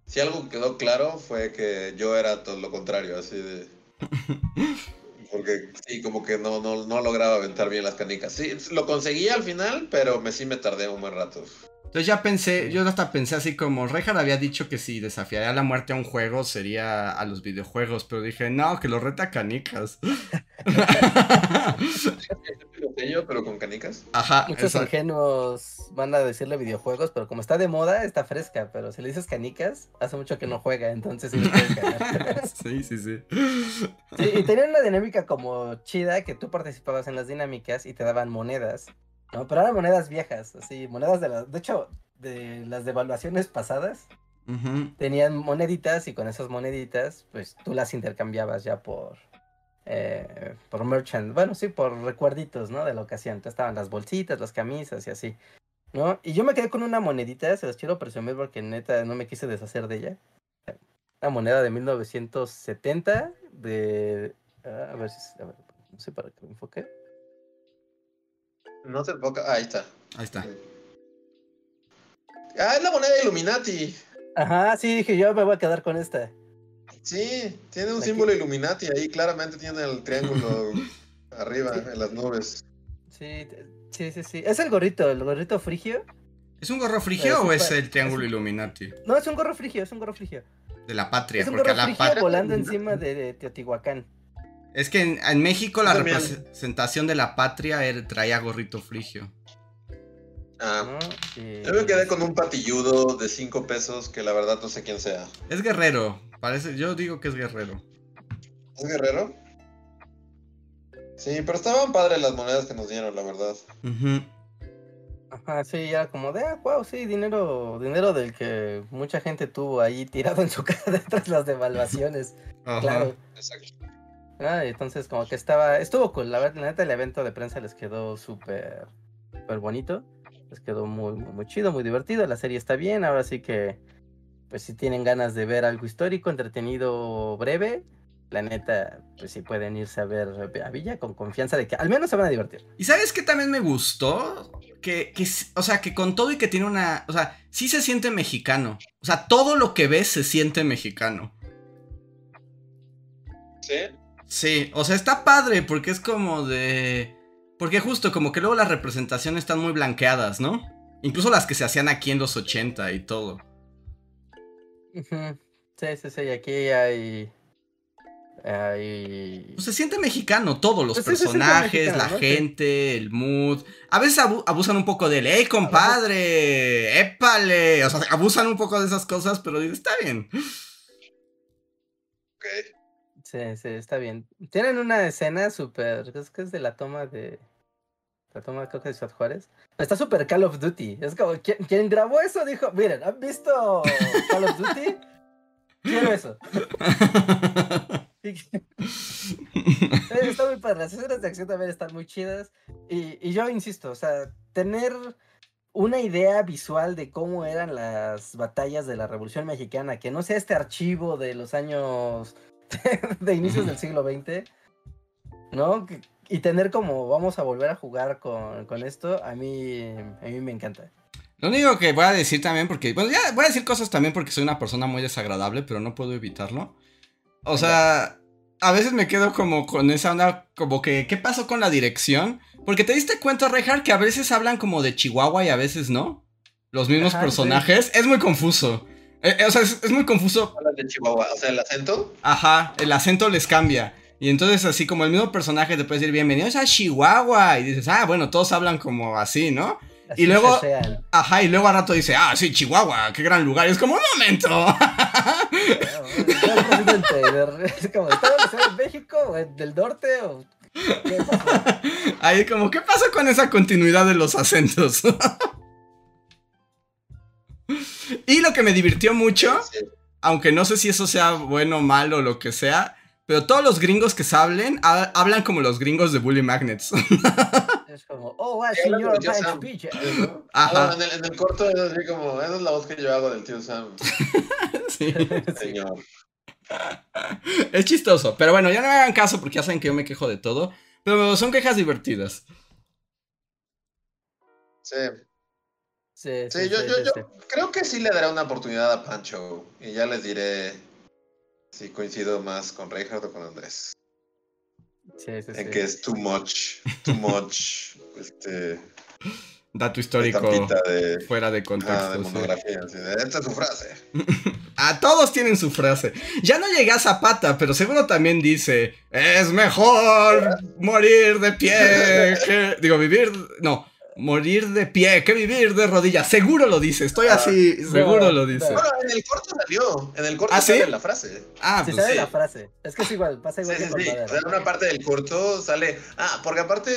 Si algo quedó claro fue que yo era todo lo contrario, así de. Porque sí, como que no, no, no lograba aventar bien las canicas. Sí, lo conseguí al final, pero me, sí me tardé un buen rato. Entonces ya pensé, yo hasta pensé así como Reinhardt había dicho que si desafiaría la muerte a un juego sería a los videojuegos, pero dije, no, que lo reta canicas. pero con canicas. Ajá. Muchos ingenuos van a decirle videojuegos, pero como está de moda, está fresca. Pero si le dices canicas, hace mucho que no juega, entonces sí sí, sí, sí. Sí, y tenían una dinámica como chida que tú participabas en las dinámicas y te daban monedas. No, pero eran monedas viejas, así, monedas de las. De hecho, de las devaluaciones pasadas, tenían moneditas y con esas moneditas, pues tú las intercambiabas ya por. Eh, por merchant, bueno, sí, por recuerditos, ¿no? De la ocasión. Entonces estaban las bolsitas, las camisas y así, ¿no? Y yo me quedé con una monedita, se las quiero presumir porque neta no me quise deshacer de ella. Una moneda de 1970 de. Ah, a ver si. A ver, no sé para qué me enfoque. No se enfoca. Ah, ahí está. Ahí está. Ah, es la moneda de Illuminati. Ajá, sí, dije yo me voy a quedar con esta. Sí, tiene un símbolo Illuminati ahí, claramente tiene el triángulo arriba, en las nubes. Sí, sí, sí, sí. ¿Es el gorrito, el gorrito frigio? ¿Es un gorro frigio o es el triángulo Illuminati? No, es un gorro frigio, es un gorro frigio. De la patria, es un gorro frigio volando encima de Teotihuacán. Es que en, México la representación de la patria traía gorrito frigio. Ah. Y- yo me quedé con un patilludo de 5 pesos que la verdad no sé quién sea. Es guerrero. Parece, yo digo que es guerrero. ¿Es guerrero? Sí, pero estaban padres las monedas que nos dieron, la verdad. Ajá, sí, ya como de, ah, wow, sí, dinero, dinero del que mucha gente tuvo ahí tirado en su casa tras las devaluaciones, Ajá. claro. Exacto. Ah, entonces como que estaba, estuvo cool, la verdad, la neta el evento de prensa les quedó súper, súper bonito, les quedó muy, muy, muy chido, muy divertido, la serie está bien, ahora sí que, pues si tienen ganas de ver algo histórico, entretenido, breve, la neta, pues sí pueden irse a ver a Villa con confianza de que al menos se van a divertir. ¿Y sabes qué también me gustó? Que, que, o sea, que con todo y que tiene una, o sea, sí se siente mexicano. O sea, todo lo que ves se siente mexicano. ¿Sí? Sí, o sea, está padre porque es como de... Porque justo como que luego las representaciones están muy blanqueadas, ¿no? Incluso las que se hacían aquí en los 80 y todo. Sí, sí, sí, aquí hay... hay... Pues se siente mexicano todo, los Pues personajes, mexicano, la gente, el mood. A veces abu- abusan un poco del, ¡Ey, compadre! ¡Épale! O sea, abusan un poco de esas cosas, pero está bien. Ok. Sí, sí, está bien. Tienen una escena súper, es que es de la toma de... La toma creo que de Ciudad Juárez. Está súper Call of Duty. Es como, quien, quien grabó eso dijo, miren, ¿han visto Call of Duty? Quiero eso. Está muy padre. Las escenas de acción también están muy chidas. Y, y yo insisto, o sea, tener una idea visual de cómo eran las batallas de la Revolución Mexicana, que no sea este archivo de los años de inicios del siglo XX, ¿no? Y tener como vamos a volver a jugar con, con esto, a mí, a mí me encanta. Lo único que voy a decir también, porque, bueno, ya voy a decir cosas también porque soy una persona muy desagradable, pero no puedo evitarlo. O sea, a veces me quedo como con esa onda, como que, ¿qué pasó con la dirección? Porque te diste cuenta, Reinhardt, que a veces hablan como de Chihuahua y a veces no. Los mismos Ajá, sí. personajes. Es muy confuso. Eh, eh, o sea, es, es muy confuso. Hablan de Chihuahua, o sea, el acento. Ajá, el acento les cambia. Y entonces así como el mismo personaje te puede decir bienvenidos a Chihuahua. Y dices, ah, bueno, todos hablan como así, ¿no? Así Y luego- se sean. Ajá, y luego al rato dice, ah, sí, Chihuahua, qué gran lugar. Y es como, un momento. Es como, ¿estaba en México? ¿Del norte? O... Ahí como, ¿qué pasa con esa continuidad de los acentos? y lo que me divirtió mucho, Sí. aunque no sé si eso sea bueno o malo o lo que sea, pero todos los gringos que se hablen, ha- hablan como los gringos de Bully Magnets. Es como, oh, señor como yo, Pancho Sam. Villa. Ajá. No, en, el, en el corto es así como, esa es la voz que yo hago del tío Sam, Sí. señor. Es chistoso, pero bueno, ya no me hagan caso porque ya saben que yo me quejo de todo, pero son quejas divertidas. Sí, Sí, sí, sí, yo, sí, yo, sí, yo creo que sí le daré una oportunidad a Pancho y ya les diré si coincido más con Reinhardt o con Andrés. Sí, sí, En sí. que es too much, too much, este, Dato histórico de, fuera de ah, contexto. de sí. monografía. de, Esta es su frase. A todos tienen su frase. Ya no llegué a Zapata, pero seguro también dice: Es mejor morir de pie que. Digo, vivir. No, morir de pie que vivir de rodillas. Seguro lo dice, estoy así, seguro no, lo dice. no. Bueno, en el corto salió, en el corto ¿Ah, sí? sale la frase. Ah, Sí, pues sabe sí. la frase. Es que es igual, pasa Sí, igual sí, que sí. Sea, en una parte del corto sale. Ah, porque aparte.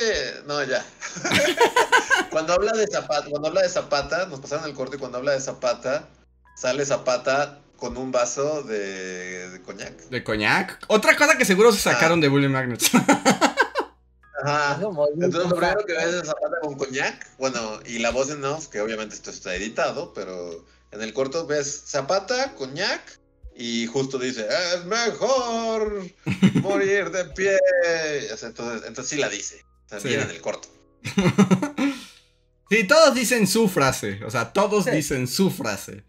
No, ya. cuando habla de Zapata, cuando habla de Zapata, nos pasaron el corto y cuando habla de Zapata, sale Zapata con un vaso de, de coñac. De coñac. Otra cosa que seguro se sacaron de Bully Magnets. Ajá. Entonces lo un primero fact, que ves es Zapata con coñac. Bueno, y la voz en off, que obviamente esto está editado, pero en el corto ves Zapata, coñac. Y justo dice, es mejor morir de pie. O sea, entonces, entonces sí la dice. También Sí. en el corto. sí, todos dicen su frase. O sea, todos Sí. dicen su frase.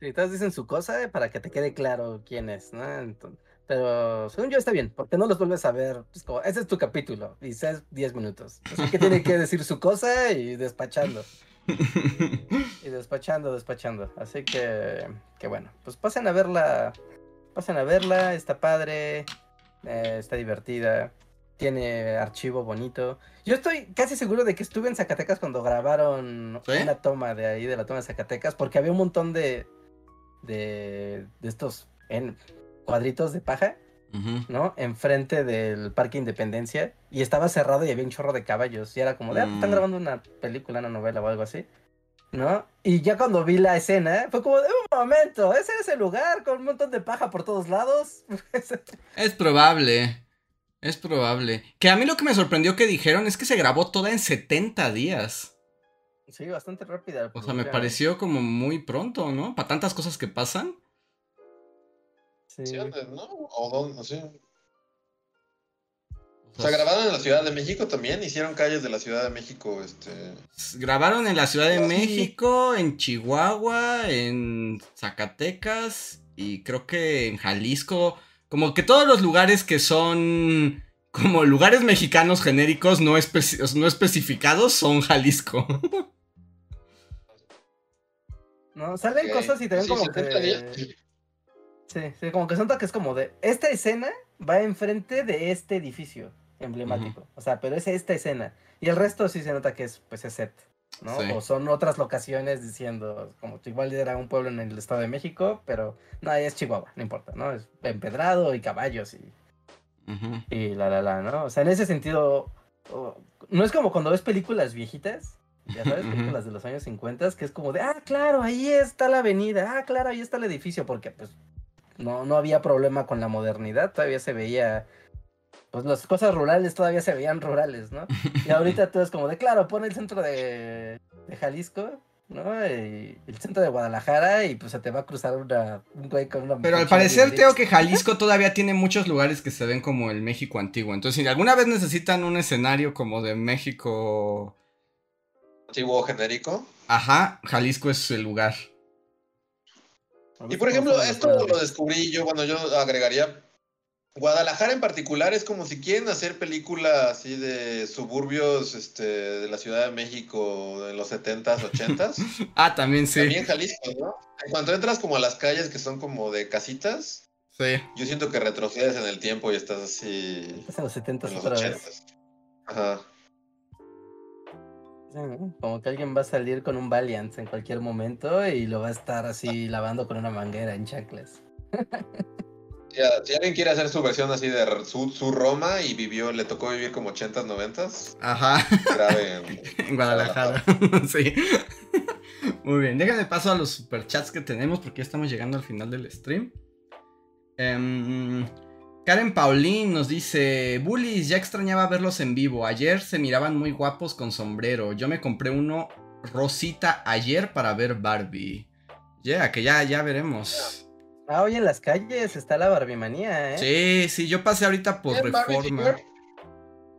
Sí, todos dicen su cosa eh, para que te quede claro quién es, ¿no? Entonces, pero según yo está bien, porque no los vuelves a ver. Pues como, ese es tu capítulo y es 10 minutos. Así que tiene que decir su cosa y despachando. Y despachando, despachando. Así que, que bueno, pues pasen a verla. Pasen a verla, está padre, eh, está divertida. tiene archivo bonito. Yo estoy casi seguro de que estuve en Zacatecas cuando grabaron una toma de ahí, de la toma de Zacatecas, porque había un montón de, de, de estos en cuadritos de paja, ¿no? Enfrente del Parque Independencia, y estaba cerrado y había un chorro de caballos, y era como de, ah, pues, están mm. grabando una película, una novela o algo así. ¿no? Y ya cuando vi la escena, fue como de un momento, ese es el lugar con un montón de paja por todos lados. es probable. Es probable. Que a mí lo que me sorprendió que dijeron es que se grabó toda en 70 días. Sí, bastante rápida. O sea, me pareció como muy pronto, ¿no? Para tantas cosas que pasan. Sí. sí ¿no? O dónde, sí. O sea, grabaron en la Ciudad de México también, hicieron calles de la Ciudad de México, este... Grabaron en la Ciudad de México, en Chihuahua, en Zacatecas y creo que en Jalisco. Como que todos los lugares que son como lugares mexicanos genéricos no, no especificados son Jalisco. No, salen cosas y te ven como que... Sí, sí, como que siento que es como de... Esta escena va enfrente de este edificio emblemático. O sea, pero es esta escena. Y el resto sí se nota que es, pues, es set. ¿no? O son otras locaciones diciendo, como igual era un pueblo en el Estado de México, pero no, es Chihuahua, no importa, ¿no? Es empedrado y caballos y, y la, la, la, ¿no? O sea, en ese sentido, no es como cuando ves películas viejitas, ya sabes, películas de los años 50, que es como de, ah, claro, ahí está la avenida, ah, claro, ahí está el edificio, porque pues no, no había problema con la modernidad, todavía se veía pues las cosas rurales todavía se veían rurales, ¿no? Y ahorita todo es como de, claro, pone el centro de, Jalisco, ¿no? Y el centro de Guadalajara y pues se te va a cruzar una, un güey con una... Pero al parecer tengo que Jalisco todavía tiene muchos lugares que se ven como el México antiguo. Entonces, si alguna vez necesitan un escenario como de México... Antiguo genérico. Ajá, Jalisco es el lugar. Y por ejemplo, esto lo descubrí yo, cuando yo agregaría Guadalajara en particular es como si quieren hacer películas así de suburbios este, de la Ciudad de México en los 70s, 80s. ah, también sí. También Jalisco, ¿no? Cuando entras como a las calles que son como de casitas, sí. yo siento que retrocedes en el tiempo y estás así. Estás en los 70s otra vez. Ajá. Como que alguien va a salir con un Valiant en cualquier momento y lo va a estar así lavando con una manguera en chanclas. si alguien quiere hacer su versión así de su, Roma y vivió, le tocó vivir como 80s, 90s. Ajá. Grave en, Guadalajara. sí. Muy bien, déjame paso a los superchats que tenemos porque ya estamos llegando al final del stream. Em, Karen Paulín nos dice: Bullies, ya extrañaba verlos en vivo. Ayer se miraban muy guapos con sombrero. Yo me compré uno rosita ayer para ver Barbie. Ya, que ya, ya veremos. Ah, hoy en las calles está la barbimanía, ¿eh? Sí, sí, yo pasé ahorita por reforma.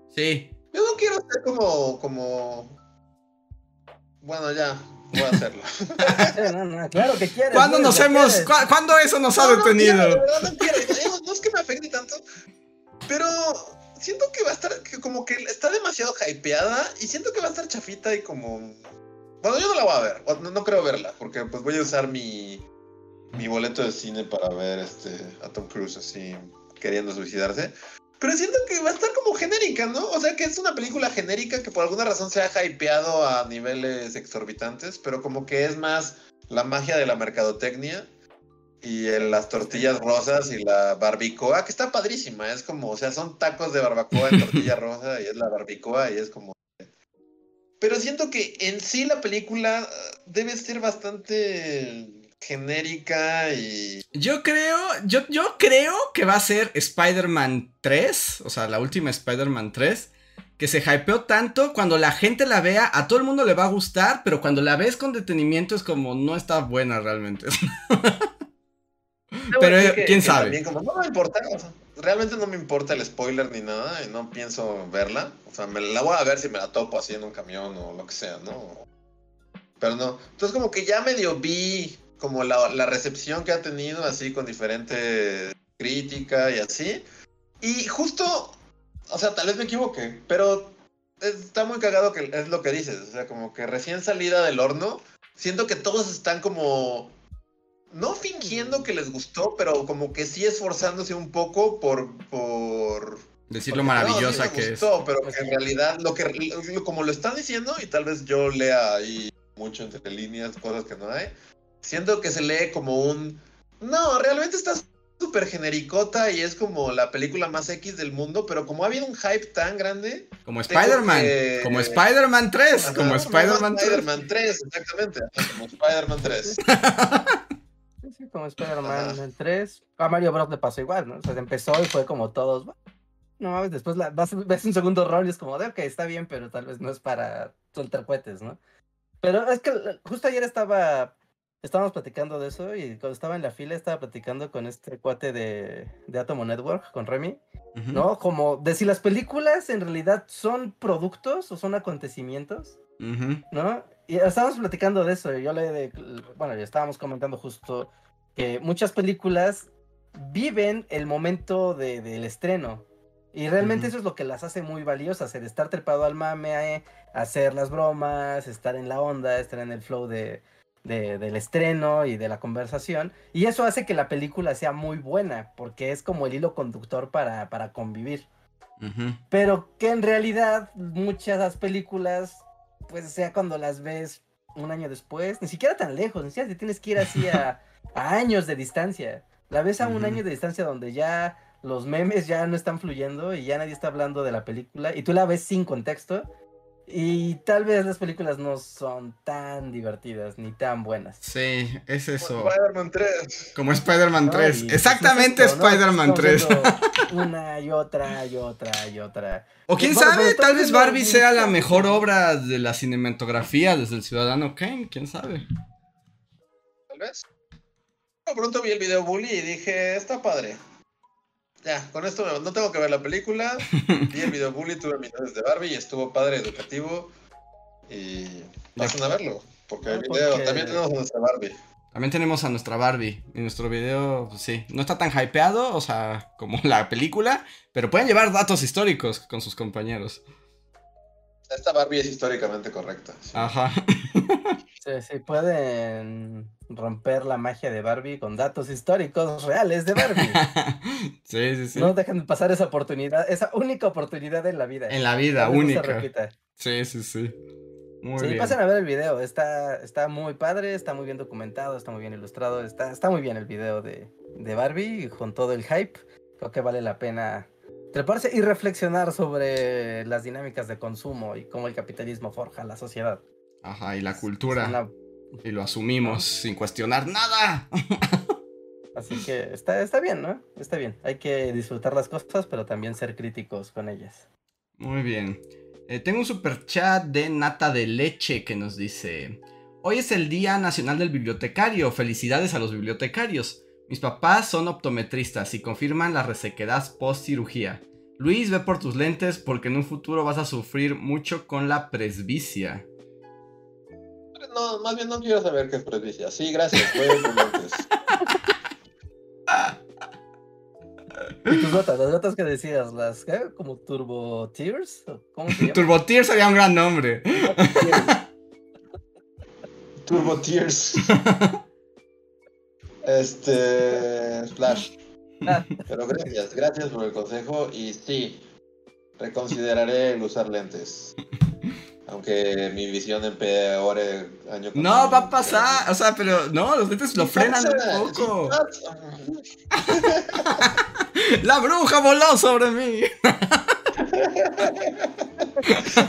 Sí. Yo no quiero ser como, como. Bueno, ya, voy a hacerlo. no, no, claro que quieres. ¿Cuándo nos hemos, ¿cuándo eso nos ha detenido? No, no, quiero, no, es que me afecte tanto, pero siento que va a estar, que como que está demasiado hypeada y siento que va a estar chafita y como... Bueno, yo no la voy a ver, no, no creo verla, porque pues voy a usar mi mi boleto de cine para ver este, a Tom Cruise así queriendo suicidarse. Pero siento que va a estar como genérica, ¿no? O sea, que es una película genérica que por alguna razón se ha hypeado a niveles exorbitantes, pero como que es más la magia de la mercadotecnia y las tortillas rosas y la barbacoa, que está padrísima. Es como, o sea, son tacos de barbacoa en tortilla rosa y es la barbacoa y es como. Pero siento que en sí la película debe ser bastante genérica y... Yo creo, yo, yo creo que va a ser Spider-Man 3, o sea, la última Spider-Man 3, que se hypeó tanto, cuando la gente la vea, a todo el mundo le va a gustar, pero cuando la ves con detenimiento es como, no está buena realmente. pero quién sabe. no me importa, realmente no me importa el spoiler ni nada, y no pienso verla. O sea, me la voy a ver si me la topo así en un camión o lo que sea, ¿no? Pero no. Entonces como que ya medio vi como la, recepción que ha tenido, así con diferente crítica y así. Y justo, o sea, tal vez me equivoque, pero está muy cagado que es lo que dices, o sea, como que recién salida del horno, siento que todos están como no fingiendo que les gustó, pero como que sí esforzándose un poco por, por Decir lo maravillosa No, sí me que es. gustó, Pero que en realidad, lo que, como lo están diciendo, y tal vez yo lea ahí mucho entre líneas, cosas que no hay, siento que se lee como un. No, realmente está súper genericota y es como la película más X del mundo, pero como ha habido un hype tan grande. Como Spider-Man. que- Como Spider-Man 3. Ajá, Como Spider-Man 3. Spider-Man 3, exactamente. Como Spider-Man 3. Sí, sí, como Spider-Man Ajá. en 3. A Mario Bros. le pasó igual, ¿no? O sea, empezó y fue como todos. "Bueno, No mames, después la, vas, ves un segundo rol y es como de, ok, está bien, pero tal vez no es para soltar cohetes, ¿no? Pero es que eh, justo ayer estaba. Estábamos platicando de eso y cuando estaba en la fila estaba platicando con este cuate de, de Atomo Network, con Remy, Ujú. ¿no? Como de si las películas en realidad son productos o son acontecimientos. Ujú. ¿no? Y estábamos platicando de eso, y yo le, de- bueno, ya estábamos comentando justo que muchas películas viven el momento de- del estreno. Y realmente Ujú. eso es lo que las hace muy valiosas, el estar trepado al mame, hacer las bromas, estar en la onda, estar en el flow de, de- del estreno y de la conversación. Y eso hace que la película sea muy buena, porque es como el hilo conductor para, para convivir. Pero que en realidad muchas de las películas, pues sea cuando las ves un año después, ni siquiera tan lejos, ni siquiera te tienes que ir así a, a años de distancia. La ves a un año de distancia donde ya los memes ya no están fluyendo y ya nadie está hablando de la película y tú la ves sin contexto y tal vez las películas no son tan divertidas ni tan buenas. Sí, es eso. Spider-Man 3. Como Spider-Man ¿no? 3. Y, pues, Exactamente es esto, ¿no? Spider-Man Estamos 3. viendo Una y otra y otra y otra. O quién Bueno, sabe, tal vez Barbie sea la mejor obra de la cinematografía desde el Ciudadano Kane, quién sabe. Tal vez. De pronto vi el video Bully y dije, está padre. Ya, con esto no tengo que ver la película. Vi el video Bully, tuve mis notas de Barbie y estuvo padre, educativo. Y pasen a verlo. Porque el Ah, video, porque- también tenemos a nuestra Barbie. También tenemos a nuestra Barbie. Y nuestro video, pues sí, no está tan hypeado, o sea, como la película, pero pueden llevar datos históricos con sus compañeros. Esta Barbie es históricamente correcta. sí. Ajá. Sí, sí, pueden romper la magia de Barbie con datos históricos reales de Barbie. sí, sí, sí. No dejen de pasar esa oportunidad, esa única oportunidad en la vida. En la vida, no única. Sí, sí, sí. Muy sí, bien. pasen a ver el video, está, está muy padre, está muy bien documentado, está muy bien ilustrado, está, está muy bien el video de, de Barbie con todo el hype. Creo que vale la pena treparse y reflexionar sobre las dinámicas de consumo y cómo el capitalismo forja la sociedad. Ajá, y la cultura. Y lo asumimos sin cuestionar nada. Así que está, está bien, ¿no? Está bien. Hay que disfrutar las cosas, pero también ser críticos con ellas. Muy bien. Eh, tengo un super chat de Nata de Leche que nos dice: Hoy es el Día Nacional del Bibliotecario. Felicidades a los bibliotecarios. Mis papás son optometristas y confirman la resequedad post cirugía. Luis, ve por tus lentes porque en un futuro vas a sufrir mucho con la presbicia. No, más bien no quiero saber qué es presbicia. Sí, gracias. Voy a ir con lentes. ¿Y tus notas? Las notas que decías, las ¿qué? como Turbo Tears? ¿O ¿Cómo se llama? Turbotier sería un gran nombre. Turbo Tears. Este. Flash. Ah, Pero gracias, gracias por el consejo. Y sí, reconsideraré el usar lentes. Aunque mi visión empeore año con No, año. va a pasar. O sea, pero no, los lentes lo frenan pasa, un poco. La bruja voló sobre mí.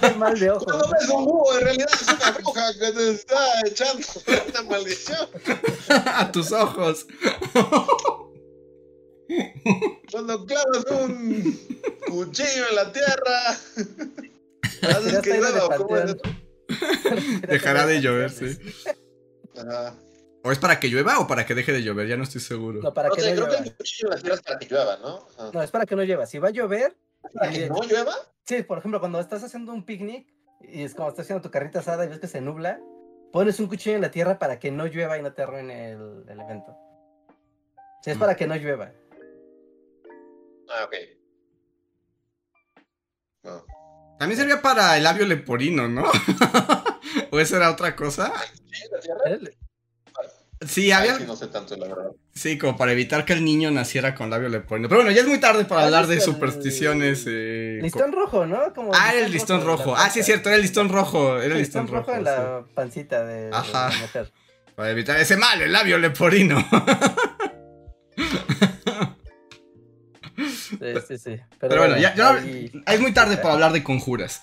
qué mal de ojo. No, no es un búho, en realidad es una bruja que te está echando una maldición. A tus ojos. Cuando clavas un cuchillo en la tierra, haces Ya que está llueva, de ¿o cómo es panteón. Dejará de llover, sí. Ajá. ¿O es para que llueva o para que deje de llover? Ya no estoy seguro. No, para No que sé, no creo llueva. es para que llueva, ¿no? Ajá. No, es para que no llueva. Si va a llover, ¿Para que no llueva? sí, por ejemplo, cuando estás haciendo un picnic y es como estás haciendo tu carrita asada y ves que se nubla, pones un cuchillo en la tierra para que no llueva y no te arruine el, el evento. Sí, es Mm. para que no llueva. Ah, ok. No. También servía para el labio leporino, ¿no? ¿O esa era otra cosa? ¿Sí, había. Sí, no sé tanto, la verdad. Sí, como para evitar que el niño naciera con labio leporino. Pero bueno, ya es muy tarde para Ah, hablar de supersticiones. eh, Listón rojo, ¿no? Como co- Ah, era el listón rojo. Ah, sí, es cierto, era el listón rojo. Era el listón rojo. en sí. la pancita de, de Ajá. la mujer. Para evitar ese mal, el labio leporino. Sí, sí, sí. Pero bueno, ya, ya- ahí- es muy tarde para hablar de conjuras.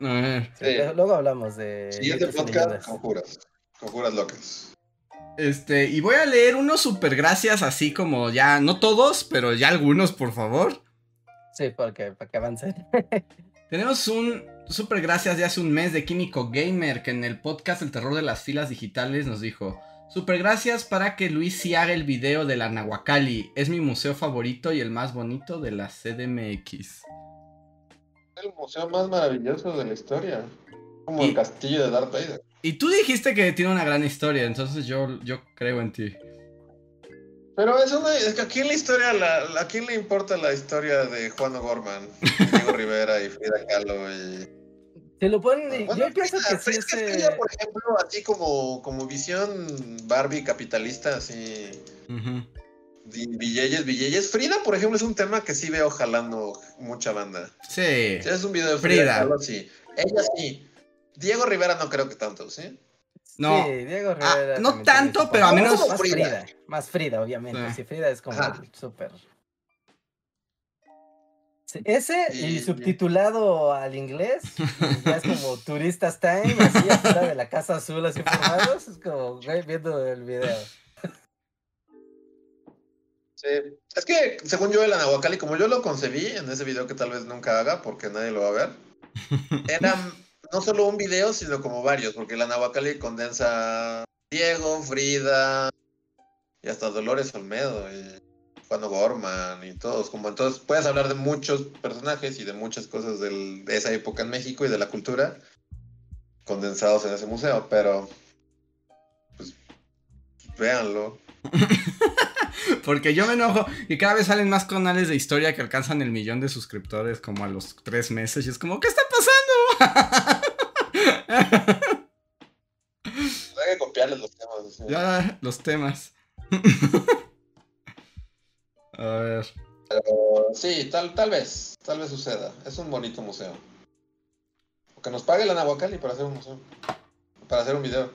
A ver, sí, Sí. Luego hablamos de. Siguiente podcast, conjuras. Conjuras locas. Este, y voy a leer unos super gracias, así como ya, no todos, pero ya algunos, por favor. Sí, porque para que avancen. Tenemos un super gracias de hace un mes de Químico Gamer, que en el podcast El terror de las filas digitales nos dijo: Super gracias para que Luis sí haga el video de la Nahuacali. Es mi museo favorito y el más bonito de la CDMX. El museo más maravilloso de la historia. Como Y- el castillo de Darth Vader. Y tú dijiste que tiene una gran historia, entonces yo, yo creo en ti. Pero eso no es que aquí en la historia, la, ¿a quién le importa la historia de Juan O'Gorman, Diego Rivera y Frida Kahlo? Y... Si lo ponen. y- Bueno, yo pienso que Frida- sí es que ese- Frida, por ejemplo, así como, como visión Barbie capitalista, así... Villelles, Villelles. Frida, por ejemplo, es un tema que sí veo jalando mucha banda. Sí. Si es un video de Frida, Frida. Sí. Ella sí. Diego Rivera no creo que tanto, ¿sí? No. Sí, Diego Ah, Rivera. no tanto, pero a menos- Más Frida. Frida. Más Frida, obviamente. Sí. Sí, Frida es como súper. Sí, ese y Y- subtitulado al inglés, ya es como Turistas Time, así afuera de la Casa Azul, así formados. Es como, güey, viendo el video. Sí. Es que, según yo, el Anahuacalli, como yo lo concebí en ese video que tal vez nunca haga porque nadie lo va a ver, era no solo un video, sino como varios, porque el Anahuacalli condensa Diego, Frida y hasta Dolores Olmedo y Juan O'Gorman y todos. Como entonces puedes hablar de muchos personajes y de muchas cosas del- de esa época en México y de la cultura condensados en ese museo, pero pues véanlo. Porque yo me enojo y cada vez salen más canales de historia que alcanzan el millón de suscriptores como a los tres meses y es como, ¿qué está pasando? Hay que copiarles los temas. así. ya, los temas. a ver. Pero sí, tal, tal vez, tal vez suceda. Es un bonito museo. O que nos pague la Nahuacali para hacer un museo. Para hacer un video.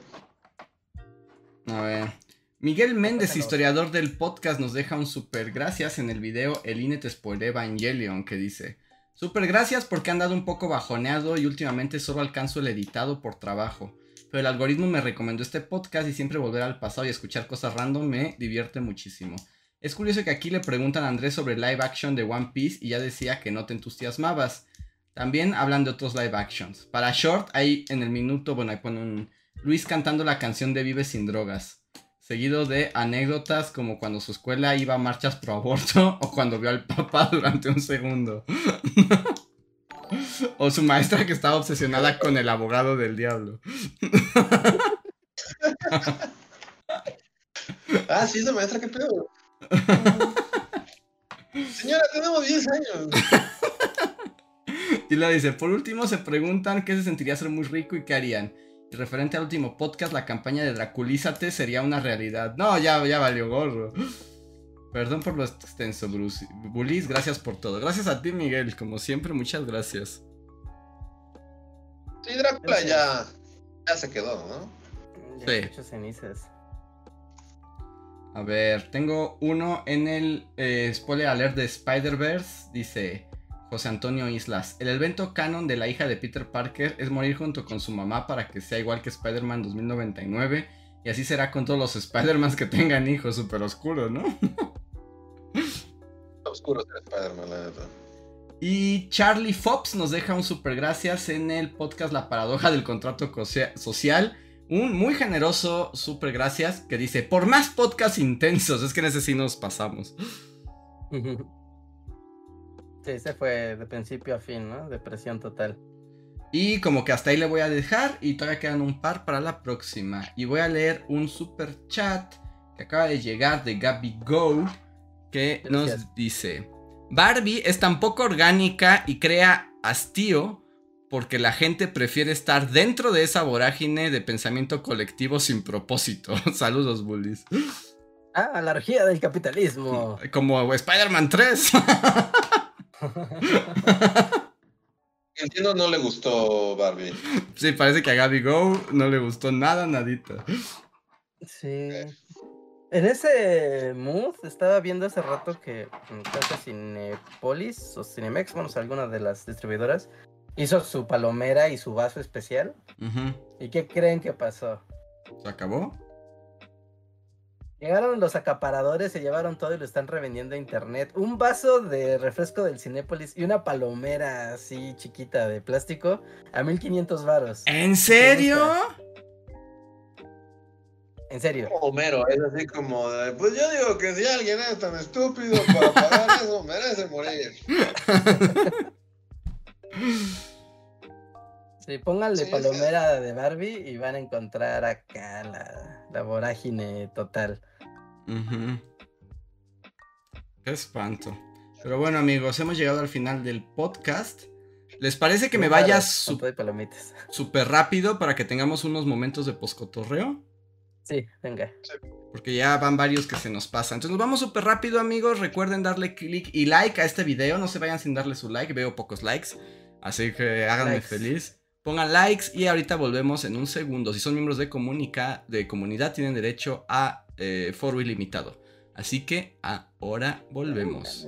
A ver. Miguel Méndez, historiador del podcast, nos deja un super gracias en el video El INE te spoilé Evangelion, que dice: Super gracias porque han dado un poco bajoneado y últimamente solo alcanzo el editado por trabajo. Pero el algoritmo me recomendó este podcast y siempre volver al pasado y escuchar cosas random me divierte muchísimo. Es curioso que aquí le preguntan a Andrés sobre live action de One Piece y ya decía que no te entusiasmabas. También hablan de otros live actions. Para Short, hay en el minuto, bueno, ahí pone un Luis cantando la canción de Vive sin drogas. Seguido de anécdotas como cuando su escuela iba a marchas pro aborto o cuando vio al papá durante un segundo. o su maestra que estaba obsesionada con el abogado del diablo. Ah, sí, esa maestra, qué pedo. Señora, tenemos 10 años. Y le dice, por último se preguntan qué se sentiría ser muy rico y qué harían. Y referente al último podcast, la campaña de Draculízate sería una realidad. No, ya, ya valió gorro. Perdón por lo extenso, Bruce. Bulis, gracias por todo. Gracias a ti, Miguel. Como siempre, muchas gracias. Sí, Drácula ya, ya se quedó, ¿no? Ya Sí. cenizas. A ver, tengo uno en el eh, spoiler alert de Spider-Verse. Dice José Antonio Islas. El evento canon de la hija de Peter Parker es morir junto con su mamá para que sea igual que Spider-Man 2099. Y así será con todos los Spider-Mans que tengan hijos, súper oscuro, ¿no? Oscuro ser Spider-Man, la neta. Y Charlie Fox nos deja un super gracias en el podcast La paradoja del contrato social. Un muy generoso super gracias que dice, por más podcasts intensos, es que en ese sí nos pasamos. Sí, ese fue de principio a fin, ¿no? Depresión total. Y como que hasta ahí le voy a dejar y todavía quedan un par para la próxima. Y voy a leer un super chat que acaba de llegar de Gaby Go que Gracias. nos dice, Barbie es tan poco orgánica y crea hastío porque la gente prefiere estar dentro de esa vorágine de pensamiento colectivo sin propósito. Saludos, bullies. Ah, la orgía del capitalismo. Como Spider-Man 3. Entiendo, no le gustó Barbie. Sí, parece que a Gaby Go no le gustó nada, nadita. Sí. En ese mood estaba viendo hace rato que creo que Cinepolis o Cinemex, bueno, alguna de las distribuidoras, hizo su palomera y su vaso especial. ¿Y qué creen que pasó? ¿Se acabó? Llegaron los acaparadores, se llevaron todo y lo están revendiendo a internet. Un vaso de refresco del Cinépolis y una palomera así chiquita de plástico a 1500 varos. ¿En serio? En serio. Homero, es así como de, pues yo digo que si alguien es tan estúpido para pagar eso, merece morir. Sí, pónganle palomera de Barbie y van a encontrar acá la, la vorágine total. Qué espanto. Pero bueno, amigos, hemos llegado al final del podcast. ¿Les parece que me vaya súper rápido para que tengamos unos momentos de poscotorreo? Sí, venga. Porque ya van varios que se nos pasan. Entonces nos vamos súper rápido, amigos. Recuerden darle click y like a este video. No se vayan sin darle su like. Veo pocos likes. Así que háganme feliz. Pongan likes y ahorita volvemos en un segundo. Si son miembros de, de comunidad, tienen derecho a eh, foro ilimitado. Así que ahora volvemos.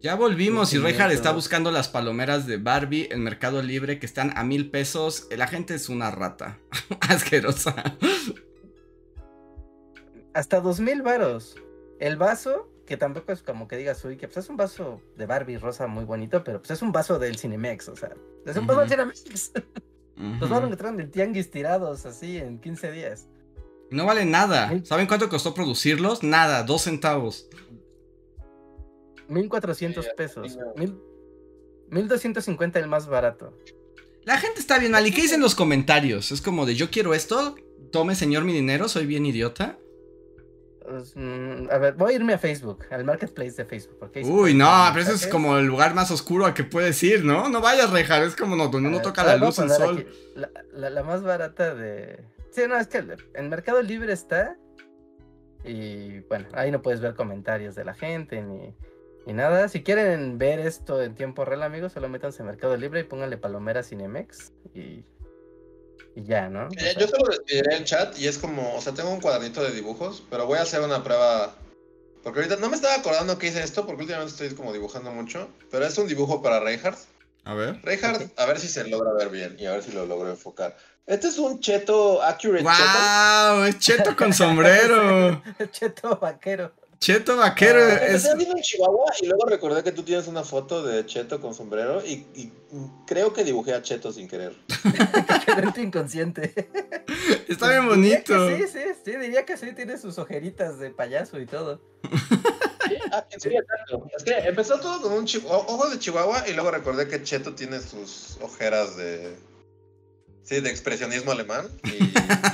Ya volvimos y Reinhardt está buscando las palomeras de Barbie en Mercado Libre que están a mil pesos. La gente es una rata. Asquerosa. Hasta dos mil varos. El vaso, que tampoco es como que digas, uy, que pues es un vaso de Barbie rosa muy bonito, pero pues es un vaso del Cinemex, o sea, es un vaso del Cinemex. Los vasos que traen del tianguis tirados así en 15 días. No vale nada. ¿Saben cuánto costó producirlos? Nada, dos centavos. 1400 pesos. Mil, 1250 el más barato. La gente está bien mal. ¿Y qué dicen los comentarios? Es como de yo quiero esto, tome señor mi dinero, soy bien idiota. Pues, mm, a ver, voy a irme a Facebook, al marketplace de Facebook. Uy, no, pero ese es como el lugar más oscuro a que puedes ir, ¿no? No vayas, Rejar, es como donde uno toca la luz, el sol. La, la, más barata de. Sí, no, es que en Mercado Libre está. Y bueno, ahí no puedes ver comentarios de la gente ni y nada, si quieren ver esto en tiempo real, amigos, solo métanse en Mercado Libre y pónganle Palomera Cinemex y, y ya, ¿no? yo solo pediré en chat y es como, o sea, tengo un cuadernito de dibujos, pero voy a hacer una prueba. Porque ahorita no me estaba acordando que hice esto, porque últimamente estoy como dibujando mucho, pero es un dibujo para Reinhardt. A ver. Reinhardt, a ver si se logra ver bien y a ver si lo logro enfocar. Este es un cheto accurate. ¡Wow! Es cheto con sombrero. cheto vaquero. Cheto vaquero. Ah, es... en Chihuahua y luego recordé que tú tienes una foto de Cheto con sombrero y, creo que dibujé a Cheto sin querer. Quedó inconsciente. Está bien bonito. Sí, sí, sí, diría que sí, tiene sus ojeritas de payaso y todo. Ah, es que empezó todo con un ojo de Chihuahua y luego recordé que Cheto tiene sus ojeras de Sí, de expresionismo alemán. Y,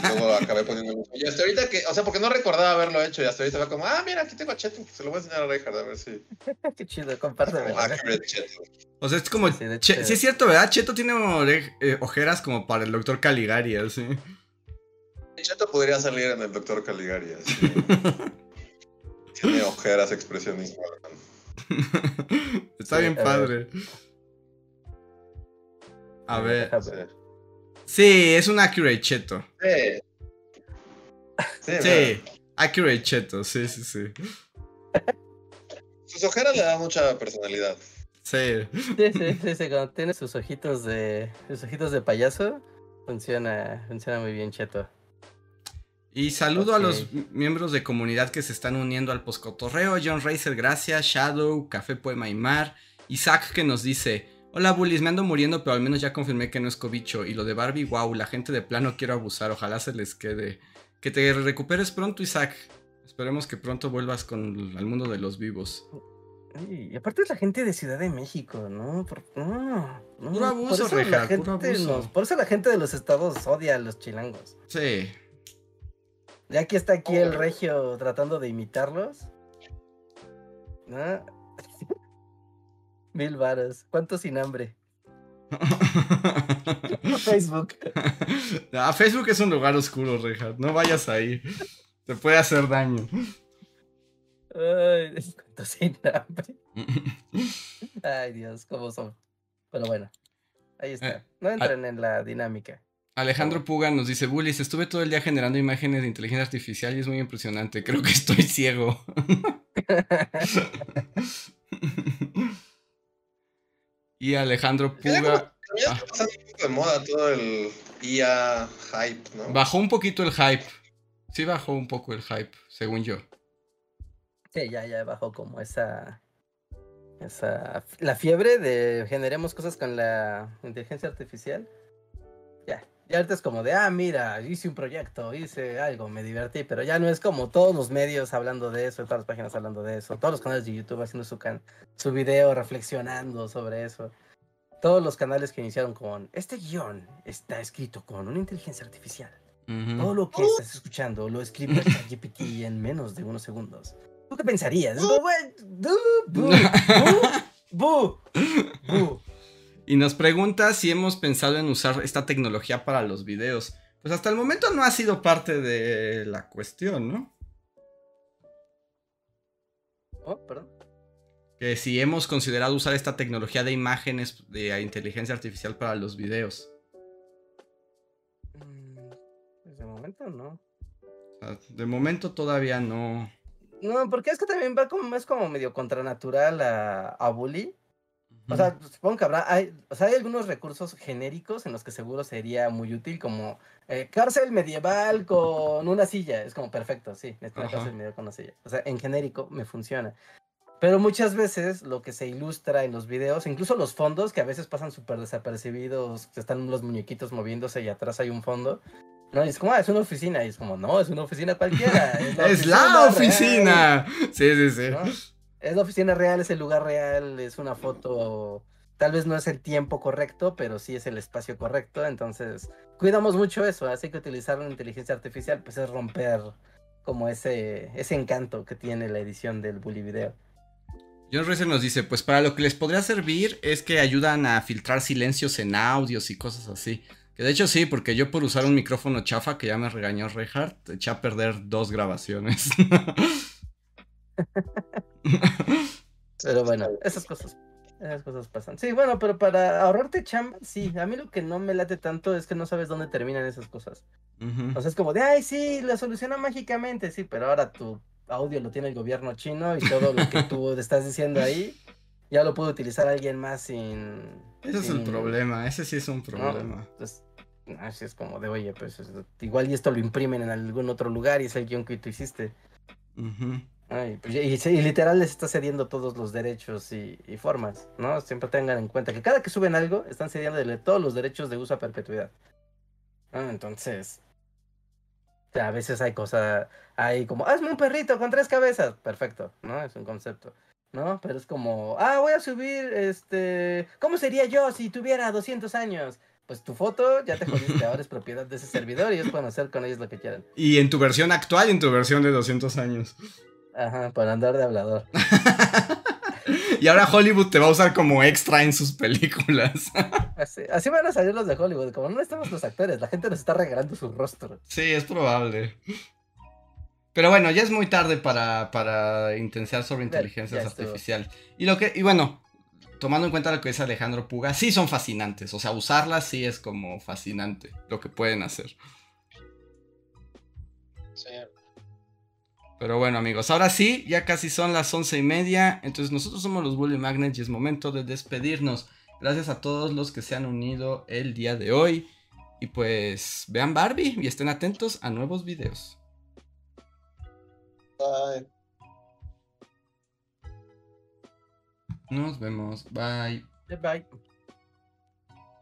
luego acabé poniendo. Y hasta ahorita que, o sea, porque no recordaba haberlo hecho. Y hasta ahorita va como, ah, mira, aquí tengo a Cheto. Se lo voy a enseñar a Reinhardt a ver si. Qué chido, compártelo. O sea, es como. Sí, sí, es cierto, ¿verdad? Cheto tiene eh, ojeras como para el doctor Caligari, así. Cheto podría salir en el doctor Caligari, así. tiene ojeras expresionismo alemán. Está bien padre. A ver. Sí, es un Accurate Cheto. Sí. Sí, Accurate Cheto, sí, sí, sí. Sus ojeras le dan mucha personalidad. Sí. Sí, sí, sí, sí, cuando tiene sus ojitos de. sus ojitos de payaso, funciona, funciona muy bien, Cheto. Y saludo a los miembros de comunidad que se están uniendo al poscotorreo. John Racer, gracias. Shadow, Café Poema y Mar. Isaac que nos dice, hola bullies, me ando muriendo, pero al menos ya confirmé que no es cobicho. Y lo de Barbie, wow, la gente de plano quiero abusar, ojalá se les quede. Que te recuperes pronto, Isaac. Esperemos que pronto vuelvas con al mundo de los vivos. Y aparte es la gente de Ciudad de México, ¿no? Por, no, no puro abuso, por la gente por eso la gente de los estados odia a los chilangos. Sí. Ya aquí está aquí el regio tratando de imitarlos. ¿No? Mil varas. ¿Cuánto sin hambre? Facebook. Ah, Facebook es un lugar oscuro, Reja. No vayas ahí. Te puede hacer daño. Ay, cuánto sin hambre. Ay, Dios, cómo son. Pero bueno, ahí está. Eh, no entren en la dinámica. Alejandro Puga nos dice, Bullies, estuve todo el día generando imágenes de inteligencia artificial y es muy impresionante. Creo que estoy ciego. Y Alejandro Puga... Ya ah. pasando un poco de moda todo el IA hype, ¿no? Bajó un poquito el hype. Sí bajó un poco el hype, según yo. Sí, ya, ya bajó como esa... Esa... La fiebre de generemos cosas con la inteligencia artificial. Ya, ya ahorita es como de, ah, mira, hice un proyecto, hice algo, me divertí, pero ya no es como todos los medios hablando de eso, todas las páginas hablando de eso, todos los canales de YouTube haciendo su, can su video reflexionando sobre eso. Todos los canales que iniciaron con, este guion está escrito con una inteligencia artificial. Todo lo que estás escuchando lo escribe GPT en menos de unos segundos. ¿Tú qué pensarías? Y nos pregunta si hemos pensado en usar esta tecnología para los videos. Pues hasta el momento no ha sido parte de la cuestión, ¿no? Oh, perdón. Que si hemos considerado usar esta tecnología de imágenes de inteligencia artificial para los videos. Mm, pues de momento no. de momento todavía no. No, porque es que también va como, es como medio contranatural a, a Bully. O sea, supongo que habrá, hay, o sea, hay algunos recursos genéricos en los que seguro sería muy útil, como eh, cárcel medieval con una silla. Es como perfecto, sí, una cárcel medieval con una silla. O sea, en genérico me funciona. Pero muchas veces lo que se ilustra en los videos, incluso los fondos, que a veces pasan súper desapercibidos, están los muñequitos moviéndose y atrás hay un fondo. No, es como, ah, es una oficina. Y es como, no, es una oficina cualquiera. Es la oficina. Sí, sí, sí es la oficina real, es el lugar real, es una foto, tal vez no es el tiempo correcto, pero sí es el espacio correcto, entonces cuidamos mucho eso, así que utilizar la inteligencia artificial pues es romper como ese, ese encanto que tiene la edición del Bully Video. John Rezer nos dice, pues para lo que les podría servir es que ayudan a filtrar silencios en audios y cosas así. Que de hecho sí, porque yo por usar un micrófono chafa que ya me regañó Reinhardt, eché a perder dos grabaciones. pero bueno, esas cosas. Esas cosas pasan. Sí, bueno, pero para ahorrarte chamba, sí. A mí lo que no me late tanto es que no sabes dónde terminan esas cosas. O sea, es como de, ay, sí, la soluciona mágicamente, sí, pero ahora tu audio lo tiene el gobierno chino y todo lo que tú estás diciendo ahí ya lo puede utilizar alguien más sin. Ese es el problema, ese sí es un problema. Pues, así es como de, oye, pues igual y esto lo imprimen en algún otro lugar y es el guion que tú hiciste. Pues, y, literal les está cediendo todos los derechos y, formas, ¿no? Siempre tengan en cuenta que cada que suben algo, están cediendo todos los derechos de uso a perpetuidad. Entonces, a veces hay cosas, hay como, hazme un perrito con tres cabezas. Perfecto, ¿no? Es un concepto, ¿no? Pero es como, ah, voy a subir, este, ¿cómo sería yo si tuviera 200 años? pues tu foto ya te jodiste, ahora es propiedad de ese servidor y ellos pueden hacer con ellos lo que quieran. Y en tu versión actual y en tu versión de 200 años. Ajá, para andar de hablador. y ahora Hollywood te va a usar como extra en sus películas. así, van a salir los de Hollywood. Como no estamos los actores, la gente nos está regalando su rostro. Sí, es probable. Pero bueno, ya es muy tarde para, para intensiar sobre inteligencia artificial. Y lo que, y bueno, tomando en cuenta lo que dice Alejandro Puga, sí son fascinantes. O sea, usarlas sí es como fascinante lo que pueden hacer. Pero bueno, amigos, ahora sí, ya casi son las once y media. Entonces, nosotros somos los Bully Magnets y es momento de despedirnos. Gracias a todos los que se han unido el día de hoy. Y pues vean Barbie y estén atentos a nuevos videos. Bye. Nos vemos. Bye. Bye.